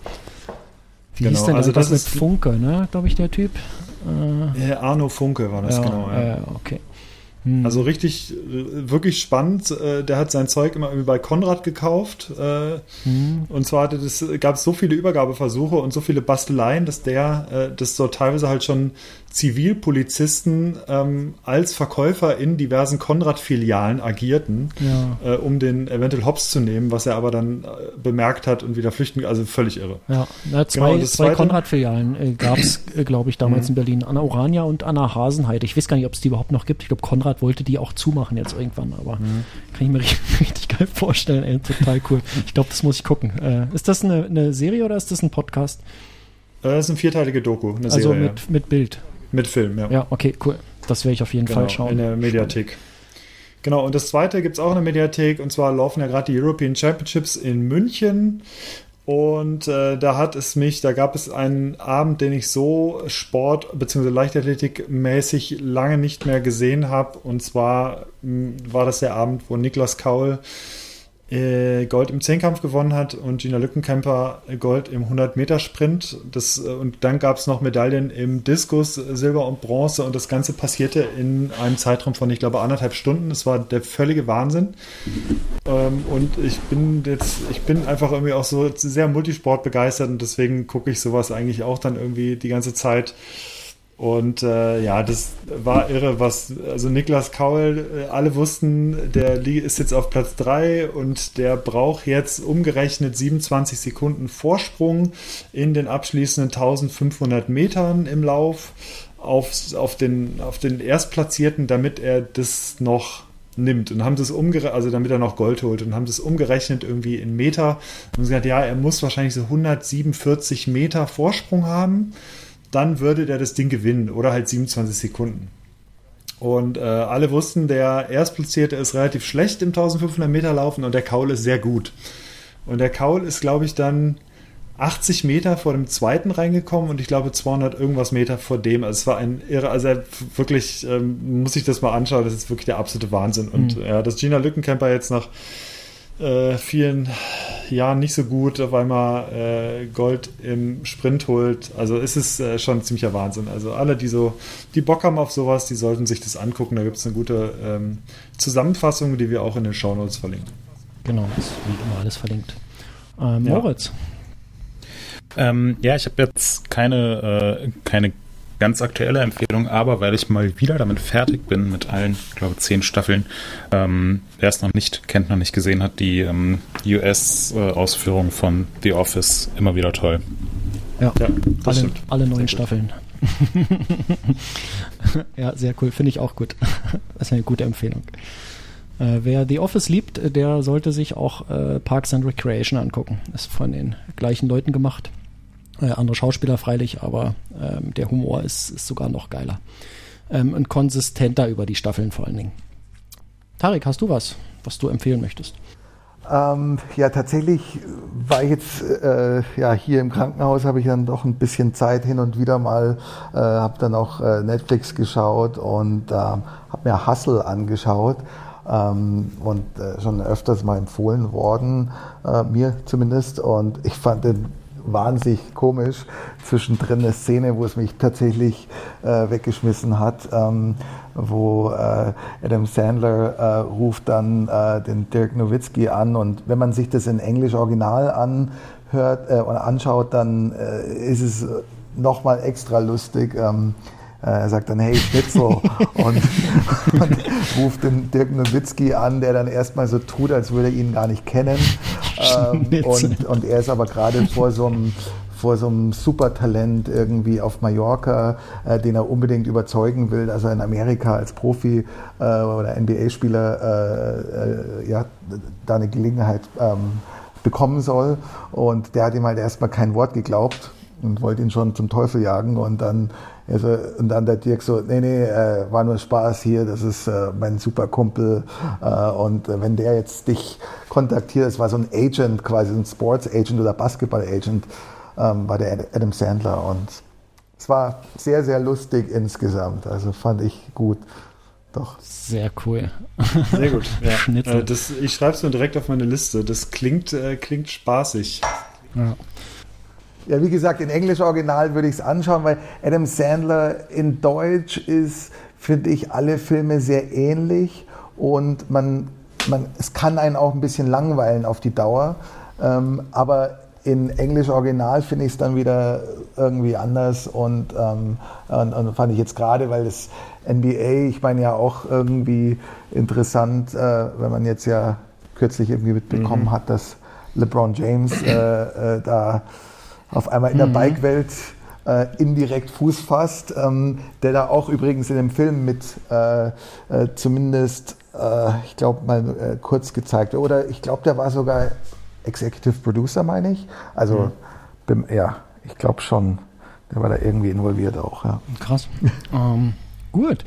Wie genau. hieß denn also das, mit Funke, ne? Glaube ich, der Typ. Äh, Arno Funke war das, ja, genau. Ja. okay. Hm. Also richtig, äh, wirklich spannend. Äh, der hat sein Zeug immer irgendwie bei Konrad gekauft. Äh, hm. Und zwar hatte das, gab es so viele Übergabeversuche und so viele Basteleien, dass der das so teilweise halt schon Zivilpolizisten ähm, als Verkäufer in diversen Konrad-Filialen agierten, ja. äh, um den eventuell Hops zu nehmen, was er aber dann äh, bemerkt hat und wieder flüchten, also völlig irre. Ja, Na, zwei, genau, zwei Konrad-Filialen äh, gab es, äh, glaube ich, damals mhm. in Berlin. Anna Orania und Anna Hasenheide. Ich weiß gar nicht, ob es die überhaupt noch gibt. Ich glaube, Konrad wollte die auch zumachen jetzt irgendwann, aber mhm. kann ich mir richtig, richtig, geil vorstellen. Ey, total cool. Ich glaube, das muss ich gucken. Äh, ist das eine, eine, Serie oder ist das ein Podcast? Äh, das ist eine vierteilige Doku, eine also Serie. mit, mit Bild. Mit Film, ja. Ja, okay, cool. Das werde ich auf jeden genau, Fall schauen. In der Mediathek. Genau, und das zweite gibt es auch in der Mediathek, und zwar laufen ja gerade die European Championships in München. Und äh, da hat es mich, da gab es einen Abend, den ich so Sport- bzw. Leichtathletik-mäßig lange nicht mehr gesehen habe. Und zwar mh, war das der Abend, wo Niklas Kaul Gold im Zehnkampf gewonnen hat und Gina Lückenkämper Gold im 100-Meter-Sprint. Das, äh, und dann gab es noch Medaillen im Diskus, Silber und Bronze und das Ganze passierte in einem Zeitraum von, ich glaube, anderthalb Stunden. Das war der völlige Wahnsinn. Ähm, und ich bin jetzt, ich bin einfach irgendwie auch so sehr Multisport begeistert und deswegen gucke ich sowas eigentlich auch dann irgendwie die ganze Zeit. Und äh, ja, das war irre, was, also Niklas Kaul, äh, alle wussten, der ist jetzt auf Platz 3 und der braucht jetzt umgerechnet 27 Sekunden Vorsprung in den abschließenden 1500 Metern im Lauf auf, auf, den, auf den Erstplatzierten, damit er das noch nimmt und haben das umgerechnet, also damit er noch Gold holt und haben das umgerechnet irgendwie in Meter und gesagt, ja, er muss wahrscheinlich so 147 Meter Vorsprung haben dann würde der das Ding gewinnen oder halt 27 Sekunden. Und äh, alle wussten, der Erstplatzierte ist relativ schlecht im 1500 Meter Laufen und der Kaul ist sehr gut. Und der Kaul ist, glaube ich, dann 80 Meter vor dem zweiten reingekommen und ich glaube 200 irgendwas Meter vor dem. Also es war ein irre, also wirklich, ähm, muss ich das mal anschauen, das ist wirklich der absolute Wahnsinn. Und mhm. ja, dass Gina Lückenkämper jetzt nach äh, vielen Jahren nicht so gut auf einmal äh, Gold im Sprint holt. Also es ist äh, schon ziemlicher Wahnsinn. Also alle, die so, die Bock haben auf sowas, die sollten sich das angucken. Da gibt es eine gute ähm, Zusammenfassung, die wir auch in den Shownotes verlinken. Genau, ist wie immer alles verlinkt. Ähm, Moritz. Ja, ähm, ja ich habe jetzt keine, äh, keine ganz aktuelle Empfehlung, aber weil ich mal wieder damit fertig bin mit allen, glaube zehn Staffeln, ähm, wer es noch nicht kennt, noch nicht gesehen hat, die ähm, US-Ausführung von The Office immer wieder toll. Ja, ja alle, alle neun Staffeln. ja, sehr cool. Finde ich auch gut. Das ist eine gute Empfehlung. Äh, wer The Office liebt, der sollte sich auch äh, Parks and Recreation angucken. Ist von den gleichen Leuten gemacht. Äh, andere Schauspieler freilich, aber ähm, der Humor ist, ist, sogar noch geiler. Ähm, und konsistenter über die Staffeln vor allen Dingen. Tarek, hast du was, was du empfehlen möchtest? Ähm, ja, tatsächlich war ich jetzt äh, ja hier im Krankenhaus, habe ich dann doch ein bisschen Zeit hin und wieder mal, äh, habe dann auch äh, Netflix geschaut und äh, habe mir Hustle angeschaut ähm, und äh, schon öfters mal empfohlen worden, äh, mir zumindest. Und ich fand den wahnsinnig komisch. Zwischendrin eine Szene, wo es mich tatsächlich äh, weggeschmissen hat, ähm, wo äh, Adam Sandler äh, ruft dann äh, den Dirk Nowitzki an und wenn man sich das in Englisch Original anhört äh, oder anschaut, dann äh, ist es nochmal extra lustig. Ähm, er sagt dann, hey Schnitzel und, und, ruft den Dirk Nowitzki an, der dann erstmal so tut, als würde er ihn gar nicht kennen. Ähm, und, und er ist aber gerade vor so einem vor so einem Supertalent irgendwie auf Mallorca, äh, den er unbedingt überzeugen will, dass er in Amerika als Profi äh, oder NBA-Spieler äh, äh, ja, da eine Gelegenheit ähm, bekommen soll. Und der hat ihm halt erstmal kein Wort geglaubt und wollte ihn schon zum Teufel jagen und dann also, und dann der Dirk so, nee, nee, äh, war nur Spaß hier, das ist äh, mein super Kumpel. Äh, und äh, wenn der jetzt dich kontaktiert, das war so ein Agent, quasi ein Sports Agent oder Basketball Agent, ähm, war der Adam Sandler. Und es war sehr, sehr lustig insgesamt. Also fand ich gut. Doch. Sehr cool. Sehr gut. Ja. Äh, das, ich schreibe es mir direkt auf meine Liste. Das klingt, äh, klingt spaßig. Ja. Ja, wie gesagt, in Englisch Original würde ich es anschauen, weil Adam Sandler in Deutsch ist, finde ich, alle Filme sehr ähnlich und man, man, es kann einen auch ein bisschen langweilen auf die Dauer. Ähm, aber in Englisch Original finde ich es dann wieder irgendwie anders und, ähm, und, und, fand ich jetzt gerade, weil das NBA, ich meine ja auch irgendwie interessant, äh, wenn man jetzt ja kürzlich irgendwie mitbekommen mhm. hat, dass LeBron James äh, äh, da auf einmal in der mhm. Bike-Welt äh, indirekt Fuß fasst, ähm, der da auch übrigens in dem Film mit äh, äh, zumindest, äh, ich glaube, mal äh, kurz gezeigt wird. Oder ich glaube, der war sogar Executive Producer, meine ich. Also, mhm. ja, ich glaube schon, der war da irgendwie involviert auch. Ja. Krass. ähm, gut.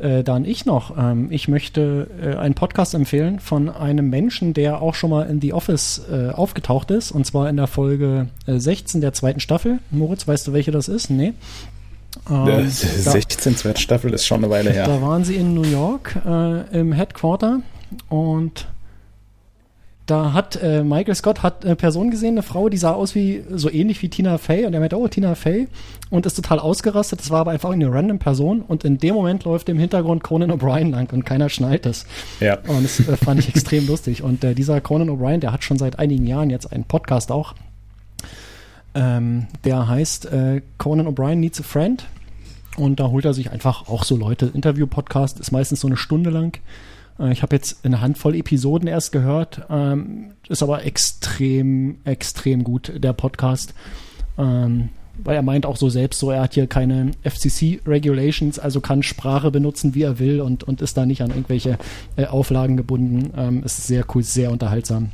Äh, dann ich noch. Ähm, ich möchte äh, einen Podcast empfehlen von einem Menschen, der auch schon mal in The Office äh, aufgetaucht ist, und zwar in der Folge 16 äh, der zweiten Staffel. Moritz, weißt du, welche das ist? Nee. Ähm, 16 zweite Staffel ist schon eine Weile her. Da waren sie in New York äh, im Headquarter und da hat äh, Michael Scott hat eine Person gesehen, eine Frau, die sah aus wie so ähnlich wie Tina Fey und er meinte, oh, Tina Fey und ist total ausgerastet. Das war aber einfach eine random Person und in dem Moment läuft im Hintergrund Conan O'Brien lang und keiner schnallt es. Ja. Und das äh, fand ich extrem lustig. Und äh, dieser Conan O'Brien, der hat schon seit einigen Jahren jetzt einen Podcast auch. Ähm, der heißt äh, Conan O'Brien Needs a Friend. Und da holt er sich einfach auch so Leute. Interview-Podcast ist meistens so eine Stunde lang. Äh, ich habe jetzt eine Handvoll Episoden erst gehört, ähm, ist aber extrem, extrem gut, der Podcast. Ähm, weil er meint auch so selbst so, er hat hier keine FCC-Regulations, also kann Sprache benutzen, wie er will und, und ist da nicht an irgendwelche äh, Auflagen gebunden. Ähm, ist sehr cool, sehr unterhaltsam.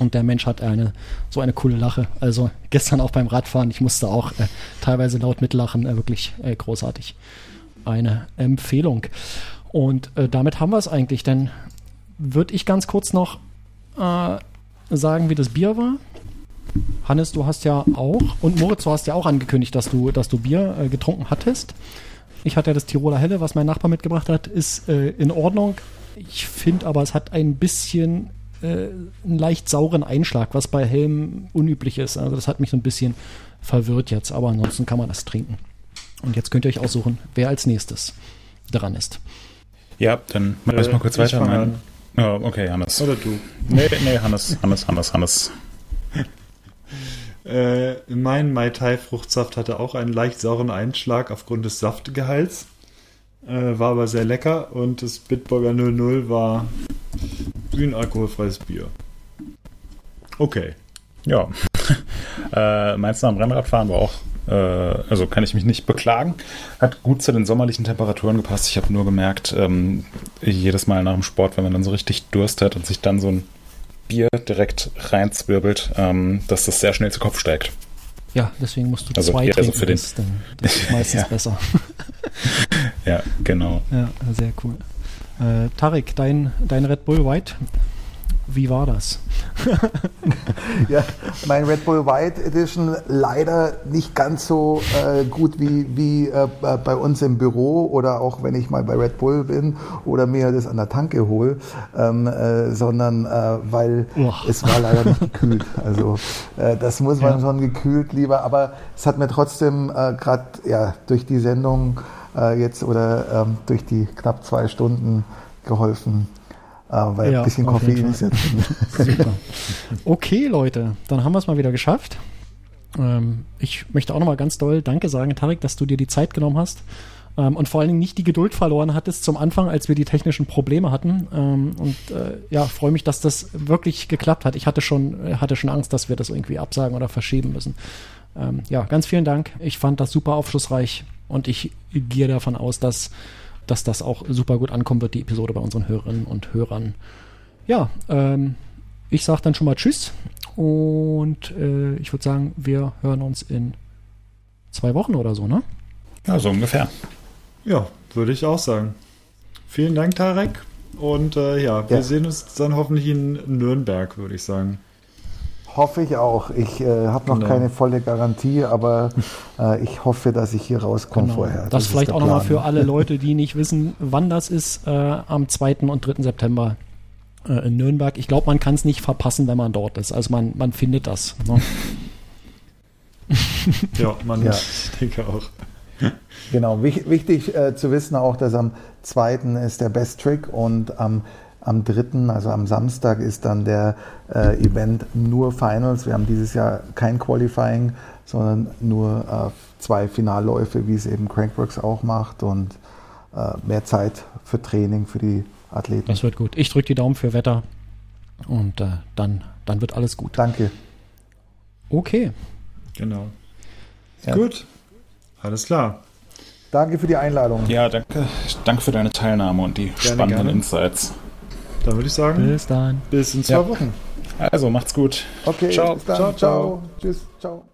Und der Mensch hat eine so eine coole Lache. Also gestern auch beim Radfahren, ich musste auch äh, teilweise laut mitlachen, wirklich großartig. Eine Empfehlung. Und äh, damit haben wir es eigentlich. Dann würde ich ganz kurz noch äh, sagen, wie das Bier war. Hannes, du hast ja auch, und Moritz, du hast ja auch angekündigt, dass du, dass du Bier äh, getrunken hattest. Ich hatte ja das Tiroler Helle, was mein Nachbar mitgebracht hat, ist äh, in Ordnung. Ich finde aber, es hat ein bisschen äh, einen leicht sauren Einschlag, was bei Helm unüblich ist. Also das hat mich so ein bisschen verwirrt jetzt, aber ansonsten kann man das trinken. Und jetzt könnt ihr euch aussuchen, wer als nächstes dran ist. Ja, dann mach äh, mal kurz weiter. Mein, oh, okay, Hannes. Oder du. Nee, nee, Hannes, Hannes, Hannes, Hannes. Äh, mein Mai Tai Fruchtsaft hatte auch einen leicht sauren Einschlag aufgrund des Saftgehalts. Äh, war aber sehr lecker und das Bitburger 00 war ein alkoholfreies Bier. Okay. Ja. äh, meins am Rennradfahren war auch, äh, also kann ich mich nicht beklagen. Hat gut zu den sommerlichen Temperaturen gepasst. Ich habe nur gemerkt, ähm, jedes Mal nach dem Sport, wenn man dann so richtig Durst hat und sich dann so ein Bier direkt reinzwirbelt, ähm, dass das sehr schnell zu Kopf steigt. Ja, deswegen musst du Also zwei eher so trinken, für den- das, das ist meistens Ja. besser. Ja, genau. Ja, sehr cool. Äh, Tarek, dein, dein Red Bull White, wie war das? Ja, mein Red Bull White Edition leider nicht ganz so äh, gut wie, wie äh, bei uns im Büro oder auch wenn ich mal bei Red Bull bin oder mir das an der Tanke hole, ähm, äh, sondern äh, weil Uah. es war leider nicht gekühlt. Also äh, das muss man Ja. schon gekühlt lieber, aber es hat mir trotzdem äh, gerade ja, durch die Sendung äh, jetzt oder ähm, durch die knapp zwei Stunden geholfen, äh, weil Ja, ein bisschen Koffein ist drin. Super. Okay, Leute, dann haben wir es mal wieder geschafft. Ähm, ich möchte auch nochmal ganz doll Danke sagen, Tarek, dass du dir die Zeit genommen hast. Ähm, und vor allen Dingen nicht die Geduld verloren hattest zum Anfang, als wir die technischen Probleme hatten. Ähm, und äh, ja, freue mich, dass das wirklich geklappt hat. Ich hatte schon, äh, hatte schon Angst, dass wir das irgendwie absagen oder verschieben müssen. Ja, ganz vielen Dank. Ich fand das super aufschlussreich und ich gehe davon aus, dass, dass das auch super gut ankommen wird, die Episode bei unseren Hörerinnen und Hörern. Ja, ähm, ich sage dann schon mal Tschüss und äh, ich würde sagen, wir hören uns in zwei Wochen oder so, ne? Ja, so ungefähr. Ja, würde ich auch sagen. Vielen Dank, Tarek. Und äh, ja, wir Ja. sehen uns dann hoffentlich in Nürnberg, würde ich sagen. Hoffe ich auch. Ich äh, habe noch Genau. keine volle Garantie, aber äh, ich hoffe, dass ich hier rauskomme vorher. Genau. Das, ist vielleicht auch nochmal für alle Leute, die nicht wissen, wann das ist, äh, am 2. und 3. September äh, in Nürnberg. Ich glaube, man kann es nicht verpassen, wenn man dort ist. Also man, man findet das. Ne? Ja, man, Ja. ich denke auch. Genau, wich, wichtig äh, zu wissen auch, dass am 2. ist der Best Trick und am, am 3., also am Samstag, ist dann der äh, Event nur Finals. Wir haben dieses Jahr kein Qualifying, sondern nur äh, zwei Finalläufe, wie es eben Crankworks auch macht und äh, mehr Zeit für Training für die Athleten. Das wird gut. Ich drücke die Daumen für Wetter und äh, dann, dann wird alles gut. Danke. Okay. Genau. Ja. Gut. Alles klar. Danke für die Einladung. Ja, danke, danke für deine Teilnahme und die spannenden gerne. Insights. Dann würde ich sagen, Bis dann. bis in zwei Ja. Wochen. Also macht's gut. Okay, Ciao. bis dann. Ciao, ciao. Tschüss. Ciao.